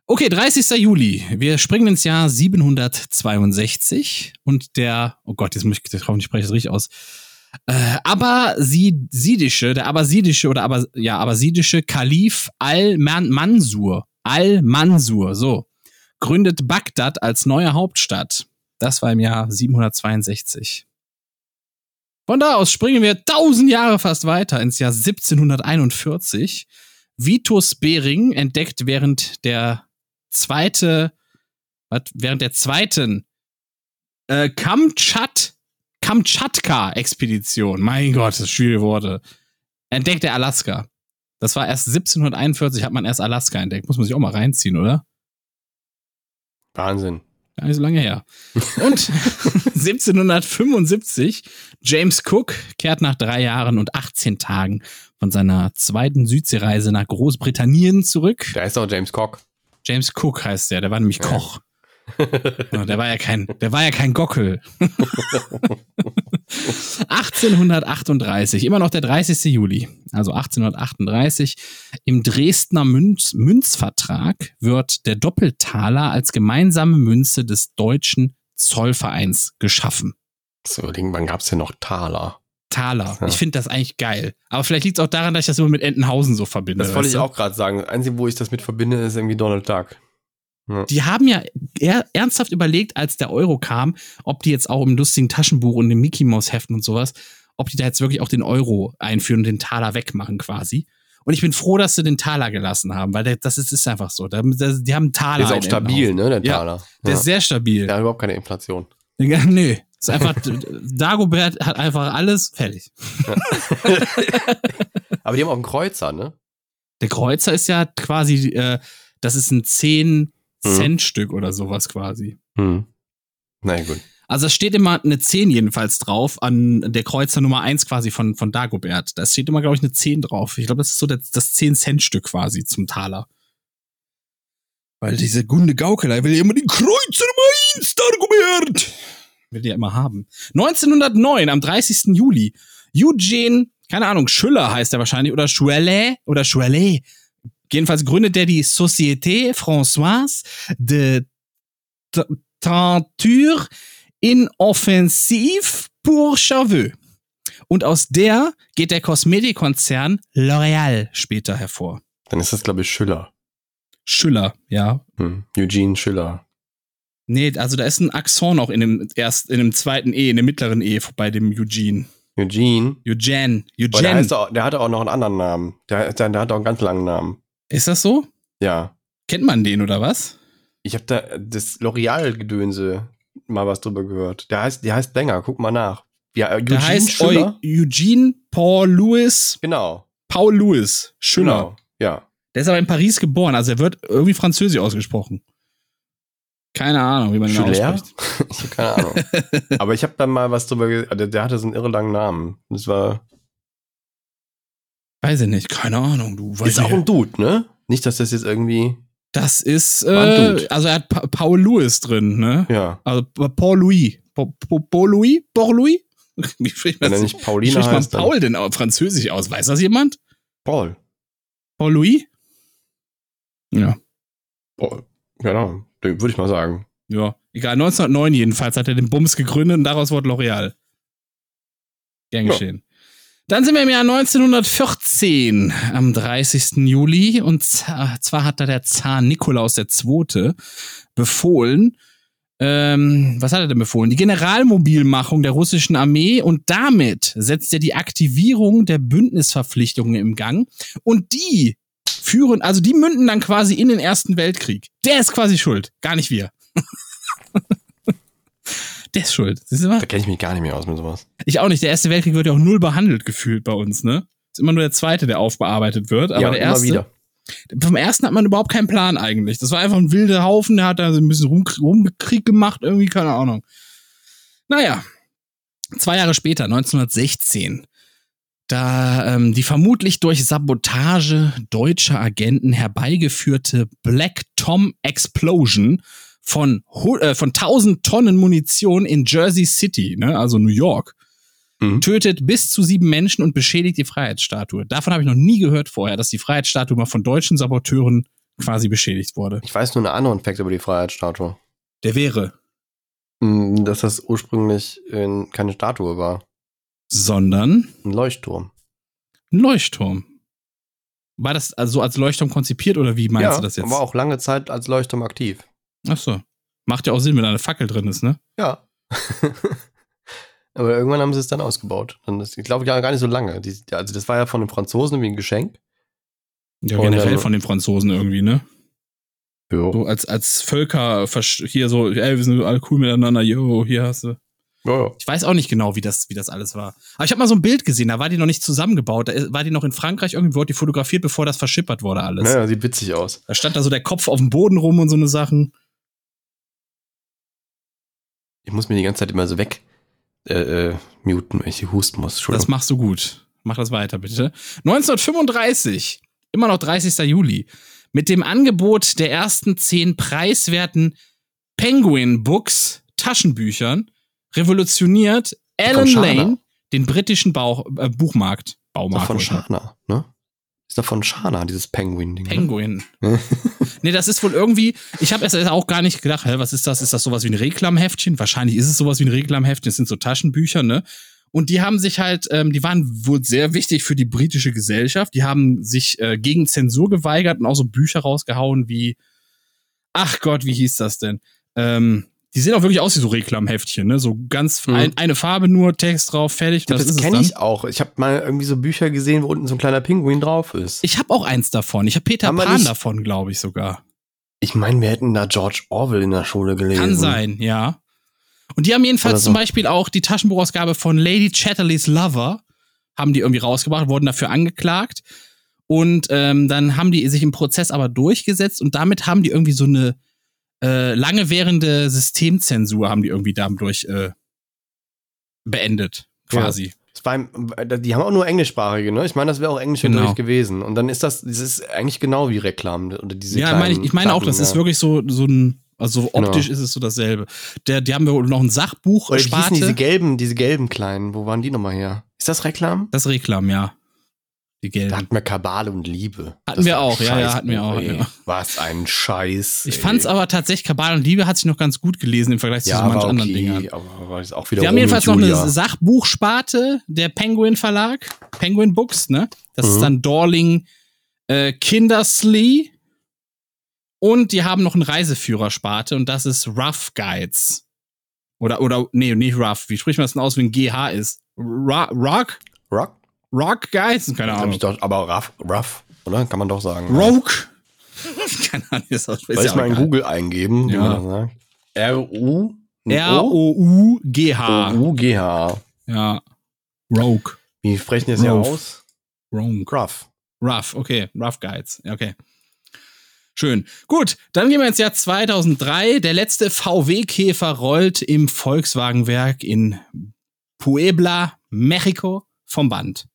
Okay, 30. Juli. Wir springen ins Jahr 762 und der, oh Gott, jetzt muss ich, ich hoffe, ich spreche das richtig aus. Äh, Abbasidische, der Abbasidische oder aber ja, Abbasidische Kalif Al-Mansur, Al-Mansur, so, gründet Bagdad als neue Hauptstadt. Das war im Jahr 762. Von da aus springen wir 1000 Jahre fast weiter ins Jahr 1741. Vitus Bering entdeckt während der zweite, was, während der zweiten äh, Kamtschat, Kamtschatka-Expedition, mein Gott, das schwierige Worte, entdeckt er Alaska. Das war erst 1741, hat man erst Alaska entdeckt. Muss man sich auch mal reinziehen, oder? Wahnsinn. Gar nicht so lange her. Und 1775, James Cook kehrt nach drei Jahren und 18 Tagen von seiner zweiten Südseereise nach Großbritannien zurück. Da ist auch James Cock. James Cook heißt der, der war nämlich Koch. Ja, der war ja kein, der war ja kein Gockel. 1838, immer noch der 30. Juli, also 1838, im Dresdner Münz, Münzvertrag wird der Doppeltaler als gemeinsame Münze des deutschen Zollvereins geschaffen. So überlegen, wann gab's denn noch Taler? Taler. Ja. Ich finde das eigentlich geil. Aber vielleicht liegt es auch daran, dass ich das immer mit Entenhausen so verbinde. Das wollte ich auch gerade sagen. Das Einzige, wo ich das mit verbinde, ist irgendwie Donald Duck. Ja. Die haben ja er, ernsthaft überlegt, als der Euro kam, ob die jetzt auch im lustigen Taschenbuch und im Mickey Mouse Heften und sowas, ob die da jetzt wirklich auch den Euro einführen und den Taler wegmachen quasi. Und ich bin froh, dass sie den Taler gelassen haben, weil das ist, ist einfach so. Die haben einen Taler. Der ist auch stabil, ne, der Ja, Taler. Der ist sehr stabil. Der hat überhaupt keine Inflation. Ja, nö. Ist einfach, Dagobert hat einfach alles fertig. Aber die haben auch einen Kreuzer, ne? Der Kreuzer ist ja quasi, äh, das ist ein 10-Cent-Stück oder sowas quasi. Hm. Na ja, gut. Also es steht immer eine 10 jedenfalls drauf an der Kreuzer Nummer 1 quasi von, von Dagobert. Da steht immer, glaube ich, eine 10 drauf. Ich glaube, das ist so das, das 10-Cent-Stück quasi zum Taler. Weil diese Gunde Gaukelei will ja immer den Kreuzer Nummer 1 Dagobert. Will die ja immer haben. 1909, am 30. Juli, Eugene, keine Ahnung, Schüller heißt er wahrscheinlich, oder Chouelet, oder Chouelet. Jedenfalls gründet der die Société Françoise de T- Teinture Inoffensive pour Cheveux. Und aus der geht der Kosmetikkonzern L'Oréal später hervor. Dann ist das, glaube ich, Schüller. Schüller, ja. Hm. Eugene Schüller. Nee, also da ist ein Akzent noch in dem erst in dem zweiten E, in dem mittleren E bei dem Eugene. Eugene. Eugene. Der, Eugene. heißt auch, der hatte auch noch einen anderen Namen. Der, der, der hat auch einen ganz langen Namen. Ist das so? Ja. Kennt man den oder was? Ich habe da das L'Oreal-Gedönse mal was drüber gehört. Der heißt, der heißt länger, guck mal nach. Ja, äh, Eugene Der heißt Schüller. Eu Eugene Paul Louis Genau. Paul Louis Schüller. Genau. Ja. Der ist aber in Paris geboren, also er wird irgendwie französisch ausgesprochen. Keine Ahnung, wie man ihn ausspricht. ich habe keine Ahnung. Aber ich habe da mal was drüber der, der hatte so einen irre langen Namen. Das war. Weiß ich nicht, keine Ahnung, du weißt Ist auch ein Dude, ne? Nicht, dass das jetzt irgendwie. Das ist, äh, also er hat pa Paul Louis drin, ne? Ja. Also Pa- Paul Louis. Pa Pa Paul Louis? Paul Louis? Wie spricht man Wenn er nicht Wie Pauline spricht man heißt, dann Paul denn auf Französisch aus? Weiß das jemand? Paul. Paul Louis? Ja. Paul. Genau. Würde ich mal sagen. Ja. Egal, 1909 jedenfalls hat er den Bums gegründet und daraus wurde L'Oreal. Gern Ja. Dann sind wir im Jahr 1914, am 30. Juli. Und zwar hat da der Zar Nikolaus II. befohlen, ähm, was hat er denn befohlen? Die Generalmobilmachung der russischen Armee und damit setzt er die Aktivierung der Bündnisverpflichtungen im Gang. Und die führen, also die münden dann quasi in den Ersten Weltkrieg. Der ist quasi schuld, gar nicht wir. Der ist schuld. Siehst du mal? Da kenne ich mich gar nicht mehr aus mit sowas. Ich auch nicht. Der Erste Weltkrieg wird ja auch null behandelt gefühlt bei uns, ne? Ist immer nur der zweite, der aufbearbeitet wird. Aber ja, der immer erste, wieder. vom ersten hat man überhaupt keinen Plan eigentlich. Das war einfach ein wilder Haufen, der hat da so ein bisschen Rum, Rumkrieg gemacht, irgendwie, keine Ahnung. Naja, zwei Jahre später, 1916, da ähm, die vermutlich durch Sabotage deutscher Agenten herbeigeführte Black Tom Explosion von, äh, von 1000 Tonnen Munition in Jersey City, ne, also New York, Mhm. tötet bis zu sieben Menschen und beschädigt die Freiheitsstatue. Davon habe ich noch nie gehört vorher, dass die Freiheitsstatue mal von deutschen Saboteuren quasi beschädigt wurde. Ich weiß nur einen anderen Fakt über die Freiheitsstatue. Der wäre. Hm, Dass das ursprünglich keine Statue war. Sondern Ein Leuchtturm. ein Leuchtturm. War das also so als Leuchtturm konzipiert oder wie meinst ja, du das jetzt? war auch lange Zeit als Leuchtturm aktiv. Ach so. Macht ja auch Sinn, wenn da eine Fackel drin ist, ne? Ja. Aber irgendwann haben sie es dann ausgebaut. Und das, ich glaube ja gar nicht so lange. Die, also das war ja von den Franzosen wie ein Geschenk. Ja, generell dann- von den Franzosen irgendwie, ne? Jo. So als, als Völker hier so, ey, wir sind alle cool miteinander, yo, hier hast du. Ja, ja. Ich weiß auch nicht genau, wie das, wie das alles war. Aber ich habe mal so ein Bild gesehen, da war die noch nicht zusammengebaut. Da ist- war die noch in Frankreich irgendwie, wurde die fotografiert, bevor das verschippert wurde alles. Naja, sieht witzig aus. Da stand da so der Kopf auf dem Boden rum und so eine Sachen. Ich muss mir die ganze Zeit immer so weg äh, äh, muten, wenn ich husten muss. Das machst du gut. Mach das weiter, bitte. 1935, immer noch 30. Juli, mit dem Angebot der ersten zehn preiswerten Penguin Books Taschenbüchern revolutioniert Alan. Lane den britischen Bauch, äh, Buchmarkt. Baumarkt. von sagen. Schana, ne? Von Schana, dieses Penguin-Ding. ne? Penguin. nee, das ist wohl irgendwie, ich habe erst auch gar nicht gedacht, hä, was ist das? Ist das sowas wie ein Reklamheftchen? Wahrscheinlich ist es sowas wie ein Reklamheftchen, es sind so Taschenbücher, ne? Und die haben sich halt, ähm, die waren wohl sehr wichtig für die britische Gesellschaft. Die haben sich äh, gegen Zensur geweigert und auch so Bücher rausgehauen wie, ach Gott, wie hieß das denn? Ähm, die sehen auch wirklich aus wie so Reklamheftchen, ne? So ganz Mhm. ein, eine Farbe nur, Text drauf, fertig. Das, ist es kenne ich auch. Ich habe mal irgendwie so Bücher gesehen, wo unten so ein kleiner Pinguin drauf ist. Ich habe auch eins davon. Ich habe Peter Haben Pan davon, glaube ich sogar. Ich meine, wir hätten da George Orwell in der Schule gelesen. Kann sein, ja. Und die haben jedenfalls so. zum Beispiel auch die Taschenbuchausgabe von Lady Chatterleys Lover, haben die irgendwie rausgebracht, wurden dafür angeklagt. Und ähm, dann haben die sich im Prozess aber durchgesetzt und damit haben die irgendwie so eine äh, lange währende Systemzensur haben die irgendwie dadurch äh, beendet, quasi. Es war, die haben auch nur englischsprachige, ne? Ich meine, das wäre auch Englisch Genau. gewesen. Und dann ist das, das ist eigentlich genau wie Reklam oder diese ja, meine ich, ich meine auch, das Platten, ist ja. wirklich so, so ein, also Genau. optisch ist es so dasselbe. Der, die haben wir noch ein Sachbuch, Oder hießen diese gelben, diese gelben kleinen, wo waren die nochmal her? Ist das Reklam? Das Reklam, ja. Die gelben. Da hatten wir Kabale und Liebe. Hatten Das wir auch, ja, ja, hatten wir auch, ey. ja. Was ein Scheiß. Ich ey. fand's aber tatsächlich, Kabal und Liebe hat sich noch ganz gut gelesen im Vergleich zu ja, so manch war anderen okay, Dingern. aber das auch wieder Wir haben jedenfalls noch Julia. eine Sachbuchsparte, der Penguin Verlag, Penguin Books, ne? Das ist Mhm. dann Dorling äh, Kindersley. Und die haben noch eine Reiseführersparte und das ist Rough Guides. Oder, oder, nee, nicht Rough. Wie spricht man das denn aus, wenn GH ist? Ro Rock? Rock? Rock Guides? Keine Ahnung. doch, aber rough, rough, oder? Kann man doch sagen. Rogue? Keine Ahnung, ist auch, Soll ja ich mal in. Google eingeben, wie Ja. man das sagt? R-U? R-O-U-G-H. O-U-G-H. Ja. Rogue. Wie sprechen die das Rough. aus? Rogue. Rough. Rough, okay. Rough Guides. Ja, Okay. Schön. Gut, dann gehen wir ins Jahr 2003. Der letzte VW-Käfer rollt im Volkswagenwerk in Puebla, Mexiko vom Band.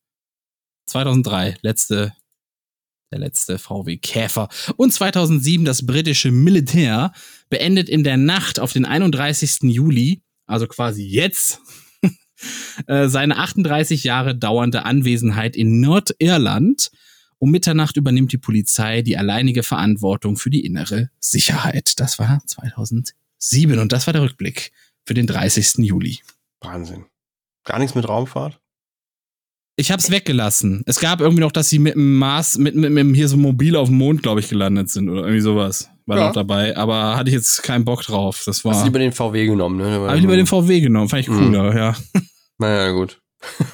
2003, letzte, der letzte VW-Käfer. Und 2007 das britische Militär beendet in der Nacht auf den 31. Juli, also quasi jetzt, äh, seine 38 Jahre dauernde Anwesenheit in Nordirland. Um Mitternacht übernimmt die Polizei die alleinige Verantwortung für die innere Sicherheit. Das war 2007 und das war der Rückblick für den 30. Juli. Wahnsinn. Gar nichts mit Raumfahrt? Ich hab's weggelassen. Es gab irgendwie noch, dass sie mit dem Mars, mit, mit, mit hier so mobil auf dem Mond, glaube ich, gelandet sind oder irgendwie sowas. War Ja. noch dabei, aber hatte ich jetzt keinen Bock drauf. Das Hast war. du lieber den VW genommen, ne? Hab ich lieber den VW genommen, fand ich Mhm. cooler, ja. Naja, gut.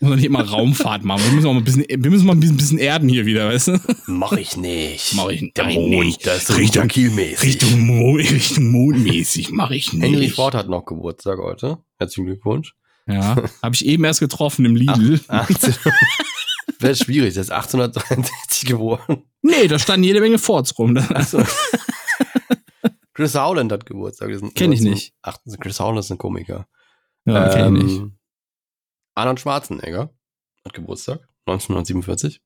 Muss man nicht immer Raumfahrt machen. Wir müssen auch mal ein bisschen, wir müssen mal ein bisschen, erden hier wieder, weißt du? Mach ich nicht. Mach ich Der nein, Mond, nicht. das ist Richtung- Richtung, Richtung, Mo Richtung Mondmäßig mache ich nicht. Henry Ford hat noch Geburtstag heute. Herzlichen Glückwunsch. Ja, habe ich eben erst getroffen im Lidl. 18. Wäre schwierig, der ist 1863 geboren. Nee, da standen jede Menge Forts rum. Achso. Chris Howland hat Geburtstag. Das ist ein- Kenn ich nicht. 18 Chris Howland ist ein Komiker. Ja, kenn ich nicht. Ähm, Arnold Schwarzenegger hat Geburtstag. 1947.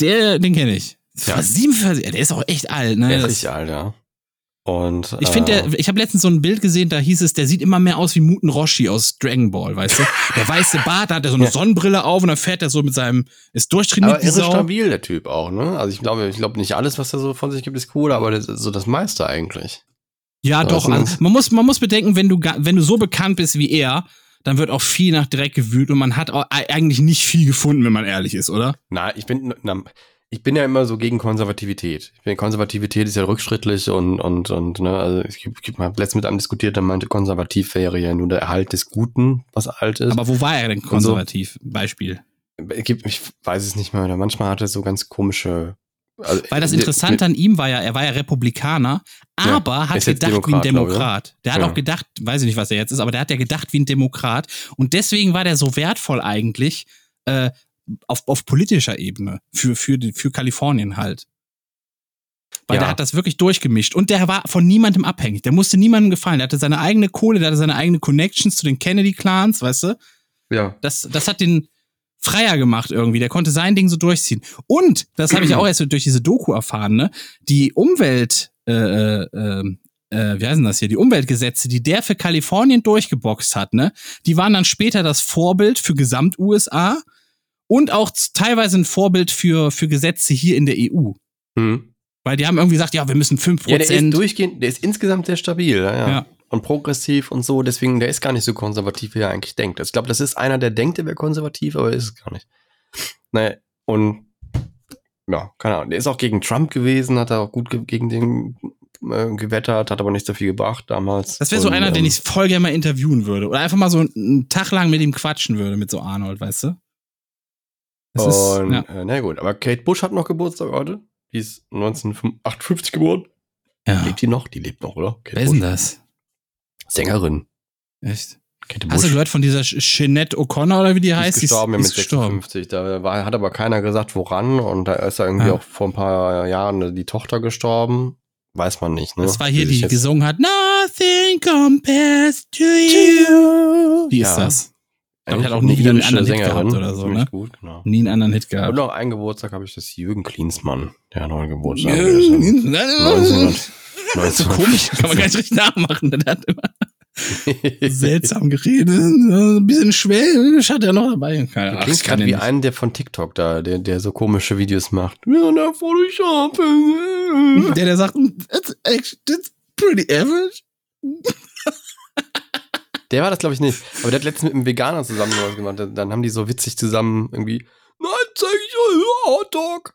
Der, den kenne ich. Ja. Ja. 47, der ist auch echt alt, ne? Der ist richtig alt, ja. Und, Ich finde, äh, der, ich habe letztens so ein Bild gesehen, da hieß es, der sieht immer mehr aus wie Muten Roshi aus Dragon Ball, weißt du? Der weiße Bart, da hat er so eine Ja. Sonnenbrille auf und dann fährt er so mit seinem, ist durchtrainiert aber Sau. stabil, der Typ auch, ne? Also ich glaube, ich glaube nicht alles, was er so von sich gibt, ist cool, aber das ist so das meiste eigentlich. Ja, doch. Also, ist- man muss, man muss bedenken, wenn du, wenn du so bekannt bist wie er, dann wird auch viel nach Dreck gewühlt und man hat auch eigentlich nicht viel gefunden, wenn man ehrlich ist, oder? Na, ich bin, na, ich bin ja immer so gegen Konservativität. Ich finde, Konservativität ist ja rückschrittlich und, und, und, ne, also ich, ich habe letztens mit einem diskutiert, der meinte, konservativ wäre ja nur der Erhalt des Guten, was alt ist. Aber wo war er denn konservativ? Beispiel. ich, weiß es nicht mehr, oder manchmal hat er so ganz komische. Also, Weil das mit- Interessante an ihm war ja, er war ja Republikaner, Ja, aber hat ist jetzt gedacht wie ein Demokrat, glaube ich, Demokrat. Der hat Ja. auch gedacht, weiß ich nicht, was er jetzt ist, aber der hat ja gedacht wie ein Demokrat. Und deswegen war der so wertvoll eigentlich äh, auf, auf politischer Ebene für, für, für Kalifornien halt. Weil Ja. der hat das wirklich durchgemischt. Und der war von niemandem abhängig. Der musste niemandem gefallen. Der hatte seine eigene Kohle, der hatte seine eigene Connections zu den Kennedy-Clans, weißt du? Ja. das, das hat den freier gemacht irgendwie. Der konnte sein Ding so durchziehen. Und, das habe ich auch erst durch diese Doku erfahren, ne? Die Umwelt, äh, äh, äh, äh, wie heißen das hier? Die Umweltgesetze, die der für Kalifornien durchgeboxt hat, ne? Die waren dann später das Vorbild für Gesamt-USA und auch teilweise ein Vorbild für, für Gesetze hier in der EU. Hm. Weil die haben irgendwie gesagt, ja, wir müssen 5%. Ja, der ist durchgehend, der ist insgesamt sehr stabil, ja, ja. Ja. Und progressiv und so, deswegen, der ist gar nicht so konservativ, wie er eigentlich denkt. Ich glaube, das ist einer, der denkt, er wäre konservativ, aber ist es gar nicht. Naja, und ja, keine Ahnung. Der ist auch gegen Trump gewesen, hat er auch gut ge gegen den äh, gewettert, hat aber nicht so viel gebracht damals. das wäre so Und, einer, den ähm, ich voll gerne mal interviewen würde. Oder einfach mal so einen Tag lang mit ihm quatschen würde, mit so Arnold, weißt du? Ist, Und, ja. äh, na gut, aber Kate Bush hat noch Geburtstag heute. Die ist 1958 geboren. ja. Lebt die noch? Die lebt noch, oder? Kate Wer ist denn Bush. das? Sängerin. Echt? Kate Hast du gehört von dieser Jeanette O'Connor oder wie die Die heißt? ist gestorben ja, mit ist gestorben. 56. Da war, hat aber keiner gesagt, woran. Und da ist ja irgendwie Ja. auch vor ein paar Jahren die Tochter gestorben. Weiß man nicht, ne? Das war hier, die jetzt- gesungen hat, Nothing compares to you. Die ist Ja. das. Ich glaube, ich hatte auch nie wieder einen anderen Hit gehabt oder so, ne? gut, genau. Nie einen anderen Hit Und gehabt. noch einen Geburtstag habe ich das Jürgen Klinsmann. Der hat noch einen Geburtstag. Am Das ist so 19 komisch, kann man gar nicht richtig nachmachen. Der hat immer seltsam geredet, ein bisschen schwäbisch hat er noch dabei. Keine Ahnung, kann gerade wie nicht. einen, der von TikTok da, der, der so komische Videos macht. Der, der sagt, that's, actually, that's pretty average. Der war das, glaube ich, nicht. Aber der hat letztens mit einem Veganer zusammen was gemacht. Dann haben die so witzig zusammen irgendwie, nein, zeig ich euch Hotdog.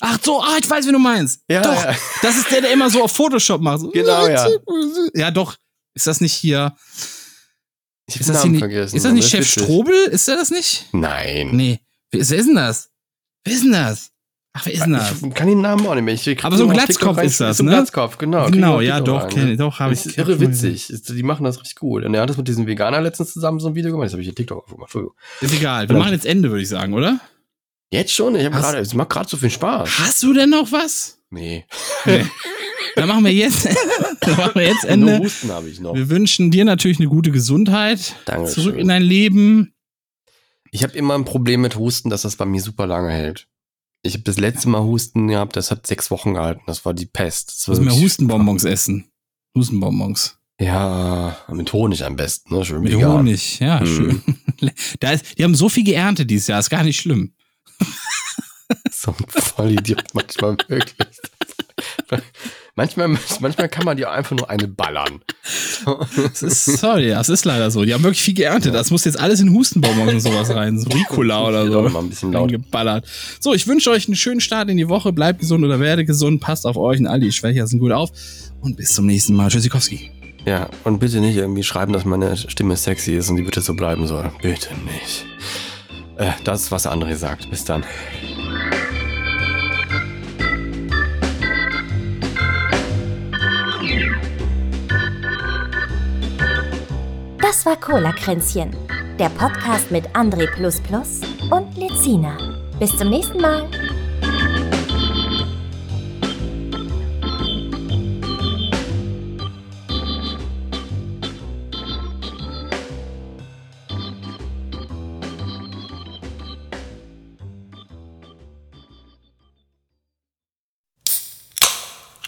Ach so, ah, ich weiß, wie du meinst. Ja, doch, ja. das ist der, der immer so auf Photoshop macht. So, Genau, ja. Ja, doch. Ist das nicht hier? Ich hab Ist den das, Namen nicht, vergessen. ist das nicht Chef witzig. Strobel? Ist der das nicht? Nein. Nee. Wer ist, wer ist denn das? Wer ist denn das? Ach, wer ist denn das? Ich kann den Namen auch nicht mehr. Ich Aber so ein Glatzkopf ist das, so ein ne? Glatzkopf, genau. Genau, ja, doch, kenn, doch, habe ich. Das ist irre witzig. Ist- Die machen das richtig gut. Und er hat das mit diesem Veganer letztens zusammen so ein Video gemacht. Das habe ich hier TikTok aufgemacht. Ist egal. Wir machen jetzt Ende, würde ich sagen, oder? Jetzt schon? Ich hab Hast- gerade, es macht gerade so viel Spaß. Hast du denn noch was? Nee. Dann machen wir jetzt, dann machen wir jetzt Ende. Husten habe ich noch. Wir wünschen dir natürlich eine gute Gesundheit. Dankeschön. Zurück in dein Leben. Ich habe immer ein Problem mit Husten, dass das bei mir super lange hält. Ich habe das letzte Mal Husten gehabt, das hat sechs Wochen gehalten. Das war die Pest. Das wir wirklich- Hustenbonbons essen. Hustenbonbons. Ja, mit Honig am besten. Ne? Schön Mit vegan. Honig. Ja, Mhm. schön. Da ist, die haben so viel geerntet dieses Jahr. Ist gar nicht schlimm. So ein Vollidiot manchmal wirklich. Manchmal, manchmal kann man dir einfach nur eine ballern. Das ist, sorry, das ist leider so. Die haben wirklich viel geerntet. Das muss jetzt alles in Hustenbonbons und sowas rein. So Ricola oder so. auch mal ein bisschen laut. Geballert. So, ich wünsche euch einen schönen Start in die Woche. Bleibt gesund oder werde gesund. Passt auf euch und all die Schwächer sind gut auf. Und bis zum nächsten Mal. Tschüssikowski. Ja, und bitte nicht irgendwie schreiben, dass meine Stimme sexy ist und die bitte so bleiben soll. Bitte nicht. Äh, das ist, was André sagt. Bis dann. Das war Cola-Kränzchen, der Podcast mit André und Lezina. Bis zum nächsten Mal.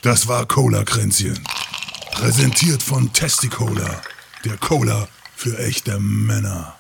Das war Cola-Kränzchen. Präsentiert von Testicola, der Cola für echte Männer.